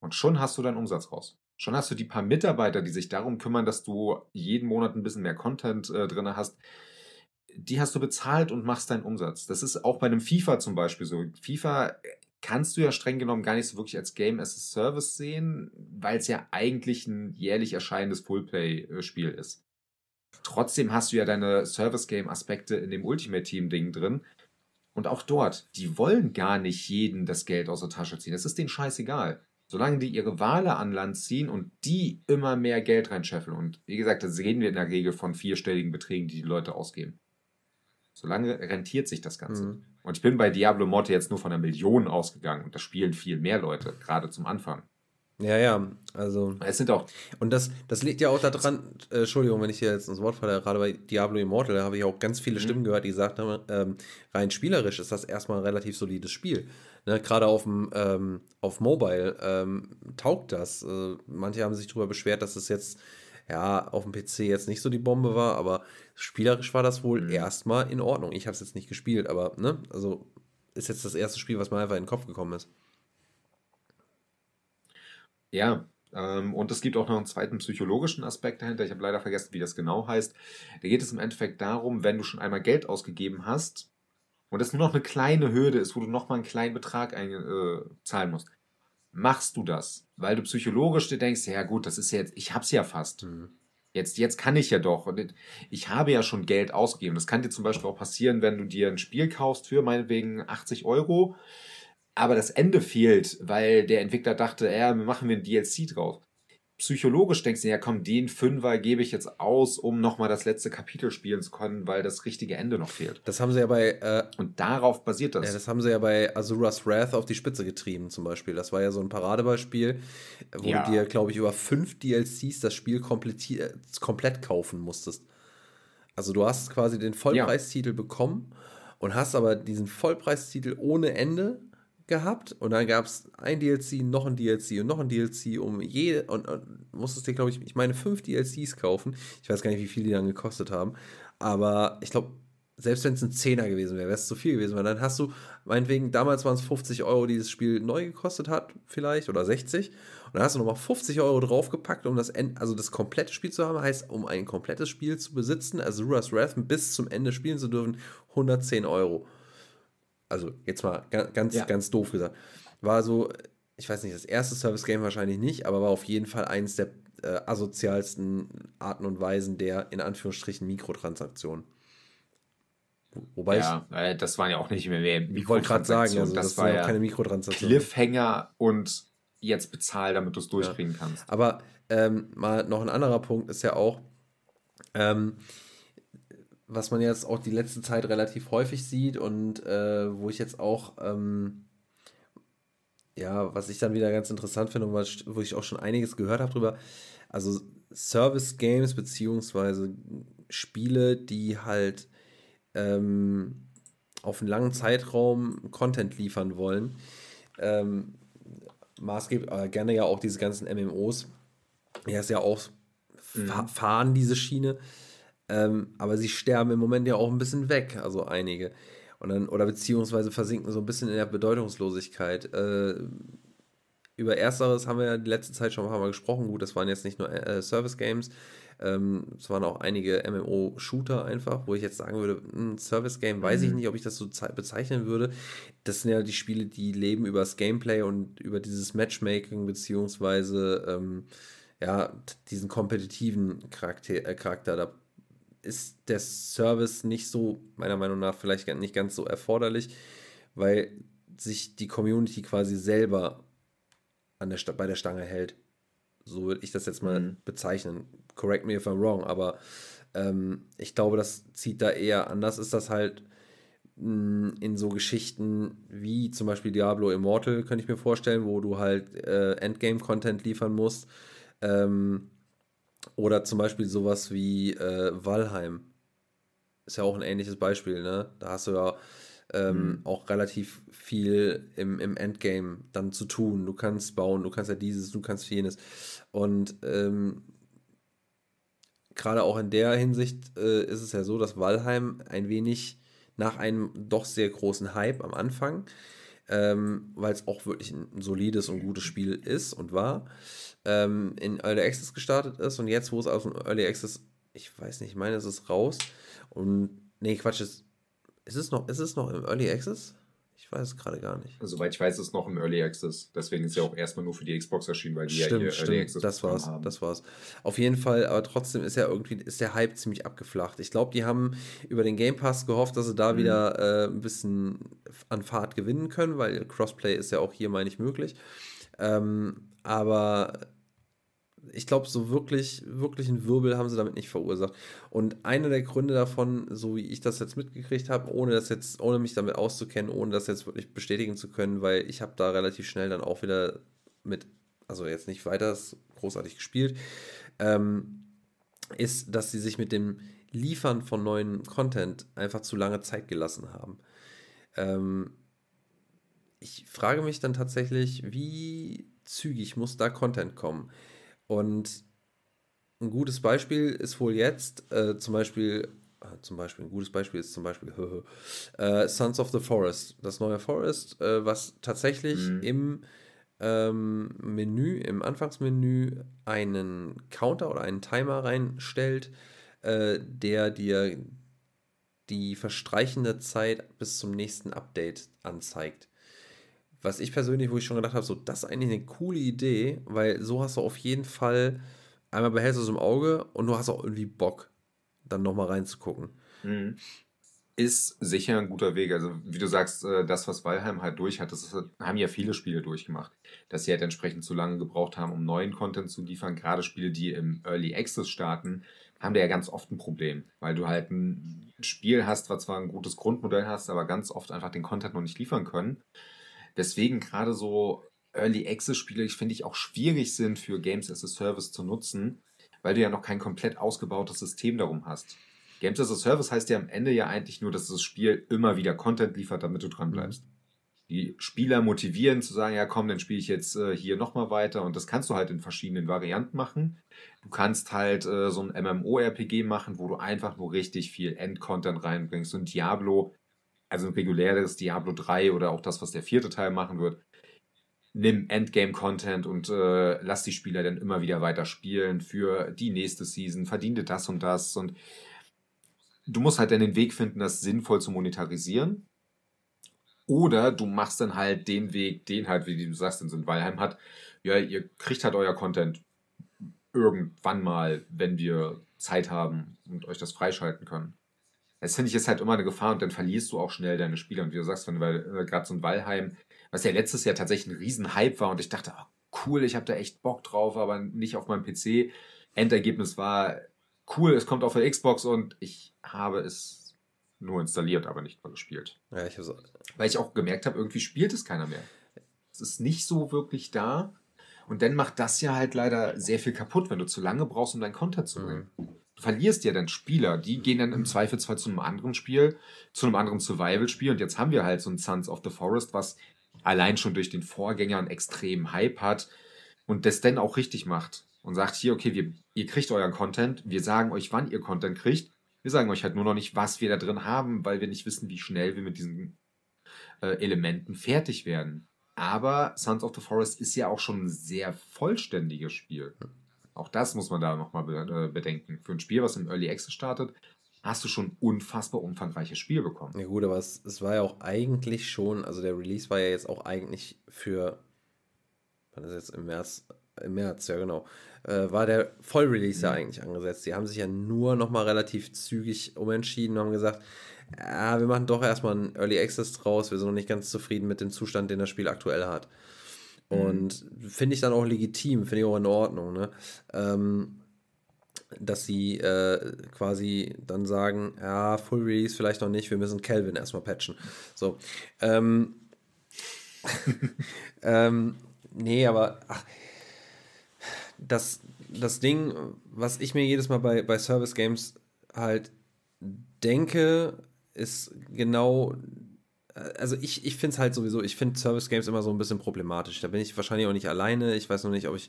Speaker 1: Und schon hast du deinen Umsatz raus. Schon hast du die paar Mitarbeiter, die sich darum kümmern, dass du jeden Monat ein bisschen mehr Content äh, drin hast. Die hast du bezahlt und machst deinen Umsatz. Das ist auch bei einem FIFA zum Beispiel so. FIFA kannst du ja streng genommen gar nicht so wirklich als Game as a Service sehen, weil es ja eigentlich ein jährlich erscheinendes Fullplay-Spiel ist. Trotzdem hast du ja deine Service-Game-Aspekte in dem Ultimate-Team-Ding drin. Und auch dort, die wollen gar nicht jeden das Geld aus der Tasche ziehen. Das ist denen scheißegal solange die ihre Wale an Land ziehen und die immer mehr Geld reinscheffeln. Und wie gesagt, da reden wir in der Regel von vierstelligen Beträgen, die die Leute ausgeben. Solange rentiert sich das Ganze. Mhm. Und ich bin bei Diablo Morte jetzt nur von einer Million ausgegangen und da spielen viel mehr Leute, gerade zum Anfang.
Speaker 2: Ja, ja, also.
Speaker 1: Es sind auch.
Speaker 2: Und das, das liegt ja auch daran, äh, Entschuldigung, wenn ich hier jetzt ins Wort falle, gerade bei Diablo Immortal, da habe ich auch ganz viele mhm. Stimmen gehört, die gesagt haben, ähm, rein spielerisch ist das erstmal ein relativ solides Spiel. Ne, gerade auf dem ähm, auf Mobile ähm, taugt das. Äh, manche haben sich darüber beschwert, dass es jetzt ja auf dem PC jetzt nicht so die Bombe war, aber spielerisch war das wohl mhm. erstmal in Ordnung. Ich habe es jetzt nicht gespielt, aber ne, also ist jetzt das erste Spiel, was mir einfach in den Kopf gekommen ist.
Speaker 1: Ja, ähm, und es gibt auch noch einen zweiten psychologischen Aspekt dahinter. Ich habe leider vergessen, wie das genau heißt. Da geht es im Endeffekt darum, wenn du schon einmal Geld ausgegeben hast und es nur noch eine kleine Hürde ist, wo du nochmal einen kleinen Betrag einzahlen äh, musst, machst du das, weil du psychologisch dir denkst, ja gut, das ist jetzt, ich hab's ja fast. Mhm. Jetzt, jetzt kann ich ja doch. Und ich habe ja schon Geld ausgegeben. Das kann dir zum Beispiel auch passieren, wenn du dir ein Spiel kaufst für meinetwegen 80 Euro aber das Ende fehlt, weil der Entwickler dachte, ja, machen wir ein DLC drauf. Psychologisch denkst du, ja komm, den Fünfer gebe ich jetzt aus, um nochmal das letzte Kapitel spielen zu können, weil das richtige Ende noch fehlt.
Speaker 2: Das haben sie ja bei... Äh,
Speaker 1: Und darauf basiert das.
Speaker 2: Ja, das haben sie ja bei Azuras Wrath auf die Spitze getrieben zum Beispiel. Das war ja so ein Paradebeispiel, wo ja. du dir, glaube ich, über fünf DLCs das Spiel äh, komplett kaufen musstest. Also du hast quasi den Vollpreistitel ja. bekommen und hast aber diesen Vollpreistitel ohne Ende gehabt und dann gab es ein DLC, noch ein DLC und noch ein DLC um jede und, und musstest dir, glaube ich, ich meine, fünf DLCs kaufen. Ich weiß gar nicht, wie viel die dann gekostet haben, aber ich glaube, selbst wenn es ein Zehner gewesen wäre, wäre es zu viel gewesen, weil dann hast du, meinetwegen, damals waren es 50 Euro, die das Spiel neu gekostet hat, vielleicht, oder 60, und dann hast du nochmal 50 Euro draufgepackt, um das, End, also das komplette Spiel zu haben, heißt, um ein komplettes Spiel zu besitzen, also Ruras Wrath bis zum Ende spielen zu dürfen, 110 Euro also jetzt mal ganz, ja. ganz doof gesagt, war so, ich weiß nicht, das erste Service-Game wahrscheinlich nicht, aber war auf jeden Fall eines der äh, asozialsten Arten und Weisen der, in Anführungsstrichen, Mikrotransaktionen.
Speaker 1: Wobei ja, ich, äh, das waren ja auch nicht mehr mehr
Speaker 2: Ich wollte gerade sagen, also das, das war ja keine Mikrotransaktion.
Speaker 1: Cliffhanger und jetzt bezahl, damit du es durchkriegen ja. kannst.
Speaker 2: Aber ähm, mal noch ein anderer Punkt ist ja auch, ähm, was man jetzt auch die letzte Zeit relativ häufig sieht und äh, wo ich jetzt auch, ähm, ja, was ich dann wieder ganz interessant finde und wo ich auch schon einiges gehört habe drüber, also Service Games beziehungsweise Spiele, die halt ähm, auf einen langen Zeitraum Content liefern wollen. Ähm, maßgeblich, äh, gerne ja auch diese ganzen MMOs. Ja, ist ja auch mhm. fahren diese Schiene. Ähm, aber sie sterben im Moment ja auch ein bisschen weg, also einige. Und dann, oder beziehungsweise versinken so ein bisschen in der Bedeutungslosigkeit. Äh, über Ersteres haben wir ja die letzte Zeit schon ein paar Mal gesprochen. Gut, das waren jetzt nicht nur äh, Service-Games, ähm, es waren auch einige MMO-Shooter einfach, wo ich jetzt sagen würde, ein hm, Service-Game, weiß mhm. ich nicht, ob ich das so bezeichnen würde. Das sind ja die Spiele, die leben über das Gameplay und über dieses Matchmaking, beziehungsweise ähm, ja, diesen kompetitiven Charakter, äh, Charakter. Da ist der Service nicht so, meiner Meinung nach, vielleicht nicht ganz so erforderlich, weil sich die Community quasi selber an der, bei der Stange hält. So würde ich das jetzt mal mhm. bezeichnen. Correct me if I'm wrong, aber ähm, ich glaube, das zieht da eher anders. Ist das halt mh, mm, in so Geschichten wie zum Beispiel Diablo Immortal, könnte ich mir vorstellen, wo du halt äh, Endgame-Content liefern musst. Ähm, oder zum Beispiel sowas wie äh, Valheim. Ist ja auch ein ähnliches Beispiel, ne? Da hast du ja ähm, mhm. auch relativ viel im, im Endgame dann zu tun. Du kannst bauen, du kannst ja dieses, du kannst jenes. Und ähm, gerade auch in der Hinsicht äh, ist es ja so, dass Valheim ein wenig nach einem doch sehr großen Hype am Anfang, ähm, weil es auch wirklich ein solides und gutes Spiel ist und war, ähm, in Early Access gestartet ist und jetzt, wo es aus dem Early Access, ich weiß nicht, ich meine, es ist raus und, nee, Quatsch, ist, ist es noch, ist es noch im Early Access? Ich weiß es gerade gar nicht.
Speaker 1: Soweit ich weiß, ist es noch im Early Access. Deswegen ist es ja auch erstmal nur für die Xbox erschienen, weil die stimmt, ja hier
Speaker 2: stimmt. Early Access das war's, haben. Das war's. Auf jeden Fall, aber trotzdem ist ja irgendwie, ist der Hype ziemlich abgeflacht. Ich glaube, die haben über den Game Pass gehofft, dass sie da mhm. wieder äh, ein bisschen an Fahrt gewinnen können, weil Crossplay ist ja auch hier, meine ich, möglich. Ähm, aber ich glaube, so wirklich, wirklich einen Wirbel haben sie damit nicht verursacht. Und einer der Gründe davon, so wie ich das jetzt mitgekriegt habe, ohne das jetzt, ohne mich damit auszukennen, ohne das jetzt wirklich bestätigen zu können, weil ich habe da relativ schnell dann auch wieder mit also jetzt nicht weiter großartig gespielt, ähm, ist, dass sie sich mit dem Liefern von neuen Content einfach zu lange Zeit gelassen haben. Ähm, ich frage mich dann tatsächlich, wie zügig muss da Content kommen? Und ein gutes Beispiel ist wohl jetzt, äh, zum Beispiel, äh, zum Beispiel, ein gutes Beispiel ist zum Beispiel (laughs) äh, Sons of the Forest, das neue Forest, äh, was tatsächlich mhm. im ähm, Menü, im Anfangsmenü einen Counter oder einen Timer reinstellt, äh, der dir die verstreichende Zeit bis zum nächsten Update anzeigt. Was ich persönlich, wo ich schon gedacht habe, so, das ist eigentlich eine coole Idee, weil so hast du auf jeden Fall, einmal behältst du es im Auge und du hast auch irgendwie Bock, dann nochmal reinzugucken.
Speaker 1: Mhm. Ist sicher ein guter Weg. Also, wie du sagst, äh, das, was Valheim halt durch hat, das haben ja viele Spiele durchgemacht. Dass sie halt entsprechend zu lange gebraucht haben, um neuen Content zu liefern. Gerade Spiele, die im Early Access starten, haben da ja ganz oft ein Problem, weil du halt ein Spiel hast, was zwar ein gutes Grundmodell hast, aber ganz oft einfach den Content noch nicht liefern können. Deswegen gerade so Early Access Spiele, finde ich auch schwierig sind für Games as a Service zu nutzen, weil du ja noch kein komplett ausgebautes System darum hast. Games as a Service heißt ja am Ende ja eigentlich nur, dass das Spiel immer wieder Content liefert, damit du dran bleibst. Mhm die Spieler motivieren zu sagen, ja komm, dann spiele ich jetzt äh, hier nochmal weiter und das kannst du halt in verschiedenen Varianten machen. Du kannst halt äh, so ein MMORPG machen, wo du einfach nur richtig viel Endcontent reinbringst. Und Diablo, also ein reguläres Diablo 3 oder auch das, was der vierte Teil machen wird, nimm Endgame-Content und äh, lass die Spieler dann immer wieder weiter spielen für die nächste Season, verdiene das und das und du musst halt dann den Weg finden, das sinnvoll zu monetarisieren oder du machst dann halt den Weg, den halt, wie du sagst, in so Valheim hat. Ja, ihr kriegt halt euer Content irgendwann mal, wenn wir Zeit haben und euch das freischalten können. Das finde ich ist halt immer eine Gefahr und dann verlierst du auch schnell deine Spieler. Und wie du sagst, wenn weil äh, gerade so ein Valheim, was ja letztes Jahr tatsächlich ein Riesenhype war und ich dachte, oh, cool, ich habe da echt Bock drauf, aber nicht auf meinem PC. Endergebnis war cool, es kommt auf der Xbox und ich habe es nur installiert, aber nicht mal gespielt. Ja, ich habe Weil ich auch gemerkt habe, irgendwie spielt es keiner mehr. Es ist nicht so wirklich da. Und dann macht das ja halt leider sehr viel kaputt, wenn du zu lange brauchst, um deinen Content zu bringen. Mhm. Verlierst ja dann Spieler, die gehen dann im Zweifelsfall zu einem anderen Spiel, zu einem anderen Survival-Spiel. Und jetzt haben wir halt so ein Sons of the Forest, was allein schon durch den Vorgänger einen extremen Hype hat und das dann auch richtig macht. Und sagt hier, okay, wir, ihr kriegt euren Content, wir sagen euch, wann ihr Content kriegt wir sagen euch halt nur noch nicht, was wir da drin haben, weil wir nicht wissen, wie schnell wir mit diesen äh, Elementen fertig werden. Aber Sons of the Forest ist ja auch schon ein sehr vollständiges Spiel. Auch das muss man da nochmal be äh, bedenken. Für ein Spiel, was im Early Access startet, hast du schon unfassbar umfangreiches Spiel bekommen.
Speaker 2: Ja gut, aber es, es war ja auch eigentlich schon, also der Release war ja jetzt auch eigentlich für, wann ist jetzt im März, im März, ja genau, äh, war der Vollrelease mhm. ja eigentlich angesetzt. Die haben sich ja nur nochmal relativ zügig umentschieden und haben gesagt, ja, wir machen doch erstmal einen Early Access draus, wir sind noch nicht ganz zufrieden mit dem Zustand, den das Spiel aktuell hat. Mhm. Und finde ich dann auch legitim, finde ich auch in Ordnung, ne? Ähm, dass sie äh, quasi dann sagen, ja, Full Release vielleicht noch nicht, wir müssen Kelvin erstmal patchen. So. Ähm, (laughs) (laughs) ähm, nee, aber ach, das, das Ding, was ich mir jedes Mal bei, bei Service Games halt denke, ist genau. Also ich, ich finde es halt sowieso, ich finde Service Games immer so ein bisschen problematisch. Da bin ich wahrscheinlich auch nicht alleine. Ich weiß noch nicht, ob ich,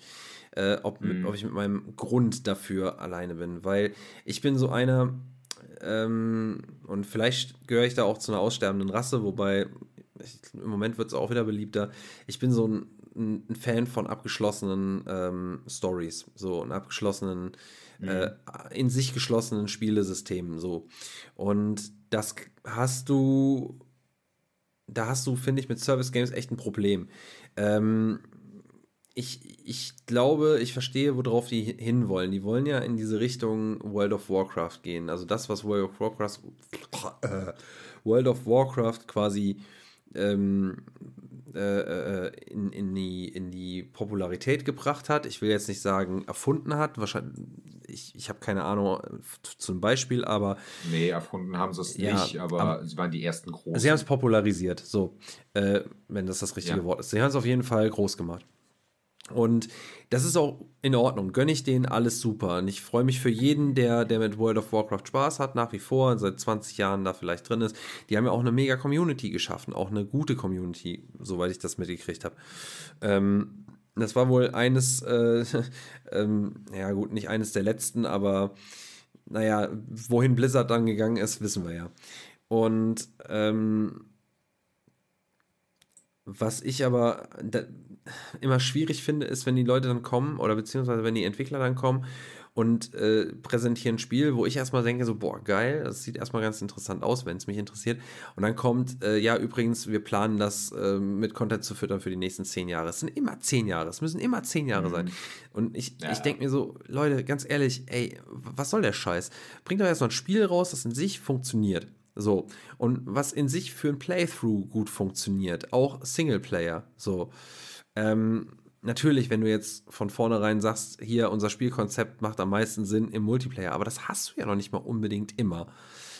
Speaker 2: äh, ob, mhm. mit, ob ich mit meinem Grund dafür alleine bin. Weil ich bin so einer, ähm, und vielleicht gehöre ich da auch zu einer aussterbenden Rasse, wobei ich, im Moment wird es auch wieder beliebter. Ich bin so ein ein Fan von abgeschlossenen ähm, Stories, so und abgeschlossenen, mhm. äh, in sich geschlossenen Spielesystemen, so. Und das hast du, da hast du, finde ich, mit Service Games echt ein Problem. Ähm, ich, ich glaube, ich verstehe, worauf die hinwollen. Die wollen ja in diese Richtung World of Warcraft gehen. Also das, was World of Warcraft, äh, World of Warcraft quasi ähm, äh, äh, in, in, die, in die Popularität gebracht hat. Ich will jetzt nicht sagen, erfunden hat. Wahrscheinlich, ich, ich habe keine Ahnung zum Beispiel, aber.
Speaker 1: Nee, erfunden haben sie es ja, nicht, aber, aber, sie waren die ersten großen.
Speaker 2: Sie haben es popularisiert, so, äh, wenn das das richtige ja. Wort ist. Sie haben es auf jeden Fall groß gemacht. Und das ist auch in Ordnung. Gönne ich denen alles super. Und ich freue mich für jeden, der, der mit World of Warcraft Spaß hat, nach wie vor, seit 20 Jahren da vielleicht drin ist. Die haben ja auch eine mega Community geschaffen, auch eine gute Community, soweit ich das mitgekriegt habe. Ähm, das war wohl eines, äh, (laughs) ähm, ja gut, nicht eines der letzten, aber naja, wohin Blizzard dann gegangen ist, wissen wir ja. Und ähm, was ich aber da, immer schwierig finde, ist, wenn die Leute dann kommen oder beziehungsweise wenn die Entwickler dann kommen und äh, präsentieren ein Spiel, wo ich erstmal denke, so, boah, geil, das sieht erstmal ganz interessant aus, wenn es mich interessiert. Und dann kommt, äh, ja, übrigens, wir planen das äh, mit Content zu füttern für die nächsten zehn Jahre. Es sind immer zehn Jahre, es müssen immer zehn Jahre mhm. sein. Und ich, ja. ich denke mir so, Leute, ganz ehrlich, ey, was soll der Scheiß? Bringt doch erstmal ein Spiel raus, das in sich funktioniert. So. Und was in sich für ein Playthrough gut funktioniert, auch Singleplayer. So. Ähm, natürlich, wenn du jetzt von vornherein sagst, hier unser Spielkonzept macht am meisten Sinn im Multiplayer, aber das hast du ja noch nicht mal unbedingt immer.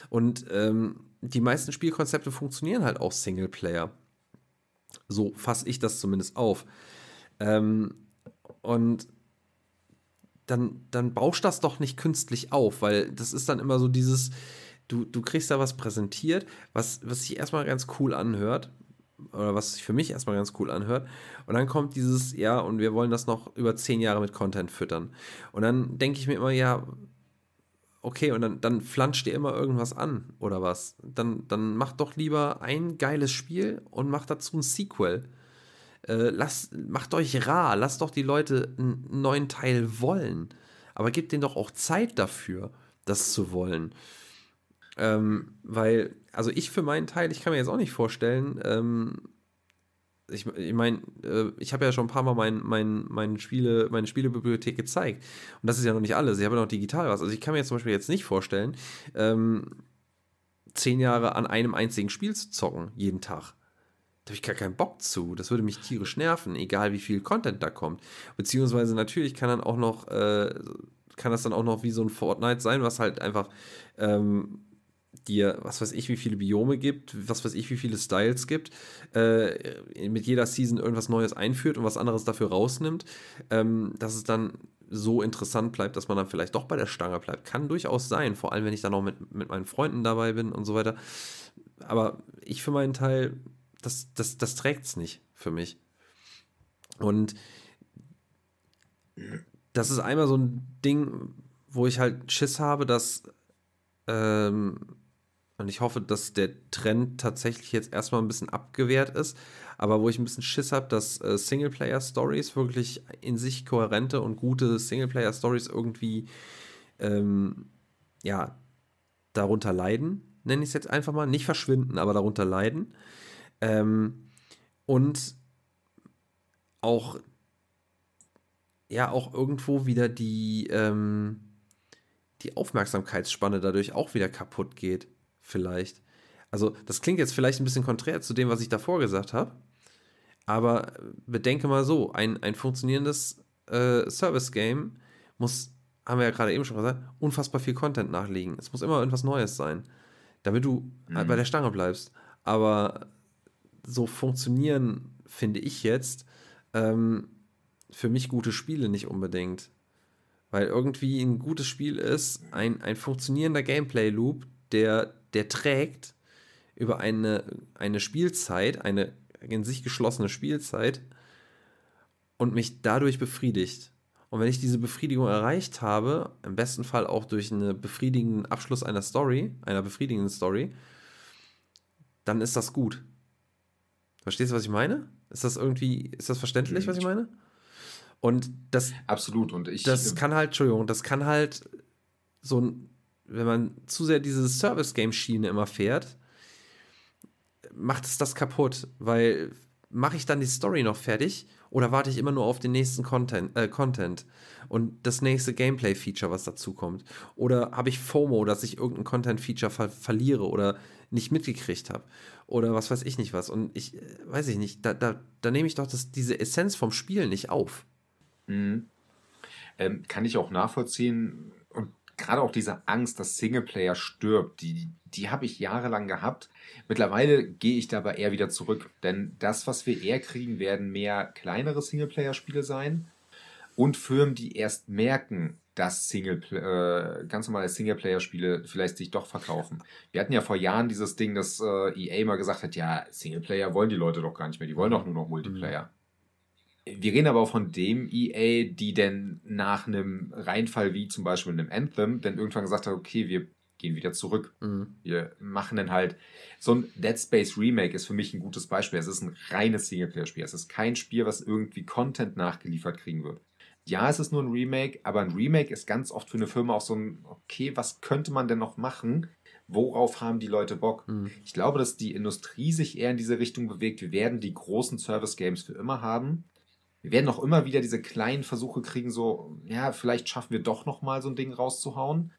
Speaker 2: Und ähm, die meisten Spielkonzepte funktionieren halt auch Singleplayer. So fasse ich das zumindest auf. Ähm, und dann, dann baust das doch nicht künstlich auf, weil das ist dann immer so dieses, du, du kriegst da was präsentiert, was, was sich erstmal ganz cool anhört. Oder was sich für mich erstmal ganz cool anhört. Und dann kommt dieses, ja, und wir wollen das noch über zehn Jahre mit Content füttern. Und dann denke ich mir immer, ja, okay, und dann, dann flanscht dir immer irgendwas an, oder was? Dann, dann mach doch lieber ein geiles Spiel und mach dazu ein Sequel. Äh, lasst, macht euch rar, lasst doch die Leute einen neuen Teil wollen. Aber gebt denen doch auch Zeit dafür, das zu wollen. Ähm, weil, also ich für meinen Teil, ich kann mir jetzt auch nicht vorstellen, ähm, ich, ich meine, äh, ich habe ja schon ein paar Mal mein, mein, mein Spiele, meine Spielebibliothek gezeigt. Und das ist ja noch nicht alles. Ich habe ja noch digital was. Also ich kann mir jetzt zum Beispiel jetzt nicht vorstellen, ähm, zehn Jahre an einem einzigen Spiel zu zocken, jeden Tag. Da habe ich gar keinen Bock zu. Das würde mich tierisch nerven, egal wie viel Content da kommt. Beziehungsweise natürlich kann dann auch noch, äh, kann das dann auch noch wie so ein Fortnite sein, was halt einfach ähm, dir, was weiß ich, wie viele Biome gibt, was weiß ich, wie viele Styles gibt, äh, mit jeder Season irgendwas Neues einführt und was anderes dafür rausnimmt, ähm, dass es dann so interessant bleibt, dass man dann vielleicht doch bei der Stange bleibt. Kann durchaus sein, vor allem wenn ich dann auch mit, mit meinen Freunden dabei bin und so weiter. Aber ich für meinen Teil, das, das, das trägt es nicht für mich. Und das ist einmal so ein Ding, wo ich halt Schiss habe, dass ähm, und ich hoffe, dass der Trend tatsächlich jetzt erstmal ein bisschen abgewehrt ist. Aber wo ich ein bisschen Schiss habe, dass äh, Singleplayer-Stories wirklich in sich kohärente und gute Singleplayer-Stories irgendwie ähm, ja, darunter leiden, nenne ich es jetzt einfach mal. Nicht verschwinden, aber darunter leiden. Ähm, und auch ja, auch irgendwo wieder die, ähm, die Aufmerksamkeitsspanne dadurch auch wieder kaputt geht vielleicht. Also, das klingt jetzt vielleicht ein bisschen konträr zu dem, was ich davor gesagt habe. Aber bedenke mal so: ein, ein funktionierendes äh, Service-Game muss, haben wir ja gerade eben schon gesagt, unfassbar viel Content nachliegen. Es muss immer irgendwas Neues sein, damit du mhm. bei der Stange bleibst. Aber so funktionieren, finde ich jetzt, ähm, für mich gute Spiele nicht unbedingt. Weil irgendwie ein gutes Spiel ist ein, ein funktionierender Gameplay-Loop, der der trägt über eine, eine Spielzeit, eine in sich geschlossene Spielzeit und mich dadurch befriedigt. Und wenn ich diese Befriedigung erreicht habe, im besten Fall auch durch einen befriedigenden Abschluss einer Story, einer befriedigenden Story, dann ist das gut. Verstehst du, was ich meine? Ist das irgendwie, ist das verständlich, was ich meine? Und das.
Speaker 1: Absolut. Und ich.
Speaker 2: Das kann halt, Entschuldigung, das kann halt so ein wenn man zu sehr diese Service-Game-Schiene immer fährt, macht es das kaputt, weil mache ich dann die Story noch fertig oder warte ich immer nur auf den nächsten Content, äh, Content und das nächste Gameplay-Feature, was dazu kommt? Oder habe ich FOMO, dass ich irgendein Content-Feature ver verliere oder nicht mitgekriegt habe? Oder was weiß ich nicht was. Und ich äh, weiß ich nicht, da, da, da nehme ich doch das, diese Essenz vom Spiel nicht auf.
Speaker 1: Mhm. Ähm, kann ich auch nachvollziehen, gerade auch diese Angst, dass Singleplayer stirbt, die, die habe ich jahrelang gehabt. Mittlerweile gehe ich dabei eher wieder zurück, denn das, was wir eher kriegen, werden mehr kleinere Singleplayer-Spiele sein und Firmen, die erst merken, dass Single, äh, ganz normale Singleplayer-Spiele vielleicht sich doch verkaufen. Wir hatten ja vor Jahren dieses Ding, dass äh, EA mal gesagt hat, ja, Singleplayer wollen die Leute doch gar nicht mehr, die wollen doch nur noch Multiplayer. Wir reden aber auch von dem EA, die denn nach einem Reinfall wie zum Beispiel in einem Anthem dann irgendwann gesagt hat, okay, wir gehen wieder zurück. Mhm. Wir machen dann halt so ein Dead Space Remake ist für mich ein gutes Beispiel. Es ist ein reines Singleplayer-Spiel. Es ist kein Spiel, was irgendwie Content nachgeliefert kriegen wird. Ja, es ist nur ein Remake, aber ein Remake ist ganz oft für eine Firma auch so ein, okay, was könnte man denn noch machen? Worauf haben die Leute Bock? Mhm. Ich glaube, dass die Industrie sich eher in diese Richtung bewegt. Wir werden die großen Service-Games für immer haben wir werden auch immer wieder diese kleinen Versuche kriegen, so, ja, vielleicht schaffen wir doch nochmal so ein Ding rauszuhauen.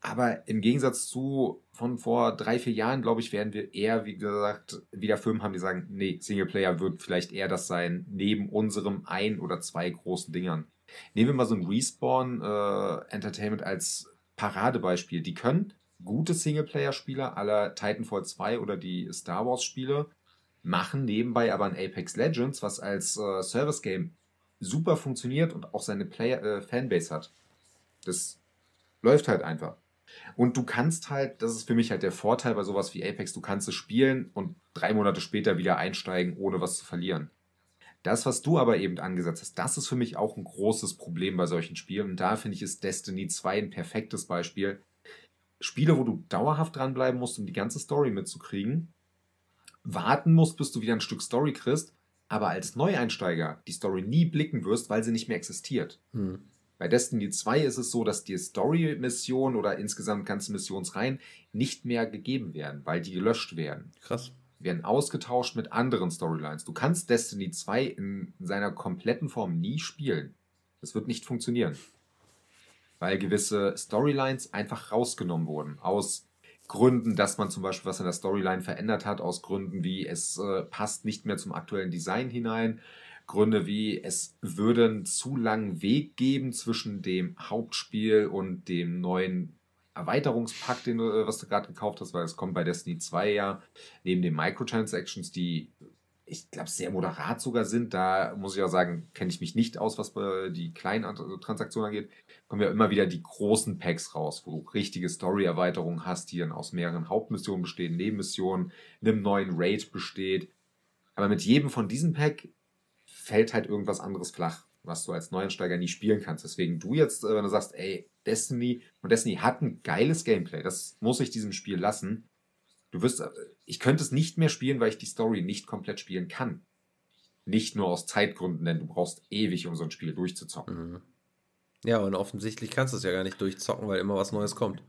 Speaker 1: Aber im Gegensatz zu von vor drei, vier Jahren, glaube ich, werden wir eher, wie gesagt, wieder Firmen haben, die sagen, nee, Singleplayer wird vielleicht eher das sein, neben unserem ein oder zwei großen Dingern. Nehmen wir mal so ein Respawn äh, Entertainment als Paradebeispiel. Die können gute Singleplayer-Spieler aller Titanfall 2 oder die Star Wars-Spiele machen nebenbei aber ein Apex Legends, was als äh, Service-Game super funktioniert und auch seine Player, äh, Fanbase hat. Das läuft halt einfach. Und du kannst halt, das ist für mich halt der Vorteil bei sowas wie Apex, du kannst es spielen und drei Monate später wieder einsteigen, ohne was zu verlieren. Das, was du aber eben angesetzt hast, das ist für mich auch ein großes Problem bei solchen Spielen. Und da finde ich, ist Destiny 2 ein perfektes Beispiel. Spiele, wo du dauerhaft dranbleiben musst, um die ganze Story mitzukriegen, warten musst, bis du wieder ein Stück Story kriegst, aber als Neueinsteiger die Story nie blicken wirst, weil sie nicht mehr existiert. Hm. Bei Destiny 2 ist es so, dass die Story-Mission oder insgesamt ganze Missionsreihen nicht mehr gegeben werden, weil die gelöscht werden. Krass. Werden ausgetauscht mit anderen Storylines. Du kannst Destiny 2 in seiner kompletten Form nie spielen. Das wird nicht funktionieren. Weil gewisse Storylines einfach rausgenommen wurden aus Gründen, dass man zum Beispiel was in der Storyline verändert hat, aus Gründen wie es äh, passt nicht mehr zum aktuellen Design hinein, Gründe wie es würde einen zu langen Weg geben zwischen dem Hauptspiel und dem neuen Erweiterungspack, den du, äh, was du gerade gekauft hast, weil es kommt bei Destiny 2 ja neben den Microtransactions, die ich glaube, sehr moderat sogar sind. Da muss ich auch sagen, kenne ich mich nicht aus, was die kleinen also Transaktionen angeht. Kommen ja immer wieder die großen Packs raus, wo du richtige Story-Erweiterungen hast, die dann aus mehreren Hauptmissionen bestehen, Nebenmissionen, einem neuen Raid besteht. Aber mit jedem von diesen Pack fällt halt irgendwas anderes flach, was du als Neuensteiger nie spielen kannst. Deswegen du jetzt, äh, wenn du sagst, ey, Destiny, und Destiny hat ein geiles Gameplay, das muss ich diesem Spiel lassen Du wirst, äh, ich könnte es nicht mehr spielen, weil ich die Story nicht komplett spielen kann. Nicht nur aus Zeitgründen, denn du brauchst ewig, um so ein Spiel durchzuzocken.
Speaker 2: Mhm. Ja, und offensichtlich kannst du es ja gar nicht durchzocken, weil immer was Neues kommt.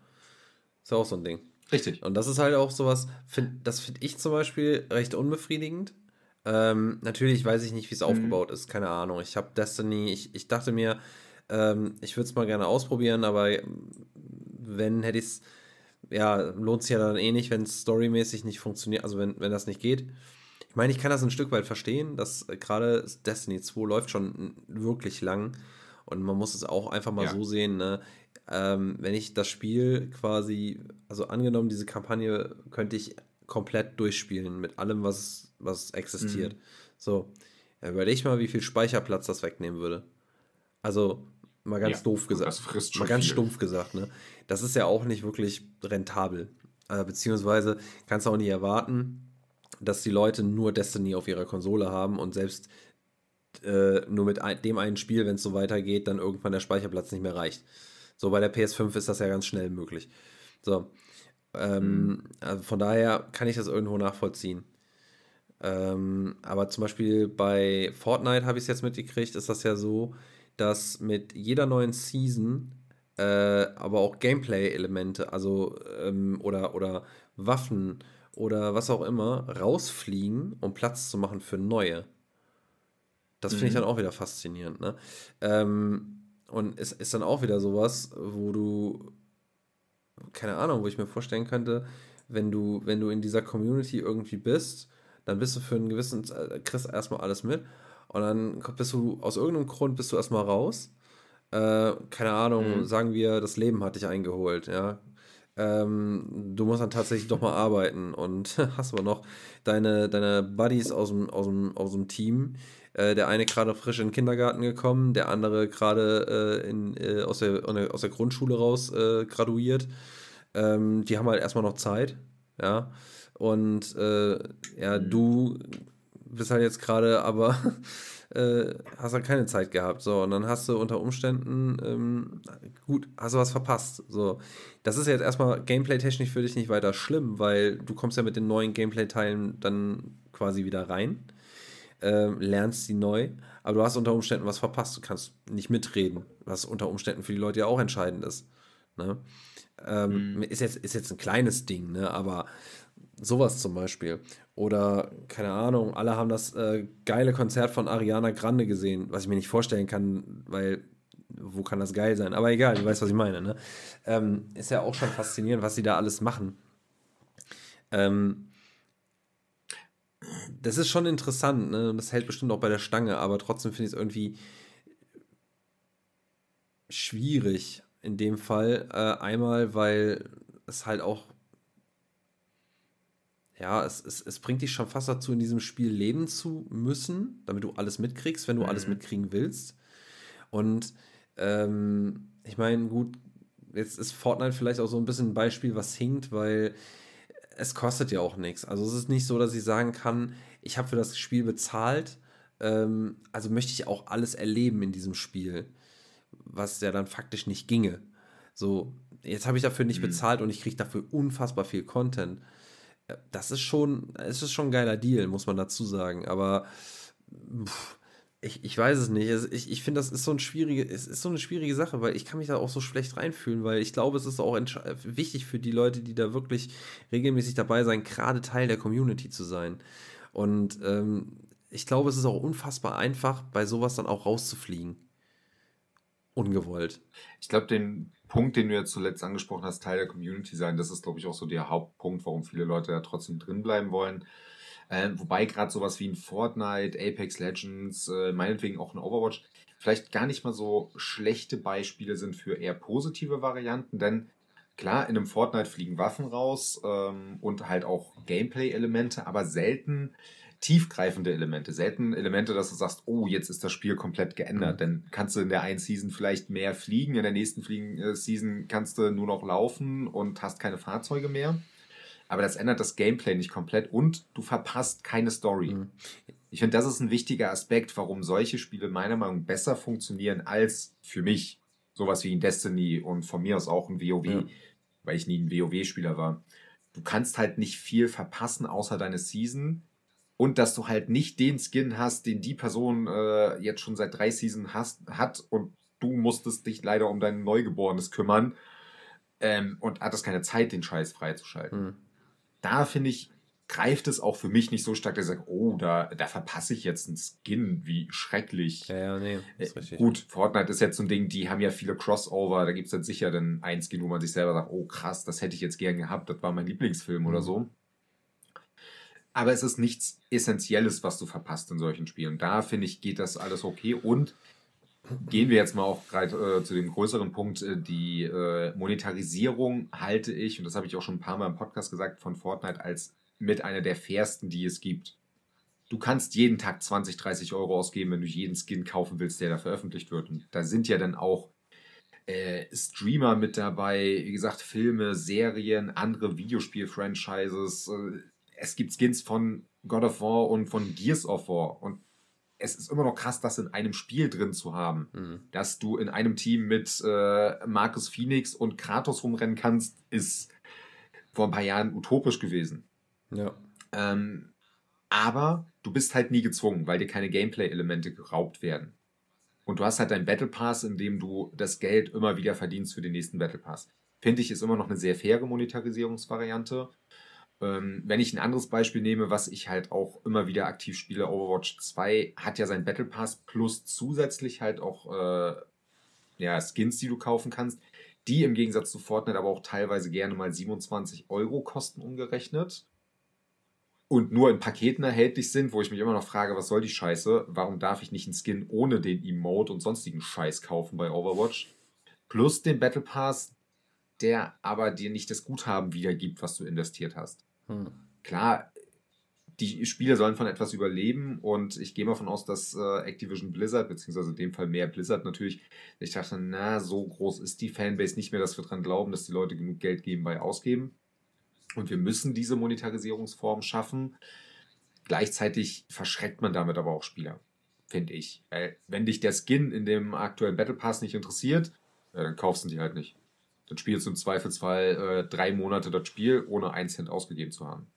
Speaker 2: Ist ja auch so ein Ding. Richtig. Und das ist halt auch sowas, find, das finde ich zum Beispiel recht unbefriedigend. Ähm, natürlich weiß ich nicht, wie es mhm. aufgebaut ist, keine Ahnung. Ich habe Destiny, ich, ich dachte mir, ähm, ich würde es mal gerne ausprobieren, aber wenn hätte ich es ja, lohnt sich ja dann eh nicht, wenn es storymäßig nicht funktioniert, also wenn, wenn das nicht geht. Ich meine, ich kann das ein Stück weit verstehen, dass äh, gerade Destiny 2 läuft schon wirklich lang und man muss es auch einfach mal ja. so sehen, ne? ähm, wenn ich das Spiel quasi, also angenommen, diese Kampagne könnte ich komplett durchspielen mit allem, was, was existiert. Mhm. So, überleg mal, wie viel Speicherplatz das wegnehmen würde. Also, mal ganz ja, doof gesagt. mal ganz viel. stumpf gesagt, ne? das ist ja auch nicht wirklich rentabel. Äh, beziehungsweise kannst du auch nicht erwarten, dass die Leute nur Destiny auf ihrer Konsole haben und selbst äh, nur mit ein, dem einen Spiel, wenn es so weitergeht, dann irgendwann der Speicherplatz nicht mehr reicht. So bei der PS5 ist das ja ganz schnell möglich. So. Ähm, mhm. also von daher kann ich das irgendwo nachvollziehen. Ähm, aber zum Beispiel bei Fortnite habe ich es jetzt mitgekriegt, ist das ja so, dass mit jeder neuen Season äh, aber auch Gameplay-Elemente, also ähm, oder, oder Waffen oder was auch immer, rausfliegen, um Platz zu machen für neue. Das finde ich mhm. dann auch wieder faszinierend. Ne? Ähm, und es ist dann auch wieder sowas, wo du, keine Ahnung, wo ich mir vorstellen könnte, wenn du, wenn du in dieser Community irgendwie bist, dann bist du für einen gewissen, äh, kriegst erstmal alles mit und dann bist du aus irgendeinem Grund bist du erstmal raus äh, keine Ahnung, mhm. sagen wir, das Leben hat dich eingeholt, ja. Ähm, du musst dann tatsächlich doch mal arbeiten und (laughs) hast aber noch deine, deine Buddies aus dem, aus dem, aus dem Team. Äh, der eine gerade frisch in den Kindergarten gekommen, der andere gerade äh, in, äh, aus, der, aus der Grundschule raus äh, graduiert. Ähm, die haben halt erstmal noch Zeit, ja. Und äh, ja, mhm. du bist halt jetzt gerade aber (laughs) äh, hast halt keine Zeit gehabt. So, und dann hast du unter Umständen, ähm, gut, hast du was verpasst. So, das ist jetzt erstmal gameplay-technisch für dich nicht weiter schlimm, weil du kommst ja mit den neuen Gameplay-Teilen dann quasi wieder rein, äh, lernst sie neu, aber du hast unter Umständen was verpasst. Du kannst nicht mitreden, was unter Umständen für die Leute ja auch entscheidend ist. Ne? Ähm, mhm. ist, jetzt, ist jetzt ein kleines Ding, ne? aber sowas zum Beispiel. Oder, keine Ahnung, alle haben das äh, geile Konzert von Ariana Grande gesehen, was ich mir nicht vorstellen kann, weil wo kann das geil sein? Aber egal, du weißt, was ich meine. Ne? Ähm, ist ja auch schon faszinierend, was sie da alles machen. Ähm, das ist schon interessant, ne? Und das hält bestimmt auch bei der Stange, aber trotzdem finde ich es irgendwie schwierig in dem Fall. Äh, einmal, weil es halt auch ja, es, es, es bringt dich schon fast dazu, in diesem Spiel leben zu müssen, damit du alles mitkriegst, wenn du mhm. alles mitkriegen willst. Und ähm, ich meine, gut, jetzt ist Fortnite vielleicht auch so ein bisschen ein Beispiel, was hinkt, weil es kostet ja auch nichts. Also es ist nicht so, dass ich sagen kann, ich habe für das Spiel bezahlt, ähm, also möchte ich auch alles erleben in diesem Spiel, was ja dann faktisch nicht ginge. So, jetzt habe ich dafür nicht mhm. bezahlt und ich kriege dafür unfassbar viel Content das ist schon, es ist schon ein geiler Deal, muss man dazu sagen. Aber pff, ich, ich weiß es nicht. Ich, ich finde, das ist so, ein schwierige, es ist so eine schwierige Sache, weil ich kann mich da auch so schlecht reinfühlen, weil ich glaube, es ist auch wichtig für die Leute, die da wirklich regelmäßig dabei sein, gerade Teil der Community zu sein. Und ähm, ich glaube, es ist auch unfassbar einfach, bei sowas dann auch rauszufliegen. Ungewollt.
Speaker 1: Ich glaube, den Punkt, den du jetzt zuletzt angesprochen hast, Teil der Community sein, das ist, glaube ich, auch so der Hauptpunkt, warum viele Leute da trotzdem drin bleiben wollen. Äh, wobei gerade sowas wie ein Fortnite, Apex Legends, äh, meinetwegen auch ein Overwatch, vielleicht gar nicht mal so schlechte Beispiele sind für eher positive Varianten, denn klar, in einem Fortnite fliegen Waffen raus ähm, und halt auch Gameplay-Elemente, aber selten tiefgreifende Elemente. Selten Elemente, dass du sagst, oh, jetzt ist das Spiel komplett geändert. Mhm. Dann kannst du in der einen Season vielleicht mehr fliegen, in der nächsten Fliegen äh, Season kannst du nur noch laufen und hast keine Fahrzeuge mehr. Aber das ändert das Gameplay nicht komplett und du verpasst keine Story. Mhm. Ich finde, das ist ein wichtiger Aspekt, warum solche Spiele meiner Meinung nach besser funktionieren als für mich sowas wie in Destiny und von mir aus auch ein WoW, ja. weil ich nie ein WoW-Spieler war. Du kannst halt nicht viel verpassen außer deine Season und dass du halt nicht den Skin hast, den die Person äh, jetzt schon seit drei Seasons hast, hat und du musstest dich leider um dein Neugeborenes kümmern ähm, und hattest keine Zeit, den Scheiß freizuschalten. Mhm. Da finde ich, greift es auch für mich nicht so stark, dass ich sage, oh, da, da verpasse ich jetzt einen Skin, wie schrecklich. Ja, ja, nee. Äh, gut, Fortnite ist jetzt so ein Ding, die haben ja viele Crossover, da gibt es dann sicher dann ein Skin, wo man sich selber sagt, oh krass, das hätte ich jetzt gern gehabt, das war mein Lieblingsfilm mhm. oder so aber es ist nichts Essentielles, was du verpasst in solchen Spielen. Da finde ich, geht das alles okay. Und gehen wir jetzt mal auch gerade äh, zu dem größeren Punkt, äh, die äh, Monetarisierung halte ich, und das habe ich auch schon ein paar Mal im Podcast gesagt, von Fortnite als mit einer der fairsten, die es gibt. Du kannst jeden Tag 20, 30 Euro ausgeben, wenn du jeden Skin kaufen willst, der da veröffentlicht wird. Und da sind ja dann auch äh, Streamer mit dabei, wie gesagt, Filme, Serien, andere Videospiel-Franchises, äh, es gibt Skins von God of War und von Gears of War. Und es ist immer noch krass, das in einem Spiel drin zu haben. Mhm. Dass du in einem Team mit äh, Marcus Phoenix und Kratos rumrennen kannst, ist vor ein paar Jahren utopisch gewesen. Ja. Ähm, aber du bist halt nie gezwungen, weil dir keine Gameplay-Elemente geraubt werden. Und du hast halt deinen Battle Pass, in dem du das Geld immer wieder verdienst für den nächsten Battle Pass. Finde ich, ist immer noch eine sehr faire Monetarisierungsvariante. Ähm, wenn ich ein anderes Beispiel nehme, was ich halt auch immer wieder aktiv spiele, Overwatch 2 hat ja sein Battle Pass plus zusätzlich halt auch äh, ja, Skins, die du kaufen kannst, die im Gegensatz zu Fortnite aber auch teilweise gerne mal 27 Euro kosten umgerechnet. und nur in Paketen erhältlich sind, wo ich mich immer noch frage, was soll die Scheiße? Warum darf ich nicht einen Skin ohne den Emote und sonstigen Scheiß kaufen bei Overwatch? Plus den Battle Pass, der aber dir nicht das Guthaben wiedergibt, was du investiert hast. Hm. Klar, die Spiele sollen von etwas überleben und ich gehe mal davon aus, dass äh, Activision Blizzard, beziehungsweise in dem Fall mehr Blizzard natürlich, ich dachte, na, so groß ist die Fanbase nicht mehr, dass wir dran glauben, dass die Leute genug Geld geben bei ausgeben. Und wir müssen diese Monetarisierungsform schaffen. Gleichzeitig verschreckt man damit aber auch Spieler, finde ich. Weil wenn dich der Skin in dem aktuellen Battle Pass nicht interessiert, ja, dann kaufst du die halt nicht. Dann spielst du im Zweifelsfall äh, drei Monate das Spiel, ohne einen Cent ausgegeben zu haben.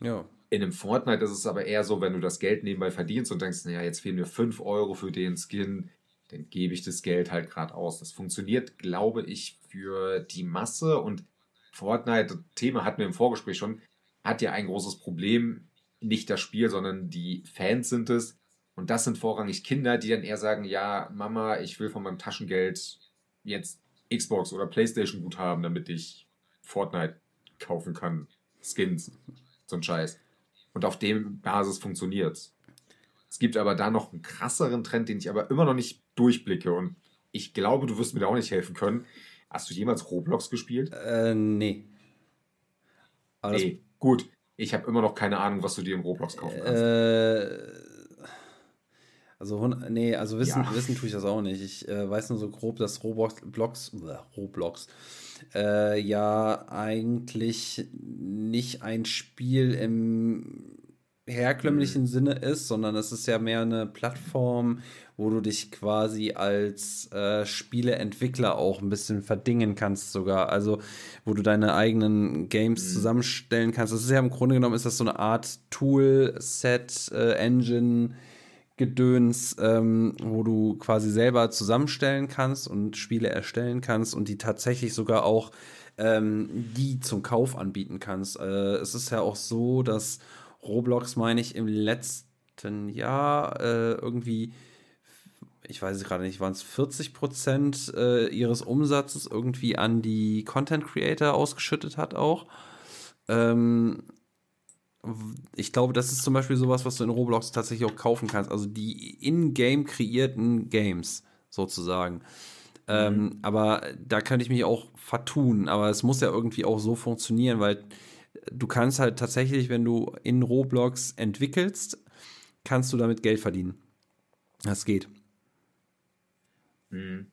Speaker 1: Ja. In einem Fortnite ist es aber eher so, wenn du das Geld nebenbei verdienst und denkst, naja, jetzt fehlen mir 5 Euro für den Skin, dann gebe ich das Geld halt gerade aus. Das funktioniert, glaube ich, für die Masse und Fortnite, Thema hatten wir im Vorgespräch schon, hat ja ein großes Problem. Nicht das Spiel, sondern die Fans sind es. Und das sind vorrangig Kinder, die dann eher sagen, ja, Mama, ich will von meinem Taschengeld jetzt Xbox oder Playstation gut haben, damit ich Fortnite kaufen kann. Skins, so ein Scheiß. Und auf dem Basis funktioniert es. gibt aber da noch einen krasseren Trend, den ich aber immer noch nicht durchblicke. Und ich glaube, du wirst mir da auch nicht helfen können. Hast du jemals Roblox gespielt?
Speaker 2: Äh, nee.
Speaker 1: Aber nee, gut. Ich habe immer noch keine Ahnung, was du dir in Roblox kaufen kannst. Äh
Speaker 2: also, nee, also wissen, ja. wissen tue ich das auch nicht. Ich äh, weiß nur so grob, dass Roblox, Blocks, Roblox äh, ja eigentlich nicht ein Spiel im herkömmlichen mhm. Sinne ist, sondern es ist ja mehr eine Plattform, wo du dich quasi als äh, Spieleentwickler auch ein bisschen verdingen kannst sogar. Also wo du deine eigenen Games mhm. zusammenstellen kannst. Das ist ja im Grunde genommen ist das so eine Art Tool, Set, äh, Engine, Gedöns, ähm, wo du quasi selber zusammenstellen kannst und Spiele erstellen kannst und die tatsächlich sogar auch ähm, die zum Kauf anbieten kannst. Äh, es ist ja auch so, dass Roblox, meine ich, im letzten Jahr äh, irgendwie, ich weiß es gerade nicht, waren es 40 Prozent äh, ihres Umsatzes irgendwie an die Content Creator ausgeschüttet hat auch. Ähm, ich glaube, das ist zum Beispiel sowas, was du in Roblox tatsächlich auch kaufen kannst. Also die in-game kreierten Games sozusagen. Ähm, mhm. Ähm, aber da könnte ich mich auch vertun. Aber es muss ja irgendwie auch so funktionieren, weil du kannst halt tatsächlich, wenn du in Roblox entwickelst, kannst du damit Geld verdienen. Das geht.
Speaker 1: Mhm.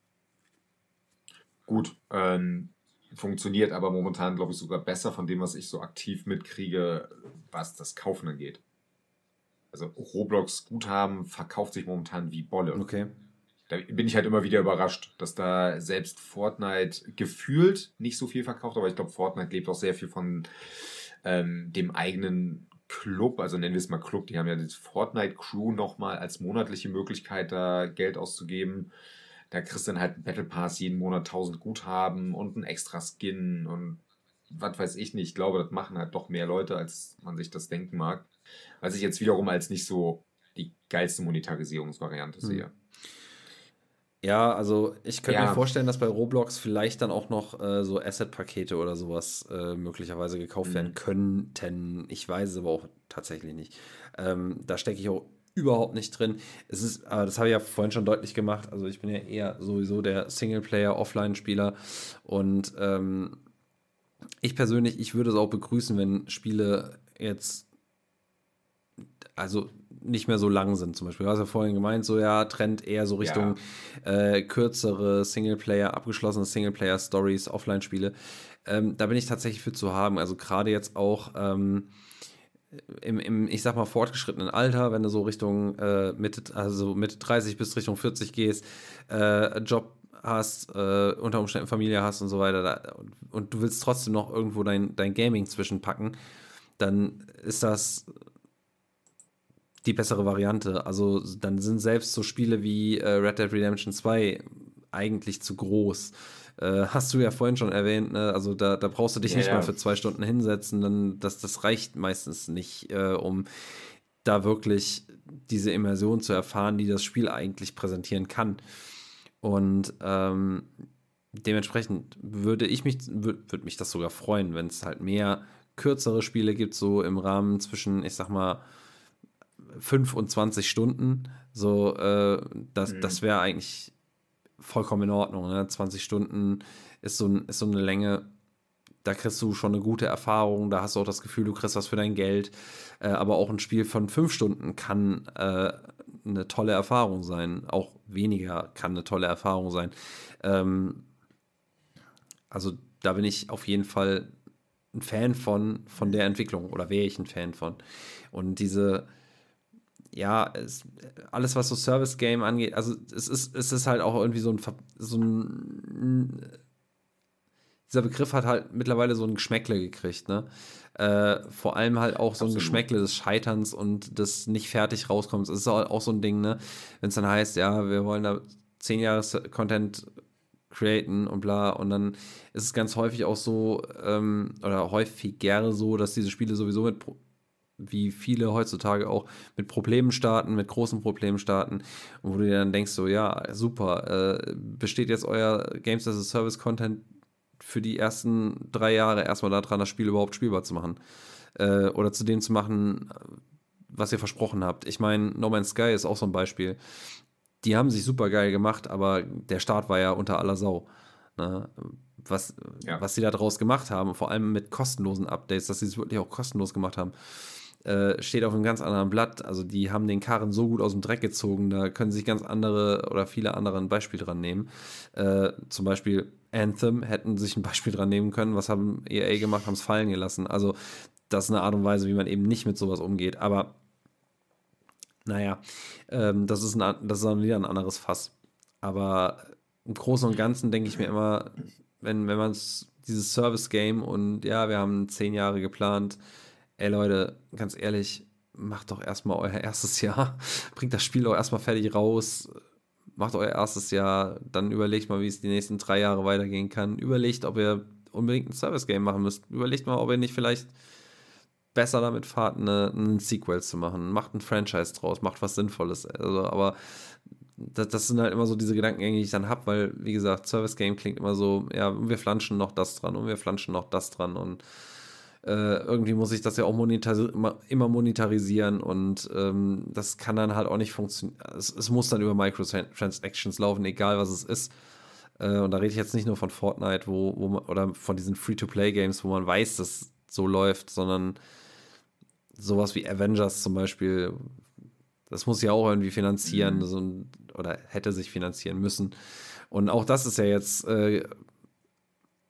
Speaker 1: Gut, ähm, funktioniert aber momentan, glaube ich, sogar besser von dem, was ich so aktiv mitkriege, was das Kaufen angeht. Also Roblox Guthaben verkauft sich momentan wie Bolle. Okay. Da bin ich halt immer wieder überrascht, dass da selbst Fortnite gefühlt nicht so viel verkauft, aber ich glaube, Fortnite lebt auch sehr viel von ähm, dem eigenen Club, also nennen wir es mal Club, die haben ja die Fortnite Crew nochmal als monatliche Möglichkeit, da Geld auszugeben. Da kriegst du dann halt einen Battle Pass jeden Monat 1000 Guthaben und einen extra Skin und was weiß ich nicht. Ich glaube, das machen halt doch mehr Leute, als man sich das denken mag. Was ich jetzt wiederum als nicht so die geilste Monetarisierungsvariante hm. sehe.
Speaker 2: Ja, also ich könnte ja. mir vorstellen, dass bei Roblox vielleicht dann auch noch äh, so Asset-Pakete oder sowas äh, möglicherweise gekauft mhm. werden könnten. Ich weiß es aber auch tatsächlich nicht. Ähm, da stecke ich auch überhaupt nicht drin. Es ist, äh, das habe ich ja vorhin schon deutlich gemacht. Also ich bin ja eher sowieso der Singleplayer-Offline-Spieler und ähm, ich persönlich, ich würde es auch begrüßen, wenn Spiele jetzt also nicht mehr so lang sind. Zum Beispiel, du hast ja vorhin gemeint, so ja, Trend eher so Richtung ja. äh, kürzere Singleplayer, abgeschlossene Singleplayer-Stories, Offline-Spiele. Ähm, da bin ich tatsächlich für zu haben. Also gerade jetzt auch ähm, im, im, ich sag mal, fortgeschrittenen Alter, wenn du so Richtung äh, Mitte, also Mitte 30 bis Richtung 40 gehst, äh, Job hast, äh, unter Umständen Familie hast und so weiter, da, und, und, du willst trotzdem noch irgendwo dein, dein Gaming zwischenpacken, dann ist das die bessere Variante. Also dann sind selbst so Spiele wie äh, Red Dead Redemption 2 eigentlich zu groß. Äh, hast du ja vorhin schon erwähnt, ne? also da, da brauchst du dich ja, nicht ja. mal für zwei Stunden hinsetzen, dann das, das reicht meistens nicht, äh, um da wirklich diese Immersion zu erfahren, die das Spiel eigentlich präsentieren kann. Und ähm, dementsprechend würde ich mich, würde würd mich das sogar freuen, wenn es halt mehr kürzere Spiele gibt, so im Rahmen zwischen, ich sag mal, 5 und 20 Stunden. So, äh, das, mhm. das wäre eigentlich vollkommen in Ordnung. Ne? 20 Stunden ist so, ist so eine Länge, da kriegst du schon eine gute Erfahrung, da hast du auch das Gefühl, du kriegst was für dein Geld. Äh, aber auch ein Spiel von 5 Stunden kann äh, eine tolle Erfahrung sein. Auch weniger kann eine tolle Erfahrung sein. Ähm, also da bin ich auf jeden Fall ein Fan von, von der Entwicklung oder wäre ich ein Fan von. Und diese, ja, es, alles, was so Service Game angeht, also es ist, es ist halt auch irgendwie so ein, so ein dieser Begriff hat halt mittlerweile so ein Geschmäckle gekriegt, ne? Äh, vor allem halt auch so ein Geschmäckle des Scheiterns und des nicht fertig rauskommens. Es ist auch so ein Ding, ne? Wenn es dann heißt, ja, wir wollen da zehn Jahre Content createn und bla. Und dann ist es ganz häufig auch so, ähm, oder häufiger so, dass diese Spiele sowieso mit, wie viele heutzutage auch, mit Problemen starten, mit großen Problemen starten. Wo du dir dann denkst, so, ja, super, äh, besteht jetzt euer Games as a Service Content für die ersten drei Jahre erstmal daran, das Spiel überhaupt spielbar zu machen. Äh, oder zu dem zu machen, was ihr versprochen habt. Ich meine, No Man's Sky ist auch so ein Beispiel die haben sich super geil gemacht, aber der Start war ja unter aller Sau. Ne? Was, ja. was sie da draus gemacht haben, vor allem mit kostenlosen Updates, dass sie es wirklich auch kostenlos gemacht haben, äh, steht auf einem ganz anderen Blatt. Also die haben den Karren so gut aus dem Dreck gezogen, da können sich ganz andere oder viele andere ein Beispiel dran nehmen. Äh, zum Beispiel Anthem hätten sich ein Beispiel dran nehmen können. Was haben EA gemacht, haben es fallen gelassen. Also das ist eine Art und Weise, wie man eben nicht mit sowas umgeht. Aber naja, ähm, das, ist ein, das ist dann wieder ein anderes Fass. Aber im Großen und Ganzen denke ich mir immer, wenn, wenn man dieses Service-Game und ja, wir haben zehn Jahre geplant, ey Leute, ganz ehrlich, macht doch erstmal euer (laughs) erstes Jahr, bringt das Spiel auch erstmal fertig raus, macht euer erstes Jahr, dann überlegt mal, wie es die nächsten drei Jahre weitergehen kann, überlegt, ob ihr unbedingt ein Service-Game machen müsst, überlegt mal, ob ihr nicht vielleicht besser damit fahrt, eine, einen Sequel zu machen. Macht ein Franchise draus, macht was Sinnvolles. Also, aber das, das sind halt immer so diese Gedankengänge, die ich dann habe, weil, wie gesagt, Service Game klingt immer so, ja, wir flanschen noch das dran und wir flanschen noch das dran und äh, irgendwie muss ich das ja auch monetar immer monetarisieren und ähm, das kann dann halt auch nicht funktionieren. Es, es, muss dann über Microtransactions laufen, egal was es ist. Äh, und da rede ich jetzt nicht nur von Fortnite, wo, wo man, oder von diesen Free-to-Play-Games, wo man weiß, dass so läuft, sondern sowas wie Avengers zum Beispiel, das muss ja auch irgendwie finanzieren mhm. oder hätte sich finanzieren müssen. Und auch das ist ja jetzt äh,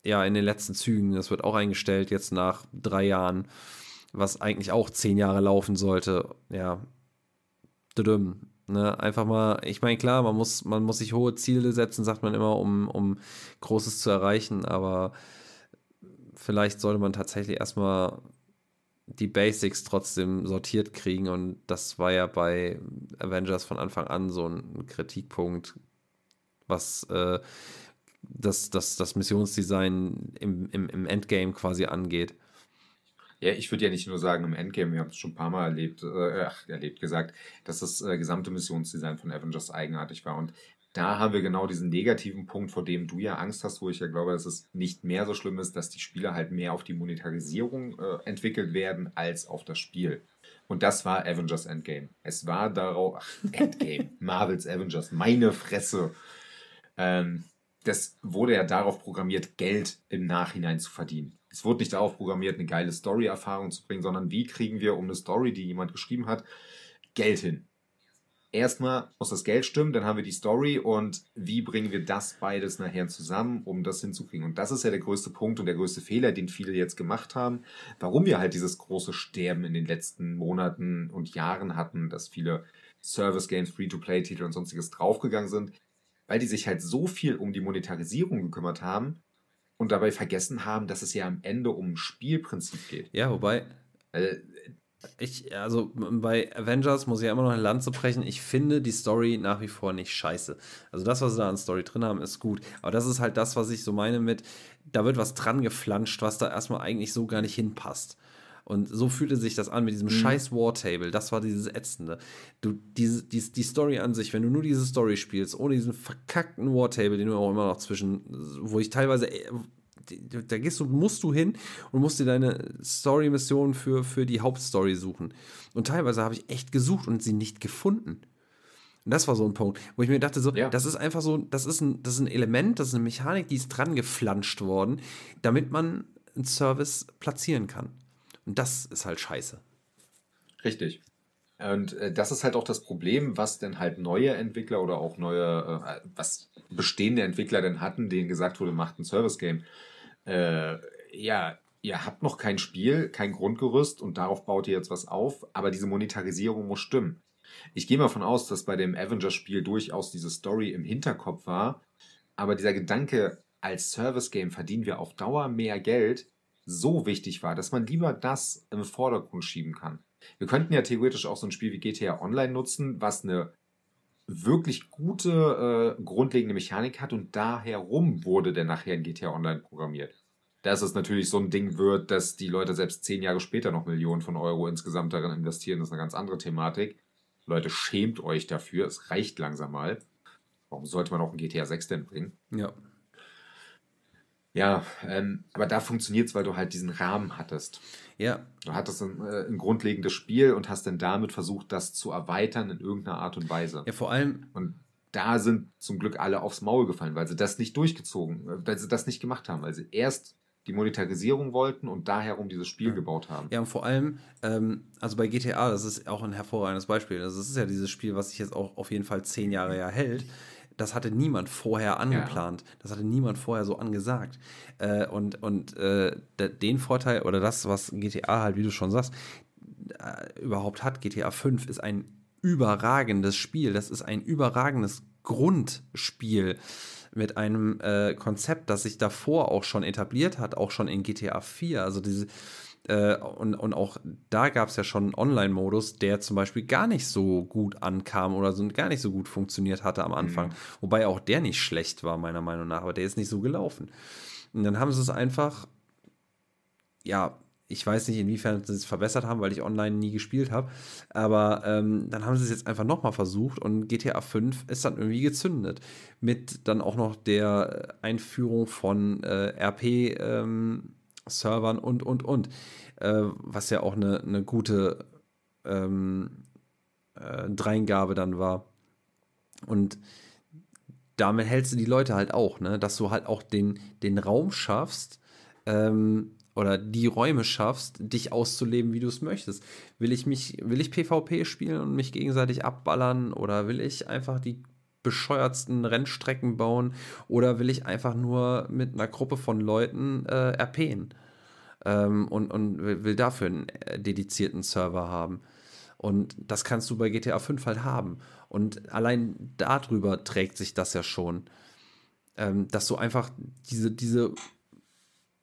Speaker 2: ja in den letzten Zügen, das wird auch eingestellt jetzt nach drei Jahren, was eigentlich auch zehn Jahre laufen sollte. Ja, düdüm. Ne, einfach mal, ich meine, klar, man muss, man muss sich hohe Ziele setzen, sagt man immer, um, um Großes zu erreichen, aber vielleicht sollte man tatsächlich erstmal die Basics trotzdem sortiert kriegen. Und das war ja bei Avengers von Anfang an so ein Kritikpunkt, was äh, das, das, das Missionsdesign im, im, im Endgame quasi angeht.
Speaker 1: Ja, ich würde ja nicht nur sagen im Endgame, wir haben es schon ein paar Mal erlebt, äh, ach, erlebt gesagt, dass das äh, gesamte Missionsdesign von Avengers eigenartig war. Und da haben wir genau diesen negativen Punkt, vor dem du ja Angst hast, wo ich ja glaube, dass es nicht mehr so schlimm ist, dass die Spiele halt mehr auf die Monetarisierung äh, entwickelt werden als auf das Spiel. Und das war Avengers Endgame. Es war darauf, ach, Endgame, (laughs) Marvels Avengers, meine Fresse. Ähm, das wurde ja darauf programmiert, Geld im Nachhinein zu verdienen. Es wurde nicht darauf programmiert, eine geile Story-Erfahrung zu bringen, sondern wie kriegen wir um eine Story, die jemand geschrieben hat, Geld hin erstmal muss das Geld stimmen, dann haben wir die Story und wie bringen wir das beides nachher zusammen, um das hinzukriegen. Und das ist ja der größte Punkt und der größte Fehler, den viele jetzt gemacht haben, warum wir halt dieses große Sterben in den letzten Monaten und Jahren hatten, dass viele Service-Games, Free-to-Play-Titel und sonstiges draufgegangen sind, weil die sich halt so viel um die Monetarisierung gekümmert haben und dabei vergessen haben, dass es ja am Ende um ein Spielprinzip geht.
Speaker 2: Ja, wobei. Äh, ich, also bei Avengers muss ich ja immer noch eine Lanze brechen. Ich finde die Story nach wie vor nicht scheiße. Also das, was sie da an Story drin haben, ist gut. Aber das ist halt das, was ich so meine mit, da wird was dran geflanscht, was da erstmal eigentlich so gar nicht hinpasst. Und so fühlte sich das an mit diesem mhm. scheiß War-Table. Das war dieses Ätzende. Du, diese, die, die Story an sich, wenn du nur diese Story spielst, ohne diesen verkackten War-Table, den du auch immer noch zwischen, wo ich teilweise da gehst du, musst du hin und musst dir deine Story-Mission für, für die Hauptstory suchen. Und teilweise habe ich echt gesucht und sie nicht gefunden. Und das war so ein Punkt, wo ich mir dachte, so, ja. das ist einfach so, das ist, ein, das ist ein Element, das ist eine Mechanik, die ist dran geflanscht worden, damit man einen Service platzieren kann. Und das ist halt scheiße.
Speaker 1: Richtig. Und äh, das ist halt auch das Problem, was denn halt neue Entwickler oder auch neue, äh, was bestehende Entwickler denn hatten, denen gesagt wurde, macht ein Service-Game. Äh, ja, ihr habt noch kein Spiel, kein Grundgerüst und darauf baut ihr jetzt was auf, aber diese Monetarisierung muss stimmen. Ich gehe mal von aus, dass bei dem Avengers-Spiel durchaus diese Story im Hinterkopf war, aber dieser Gedanke, als Service-Game verdienen wir auf Dauer mehr Geld, so wichtig war, dass man lieber das im Vordergrund schieben kann. Wir könnten ja theoretisch auch so ein Spiel wie GTA Online nutzen, was eine wirklich gute, äh, grundlegende Mechanik hat und daher rum wurde der nachher in GTA Online programmiert. Dass es natürlich so ein Ding wird, dass die Leute selbst zehn Jahre später noch Millionen von Euro insgesamt darin investieren, ist eine ganz andere Thematik. Leute, schämt euch dafür, es reicht langsam mal. Warum sollte man auch ein GTA 6 denn bringen?
Speaker 2: Ja.
Speaker 1: Ja, ähm, aber da funktioniert es, weil du halt diesen Rahmen hattest.
Speaker 2: Ja.
Speaker 1: Du hattest ein, äh, ein, grundlegendes Spiel und hast dann damit versucht, das zu erweitern in irgendeiner Art und Weise.
Speaker 2: Ja, vor allem.
Speaker 1: Und da sind zum Glück alle aufs Maul gefallen, weil sie das nicht durchgezogen, äh, weil sie das nicht gemacht haben, weil sie erst die Monetarisierung wollten und daherum dieses Spiel
Speaker 2: ja.
Speaker 1: gebaut haben.
Speaker 2: Ja, und vor allem, ähm, also bei GTA, das ist auch ein hervorragendes Beispiel. Also das ist ja dieses Spiel, was sich jetzt auch auf jeden Fall zehn Jahre ja hält das hatte niemand vorher angeplant. Ja. Das hatte niemand vorher so angesagt. Äh, und und äh, den Vorteil oder das, was GTA halt, wie du schon sagst, äh, überhaupt hat, GTA 5 ist ein überragendes Spiel. Das ist ein überragendes Grundspiel mit einem äh, Konzept, das sich davor auch schon etabliert hat, auch schon in GTA 4. Also diese äh, und, und auch da gab es ja schon einen Online-Modus, der zum Beispiel gar nicht so gut ankam oder so, gar nicht so gut funktioniert hatte am Anfang. Mhm. Wobei auch der nicht schlecht war, meiner Meinung nach, aber der ist nicht so gelaufen. Und dann haben sie es einfach, ja, ich weiß nicht, inwiefern sie es verbessert haben, weil ich online nie gespielt habe. Aber ähm, dann haben sie es jetzt einfach nochmal versucht und GTA 5 ist dann irgendwie gezündet. Mit dann auch noch der Einführung von äh, RP. Ähm, Servern und, und, und. Äh, was ja auch eine, eine gute ähm, äh, Dreingabe dann war. Und damit hältst du die Leute halt auch, ne? dass du halt auch den, den Raum schaffst ähm, oder die Räume schaffst, dich auszuleben, wie du es möchtest. Will ich mich, will ich PvP spielen und mich gegenseitig abballern oder will ich einfach die bescheuertsten Rennstrecken bauen oder will ich einfach nur mit einer Gruppe von Leuten äh, RPen ähm, und, und will dafür einen äh, dedizierten Server haben. Und das kannst du bei GTA 5 halt haben. Und allein darüber trägt sich das ja schon, ähm, dass du einfach diese, diese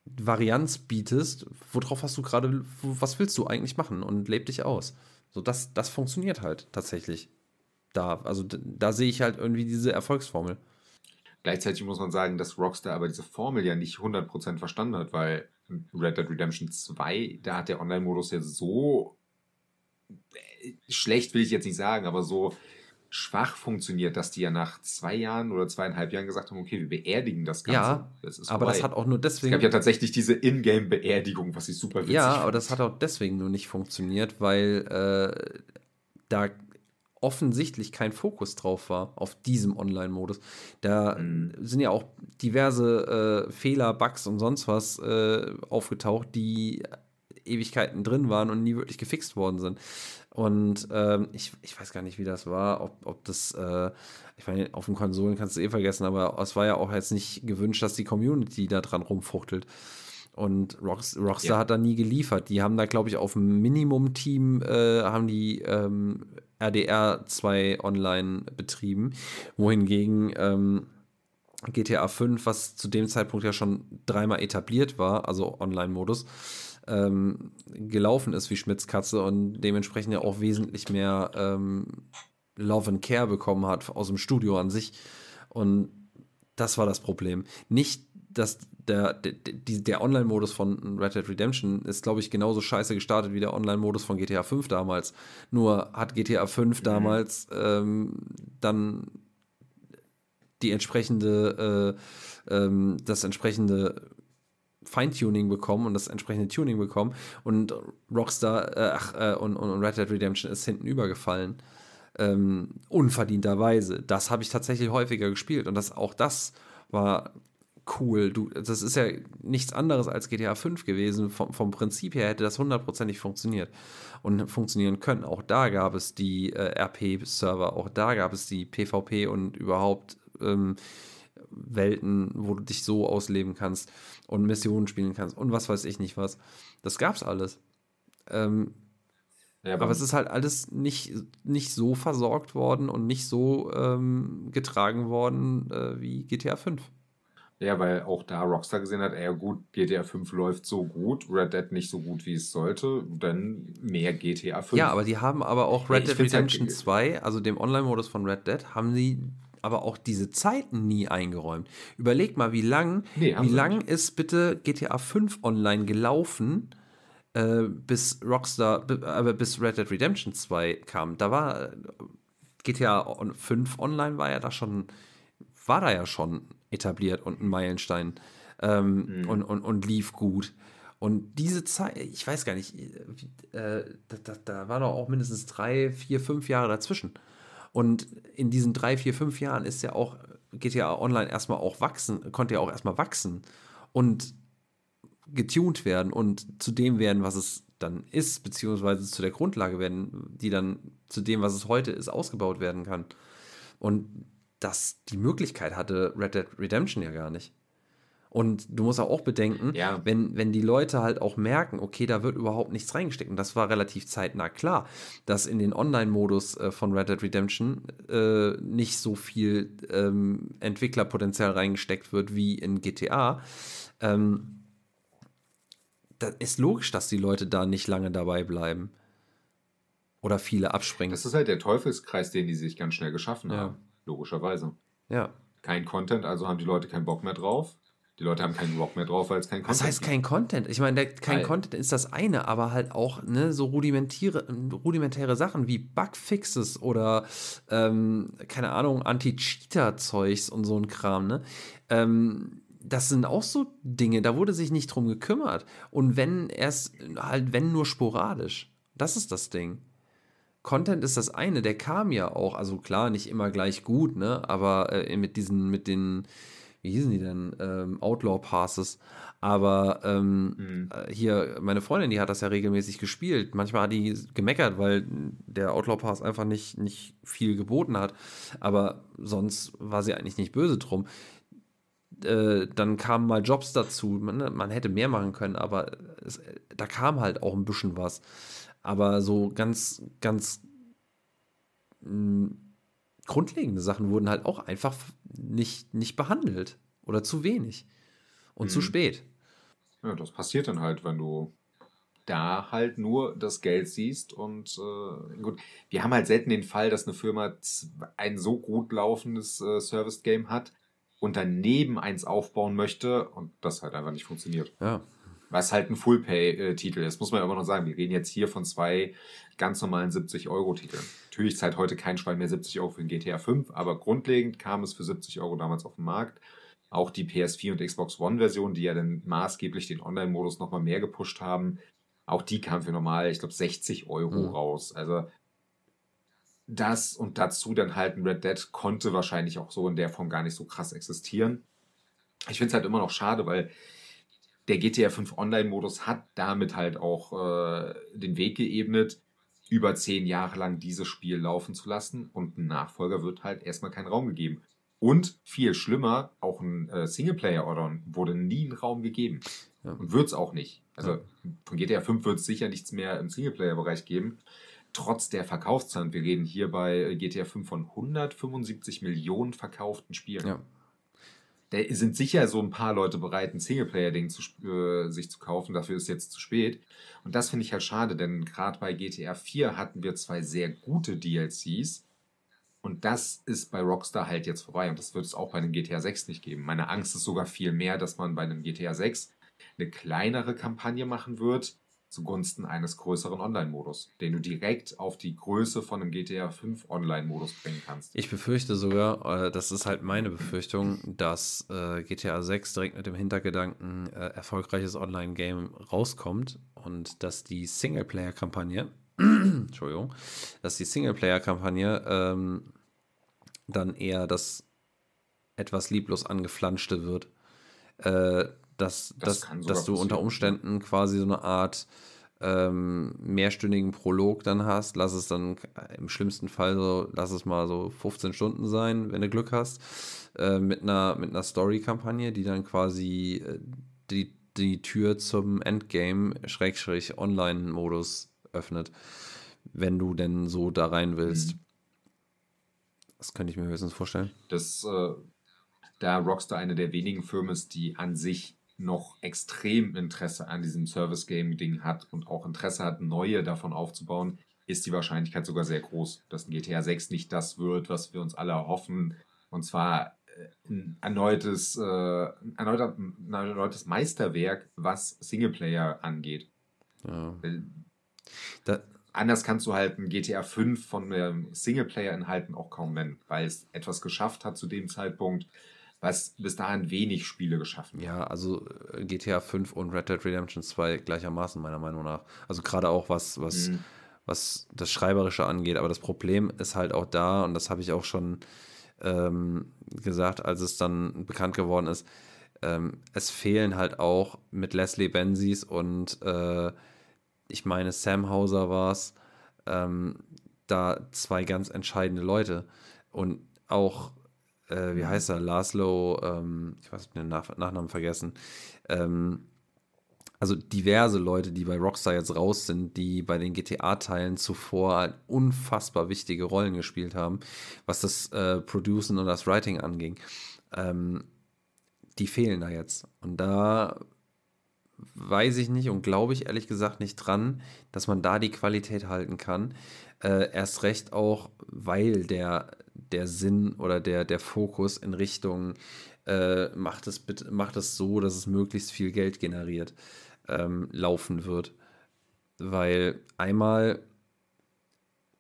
Speaker 2: Varianz bietest, worauf hast du gerade, was willst du eigentlich machen und leb dich aus. So, das, das funktioniert halt tatsächlich da. Also da sehe ich halt irgendwie diese Erfolgsformel.
Speaker 1: Gleichzeitig muss man sagen, dass Rockstar aber diese Formel ja nicht 100% verstanden hat, weil Red Dead Redemption 2, da hat der Online-Modus ja so äh, schlecht will ich jetzt nicht sagen, aber so schwach funktioniert, dass die ja nach zwei Jahren oder zweieinhalb Jahren gesagt haben, okay, wir beerdigen das Ganze.
Speaker 2: Ja, das aber das hat auch nur deswegen...
Speaker 1: Es gab ja tatsächlich diese Ingame-Beerdigung, was ich super
Speaker 2: witzig Ja, aber das hat auch deswegen nur nicht funktioniert, weil äh, da offensichtlich kein Fokus drauf war auf diesem Online-Modus. Da mhm. sind ja auch diverse äh, Fehler, Bugs und sonst was äh, aufgetaucht, die Ewigkeiten drin waren und nie wirklich gefixt worden sind. Und ähm, ich, ich weiß gar nicht, wie das war, ob, ob das, äh, ich meine, auf den Konsolen kannst du eh vergessen, aber es war ja auch jetzt nicht gewünscht, dass die Community da dran rumfuchtelt. Und Rocks, Rockstar ja. hat da nie geliefert. Die haben da, glaube ich, auf dem Minimum-Team äh, haben die ähm, RDR 2 online betrieben, wohingegen ähm, GTA 5, was zu dem Zeitpunkt ja schon dreimal etabliert war, also Online-Modus, ähm, gelaufen ist wie Schmitzkatze und dementsprechend ja auch wesentlich mehr ähm, Love and Care bekommen hat aus dem Studio an sich. Und das war das Problem. Nicht, dass der, der, der Online-Modus von Red Dead Redemption ist, glaube ich, genauso scheiße gestartet wie der Online-Modus von GTA 5 damals. Nur hat GTA 5 mhm. damals ähm, dann die entsprechende, äh, ähm, das entsprechende Feintuning bekommen und das entsprechende Tuning bekommen und Rockstar äh, ach, äh, und, und Red Dead Redemption ist hinten übergefallen. Ähm, unverdienterweise. Das habe ich tatsächlich häufiger gespielt und das, auch das war cool. Du, das ist ja nichts anderes als GTA 5 gewesen. Vom, vom Prinzip her hätte das hundertprozentig funktioniert und funktionieren können. Auch da gab es die äh, RP-Server, auch da gab es die PvP und überhaupt ähm, Welten, wo du dich so ausleben kannst und Missionen spielen kannst und was weiß ich nicht was. Das gab's alles. Ähm, ja, aber, aber es ist halt alles nicht, nicht so versorgt worden und nicht so ähm, getragen worden äh, wie GTA 5.
Speaker 1: Ja, weil auch da Rockstar gesehen hat, ja gut, GTA 5 läuft so gut, Red Dead nicht so gut, wie es sollte, dann mehr GTA 5.
Speaker 2: Ja, aber die haben aber auch Red Dead Redemption halt, 2, also dem Online-Modus von Red Dead, haben sie aber auch diese Zeiten nie eingeräumt. Überleg mal, wie lang, nee, wie lang ist bitte GTA 5 online gelaufen, äh, bis Rockstar, äh, bis Red Dead Redemption 2 kam. Da war äh, GTA 5 online war ja da schon, war da ja schon etabliert und ein Meilenstein ähm, mhm. und, und, und lief gut. Und diese Zeit, ich weiß gar nicht, äh, da, da, da war doch auch mindestens drei, vier, fünf Jahre dazwischen. Und in diesen drei, vier, fünf Jahren ist ja auch GTA Online erstmal auch wachsen, konnte ja auch erstmal wachsen und getuned werden und zu dem werden, was es dann ist, beziehungsweise zu der Grundlage werden, die dann zu dem, was es heute ist, ausgebaut werden kann. Und das, die Möglichkeit hatte Red Dead Redemption ja gar nicht. Und du musst auch bedenken, ja. wenn, wenn die Leute halt auch merken, okay, da wird überhaupt nichts reingesteckt. Und das war relativ zeitnah klar, dass in den Online-Modus äh, von Red Dead Redemption äh, nicht so viel ähm, Entwicklerpotenzial reingesteckt wird wie in GTA. Ähm, da ist logisch, dass die Leute da nicht lange dabei bleiben. Oder viele abspringen.
Speaker 1: Das ist halt der Teufelskreis, den die sich ganz schnell geschaffen ja. haben. Logischerweise.
Speaker 2: Ja.
Speaker 1: Kein Content, also haben die Leute keinen Bock mehr drauf. Die Leute haben keinen Rock mehr drauf, weil es kein
Speaker 2: Content ist. Was heißt kein Content? Ich meine, kein Nein. Content ist das eine, aber halt auch ne, so rudimentäre, rudimentäre Sachen wie Bugfixes oder ähm, keine Ahnung, Anti-Cheater-Zeugs und so ein Kram, ne? Ähm, das sind auch so Dinge, da wurde sich nicht drum gekümmert. Und wenn erst, halt, wenn nur sporadisch. Das ist das Ding. Content ist das eine, der kam ja auch, also klar, nicht immer gleich gut, ne? Aber äh, mit diesen, mit den wie hießen die denn, ähm, Outlaw Passes. Aber ähm, mhm. Äh, hier, meine Freundin, die hat das ja regelmäßig gespielt. Manchmal hat die gemeckert, weil der Outlaw Pass einfach nicht, nicht viel geboten hat. Aber sonst war sie eigentlich nicht böse drum. Äh, dann kamen mal Jobs dazu. Man, ne, man hätte mehr machen können, aber es, da kam halt auch ein bisschen was. Aber so ganz, ganz mh, hm, grundlegende Sachen wurden halt auch einfach nicht, nicht behandelt oder zu wenig und mhm. zu spät.
Speaker 1: Ja, das passiert dann halt, wenn du da halt nur das Geld siehst und äh, gut, wir haben halt selten den Fall, dass eine Firma ein so gut laufendes äh, Service-Game hat und daneben eins aufbauen möchte und das halt einfach nicht funktioniert.
Speaker 2: Ja.
Speaker 1: Was halt ein Full-Pay-Titel ist, muss man aber noch sagen. Wir reden jetzt hier von zwei ganz normalen 70-Euro-Titeln. Natürlich zahlt heute kein Schwein mehr 70 Euro für ein GTA 5, aber grundlegend kam es für 70 Euro damals auf den Markt. Auch die PS4 und Xbox One-Version, die ja dann maßgeblich den Online-Modus nochmal mehr gepusht haben, auch die kam für normal, ich glaube, 60 Euro mhm. raus. Also das und dazu dann halt ein Red Dead konnte wahrscheinlich auch so in der Form gar nicht so krass existieren. Ich finde es halt immer noch schade, weil der GTA 5 Online-Modus hat damit halt auch äh, den Weg geebnet, über zehn Jahre lang dieses Spiel laufen zu lassen und ein Nachfolger wird halt erstmal keinen Raum gegeben. Und viel schlimmer, auch ein äh, Singleplayer-Addon wurde nie einen Raum gegeben. Ja. Und wird es auch nicht. Also ja. von GTA 5 wird es sicher nichts mehr im Singleplayer-Bereich geben. Trotz der Verkaufszahlen. Wir reden hier bei GTA 5 von 175 Millionen verkauften Spielen. Ja da sind sicher so ein paar Leute bereit, ein Singleplayer-Ding äh, sich zu kaufen. Dafür ist jetzt zu spät. Und das finde ich halt schade, denn gerade bei GTA 4 hatten wir zwei sehr gute DLCs. Und das ist bei Rockstar halt jetzt vorbei. Und das wird es auch bei einem GTA 6 nicht geben. Meine Angst ist sogar viel mehr, dass man bei einem GTA 6 eine kleinere Kampagne machen wird, zugunsten eines größeren Online-Modus, den du direkt auf die Größe von einem GTA 5 Online-Modus bringen kannst.
Speaker 2: Ich befürchte sogar, äh, das ist halt meine Befürchtung, dass äh, GTA 6 direkt mit dem Hintergedanken äh, erfolgreiches Online-Game rauskommt und dass die Singleplayer-Kampagne, (clears throat) Entschuldigung, dass die Singleplayer-Kampagne ähm, dann eher das etwas lieblos angeflanschte wird. Äh, dass, das dass, dass du unter Umständen quasi so eine Art ähm, mehrstündigen Prolog dann hast. Lass es dann im schlimmsten Fall so, lass es mal so 15 Stunden sein, wenn du Glück hast, äh, mit einer, mit einer Story-Kampagne, die dann quasi äh, die, die Tür zum Endgame, Schrägstrich, Online-Modus öffnet, wenn du denn so da rein willst. Mhm. Das könnte ich mir höchstens vorstellen.
Speaker 1: Das, äh, da Rockstar eine der wenigen Firmen ist, die an sich noch extrem Interesse an diesem Service-Game-Ding hat und auch Interesse hat, neue davon aufzubauen, ist die Wahrscheinlichkeit sogar sehr groß, dass ein GTA 6 nicht das wird, was wir uns alle erhoffen. Und zwar äh, ein erneutes, äh, ein erneuter, ein erneutes Meisterwerk, was Singleplayer angeht. Ja. Da, Anders kannst du halt ein GTA 5 von Singleplayer-Inhalten auch kaum nennen, weil es etwas geschafft hat zu dem Zeitpunkt, was bis dahin wenig Spiele geschaffen
Speaker 2: hat. Ja, also äh, GTA 5 und Red Dead Redemption 2 gleichermaßen, meiner Meinung nach. Also gerade auch was, was, mhm. was das Schreiberische angeht. Aber das Problem ist halt auch da, und das habe ich auch schon ähm, gesagt, als es dann bekannt geworden ist, ähm, es fehlen halt auch mit Leslie Benzis und äh, ich meine Sam Hauser war es, ähm, da zwei ganz entscheidende Leute. Und auch äh, wie mhm. heißt er, Laszlo, ähm, ich weiß den Nach Nachnamen vergessen, ähm, also diverse Leute, die bei Rockstar jetzt raus sind, die bei den GTA-Teilen zuvor unfassbar wichtige Rollen gespielt haben, was das äh, Producen und das Writing anging. Ähm, die fehlen da jetzt. Und da weiß ich nicht und glaube ich ehrlich gesagt nicht dran, dass man da die Qualität halten kann. Äh, erst recht auch, weil der der Sinn oder der, der Fokus in Richtung äh, macht, es macht es so, dass es möglichst viel Geld generiert, ähm, laufen wird. Weil einmal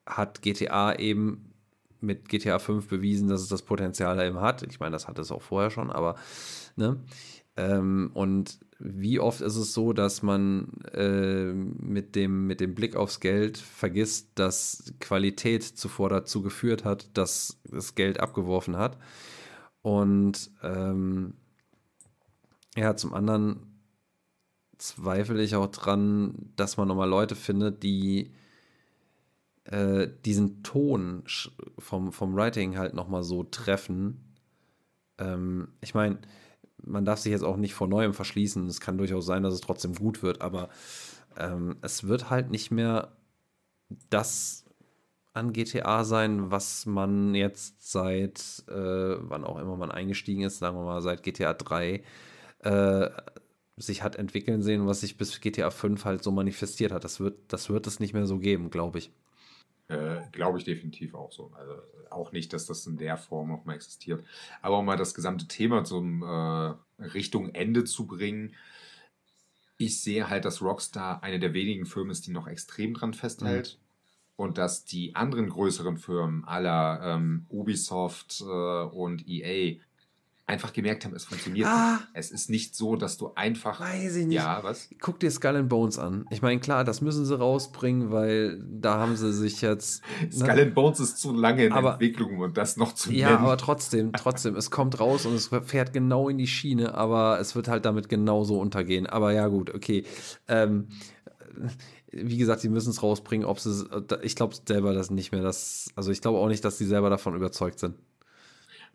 Speaker 2: hat GTA eben mit GTA 5 bewiesen, dass es das Potenzial eben hat. Ich meine, das hat es auch vorher schon, aber ne? Ähm, und wie oft ist es so, dass man äh, mit, dem, mit dem Blick aufs Geld vergisst, dass Qualität zuvor dazu geführt hat, dass das Geld abgeworfen hat. Und ähm, ja, zum anderen zweifle ich auch dran, dass man nochmal Leute findet, die äh, diesen Ton vom, vom Writing halt nochmal so treffen. Ähm, ich meine, man darf sich jetzt auch nicht vor Neuem verschließen. Es kann durchaus sein, dass es trotzdem gut wird, aber ähm, es wird halt nicht mehr das an GTA sein, was man jetzt seit, äh, wann auch immer man eingestiegen ist, sagen wir mal seit GTA 3, äh, sich hat entwickeln sehen, was sich bis GTA 5 halt so manifestiert hat. Das wird, das wird es nicht mehr so geben, glaube ich.
Speaker 1: Äh, Glaube ich definitiv auch so. Also auch nicht, dass das in der Form noch mal existiert. Aber um mal das gesamte Thema zum äh, Richtung Ende zu bringen, ich sehe halt, dass Rockstar eine der wenigen Firmen ist, die noch extrem dran festhält. Mhm. Und dass die anderen größeren Firmen aller ähm, Ubisoft äh, und EA einfach gemerkt haben, es funktioniert ah, nicht. Es ist nicht so, dass du einfach. Weiß ich
Speaker 2: nicht. Ja, was? Guck dir Skull and Bones an. Ich meine, klar, das müssen sie rausbringen, weil da haben sie sich jetzt.
Speaker 1: Ne? Skull and Bones ist zu lange in aber, Entwicklung und das noch zu
Speaker 2: Ja, nennen. aber trotzdem, trotzdem, es kommt raus und es fährt genau in die Schiene, aber es wird halt damit genauso untergehen. Aber ja, gut, okay. Ähm, wie gesagt, sie müssen es rausbringen, ob sie ich glaube selber das nicht mehr, das, also ich glaube auch nicht, dass sie selber davon überzeugt sind.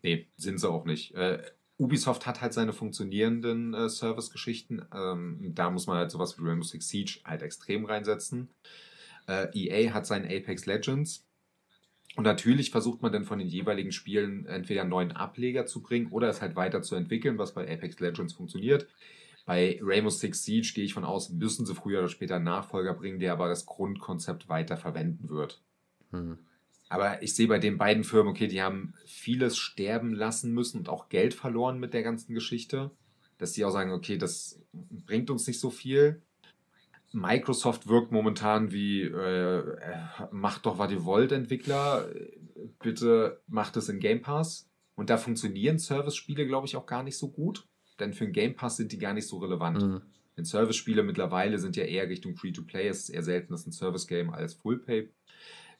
Speaker 1: Nee, sind sie auch nicht. Äh, Ubisoft hat halt seine funktionierenden äh, Service-Geschichten. Ähm, da muss man halt sowas wie Rainbow Six Siege halt extrem reinsetzen. Äh, EA hat seinen Apex Legends. Und natürlich versucht man dann von den jeweiligen Spielen entweder einen neuen Ableger zu bringen oder es halt weiter zu entwickeln, was bei Apex Legends funktioniert. Bei Rainbow Six Siege gehe ich von aus, müssen sie früher oder später einen Nachfolger bringen, der aber das Grundkonzept weiter verwenden wird. Hm. Aber ich sehe bei den beiden Firmen, okay, die haben vieles sterben lassen müssen und auch Geld verloren mit der ganzen Geschichte. Dass die auch sagen, okay, das bringt uns nicht so viel. Microsoft wirkt momentan wie, äh, macht doch, was ihr wollt, Entwickler. Bitte macht es in Game Pass. Und da funktionieren Service-Spiele, glaube ich, auch gar nicht so gut. Denn für den Game Pass sind die gar nicht so relevant. Mhm. Denn Service-Spiele mittlerweile sind ja eher Richtung Free-to-Play. Es ist eher selten, dass ein Service-Game als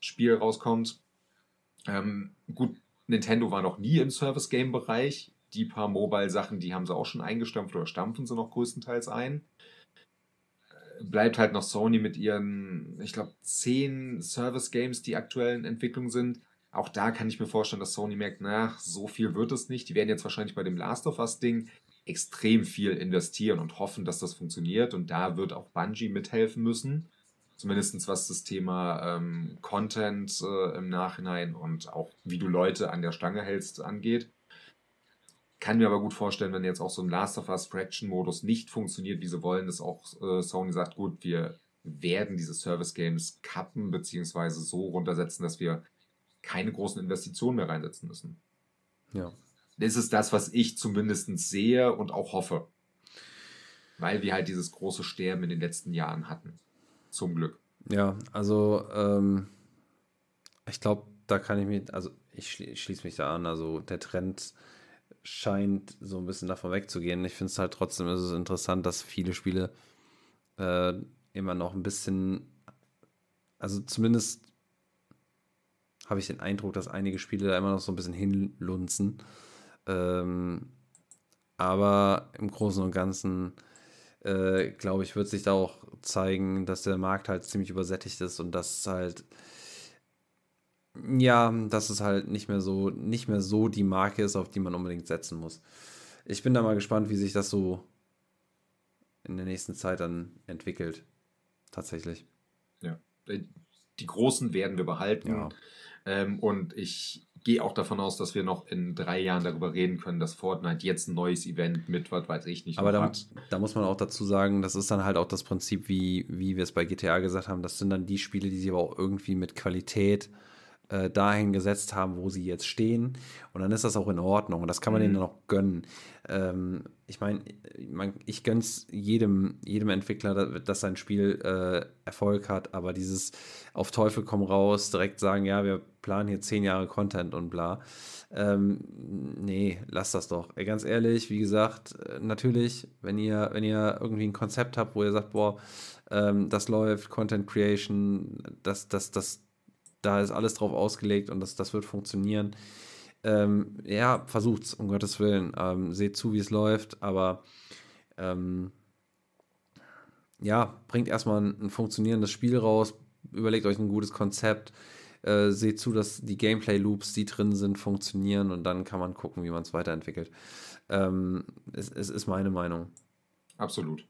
Speaker 1: Full-Pay-Spiel rauskommt. Ähm, gut, Nintendo war noch nie im Service-Game-Bereich. Die paar Mobile-Sachen, die haben sie auch schon eingestampft oder stampfen sie noch größtenteils ein. Bleibt halt noch Sony mit ihren, ich glaube, zehn Service-Games, die aktuell in Entwicklung sind. Auch da kann ich mir vorstellen, dass Sony merkt, na, so viel wird es nicht. Die werden jetzt wahrscheinlich bei dem Last of Us-Ding extrem viel investieren und hoffen, dass das funktioniert. Und da wird auch Bungie mithelfen müssen. Zumindest was das Thema ähm, Content äh, im Nachhinein und auch wie du Leute an der Stange hältst angeht. Kann mir aber gut vorstellen, wenn jetzt auch so ein Last of Us Fraction-Modus nicht funktioniert, wie sie wollen, dass auch äh, Sony sagt, gut, wir werden diese Service-Games kappen, beziehungsweise so runtersetzen, dass wir keine großen Investitionen mehr reinsetzen müssen. Ja. Das ist das, was ich zumindest sehe und auch hoffe. Weil wir halt dieses große Sterben in den letzten Jahren hatten. Zum Glück.
Speaker 2: Ja, also ähm, ich glaube, da kann ich mich, also ich schließe mich da an. Also der Trend scheint so ein bisschen davon wegzugehen. Ich finde es halt trotzdem ist es interessant, dass viele Spiele äh, immer noch ein bisschen, also zumindest habe ich den Eindruck, dass einige Spiele da immer noch so ein bisschen hinlunzen. Ähm, aber im Großen und Ganzen, äh, glaube ich, wird sich da auch zeigen, dass der Markt halt ziemlich übersättigt ist und dass halt ja, dass es halt nicht mehr so, nicht mehr so die Marke ist, auf die man unbedingt setzen muss. Ich bin da mal gespannt, wie sich das so in der nächsten Zeit dann entwickelt. Tatsächlich.
Speaker 1: Ja. Die Großen werden wir behalten. Ja. Ähm, und ich gehe auch davon aus, dass wir noch in drei Jahren darüber reden können, dass Fortnite jetzt ein neues Event mit, was weiß ich nicht,
Speaker 2: Aber da, da muss man auch dazu sagen, das ist dann halt auch das Prinzip, wie, wie wir es bei GTA gesagt haben, das sind dann die Spiele, die sie aber auch irgendwie mit Qualität äh, dahin gesetzt haben, wo sie jetzt stehen. Und dann ist das auch in Ordnung. Und das kann man mhm. denen auch gönnen. Ähm, ich meine, ich gönne es jedem, jedem Entwickler, dass sein Spiel äh, Erfolg hat, aber dieses auf Teufel komm raus, direkt sagen, ja, wir planen hier zehn Jahre Content und bla. Ähm, nee, lasst das doch. Ganz ehrlich, wie gesagt, äh, natürlich, wenn ihr, wenn ihr irgendwie ein Konzept habt, wo ihr sagt, boah, ähm, das läuft, Content Creation, das, das, das, da ist alles drauf ausgelegt und das, das wird funktionieren. Ähm, ja, versucht's, um Gottes Willen. Ähm, seht zu, wie es läuft, aber ähm, ja, bringt erstmal ein, ein, funktionierendes Spiel raus, überlegt euch ein gutes Konzept, äh, seht zu, dass die Gameplay-Loops, die drin sind, funktionieren und dann kann man gucken, wie man es weiterentwickelt. Ähm, es, es ist meine Meinung.
Speaker 1: Absolut.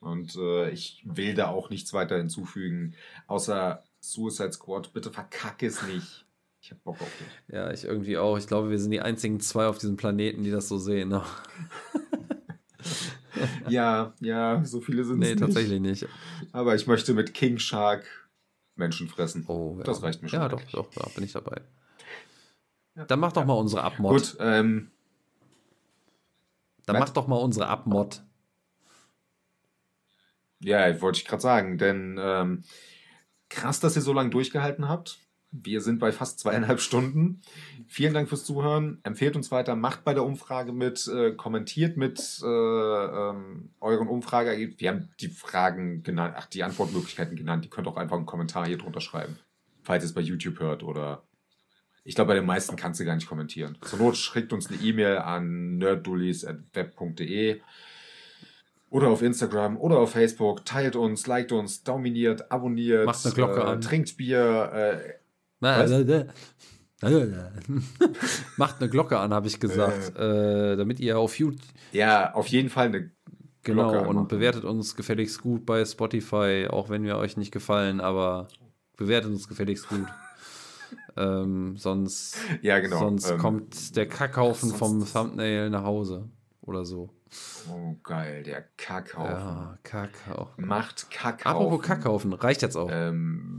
Speaker 1: Und äh, ich will da auch nichts weiter hinzufügen, außer Suicide Squad, bitte verkacke es nicht. Ich hab Bock auf
Speaker 2: dich. Ja, ich irgendwie auch. Ich glaube, wir sind die einzigen zwei auf diesem Planeten, die das so sehen. Ne? (laughs)
Speaker 1: ja, ja, so viele sind es nee, nicht. Nee, tatsächlich nicht. Aber ich möchte mit King Shark Menschen fressen. Oh, ja. Das reicht
Speaker 2: mir schon. Ja, doch, doch, da bin ich dabei. Ja, Dann mach doch ja. mal unsere Abmod. Gut, ähm. Dann mach doch mal unsere Abmod.
Speaker 1: Ja, wollte ich gerade sagen, denn ähm, Krass, dass ihr so lange durchgehalten habt. Wir sind bei fast zweieinhalb Stunden. Vielen Dank fürs Zuhören. Empfehlt uns weiter, macht bei der Umfrage mit, äh, kommentiert mit äh, ähm, euren Umfrage. Wir haben die Fragen genannt, ach, die Antwortmöglichkeiten genannt. Ihr könnt auch einfach einen Kommentar hier drunter schreiben, falls ihr es bei YouTube hört oder. Ich glaube, bei den meisten kannst du gar nicht kommentieren. Zur Not schickt uns eine E-Mail an nerddullis.web.de oder auf Instagram oder auf Facebook. Teilt uns, liked uns, dominiert, abonniert. Macht eine Glocke äh, an. Trinkt Bier. Äh, (laughs)
Speaker 2: Macht eine Glocke an, habe ich gesagt. Äh, damit ihr auf YouTube.
Speaker 1: Ja, auf jeden Fall eine
Speaker 2: Genau, Glocke und bewertet uns gefälligst gut bei Spotify, auch wenn wir euch nicht gefallen, aber bewertet uns gefälligst gut. (laughs) ähm, sonst ja, genau. sonst ähm, kommt der Kackhaufen vom Thumbnail nach Hause oder so.
Speaker 1: Oh, geil, der Kackhaufen.
Speaker 2: Ja, Kackhaufen.
Speaker 1: Macht Kackhaufen.
Speaker 2: Apropos Kackhaufen, reicht jetzt auch. Ähm,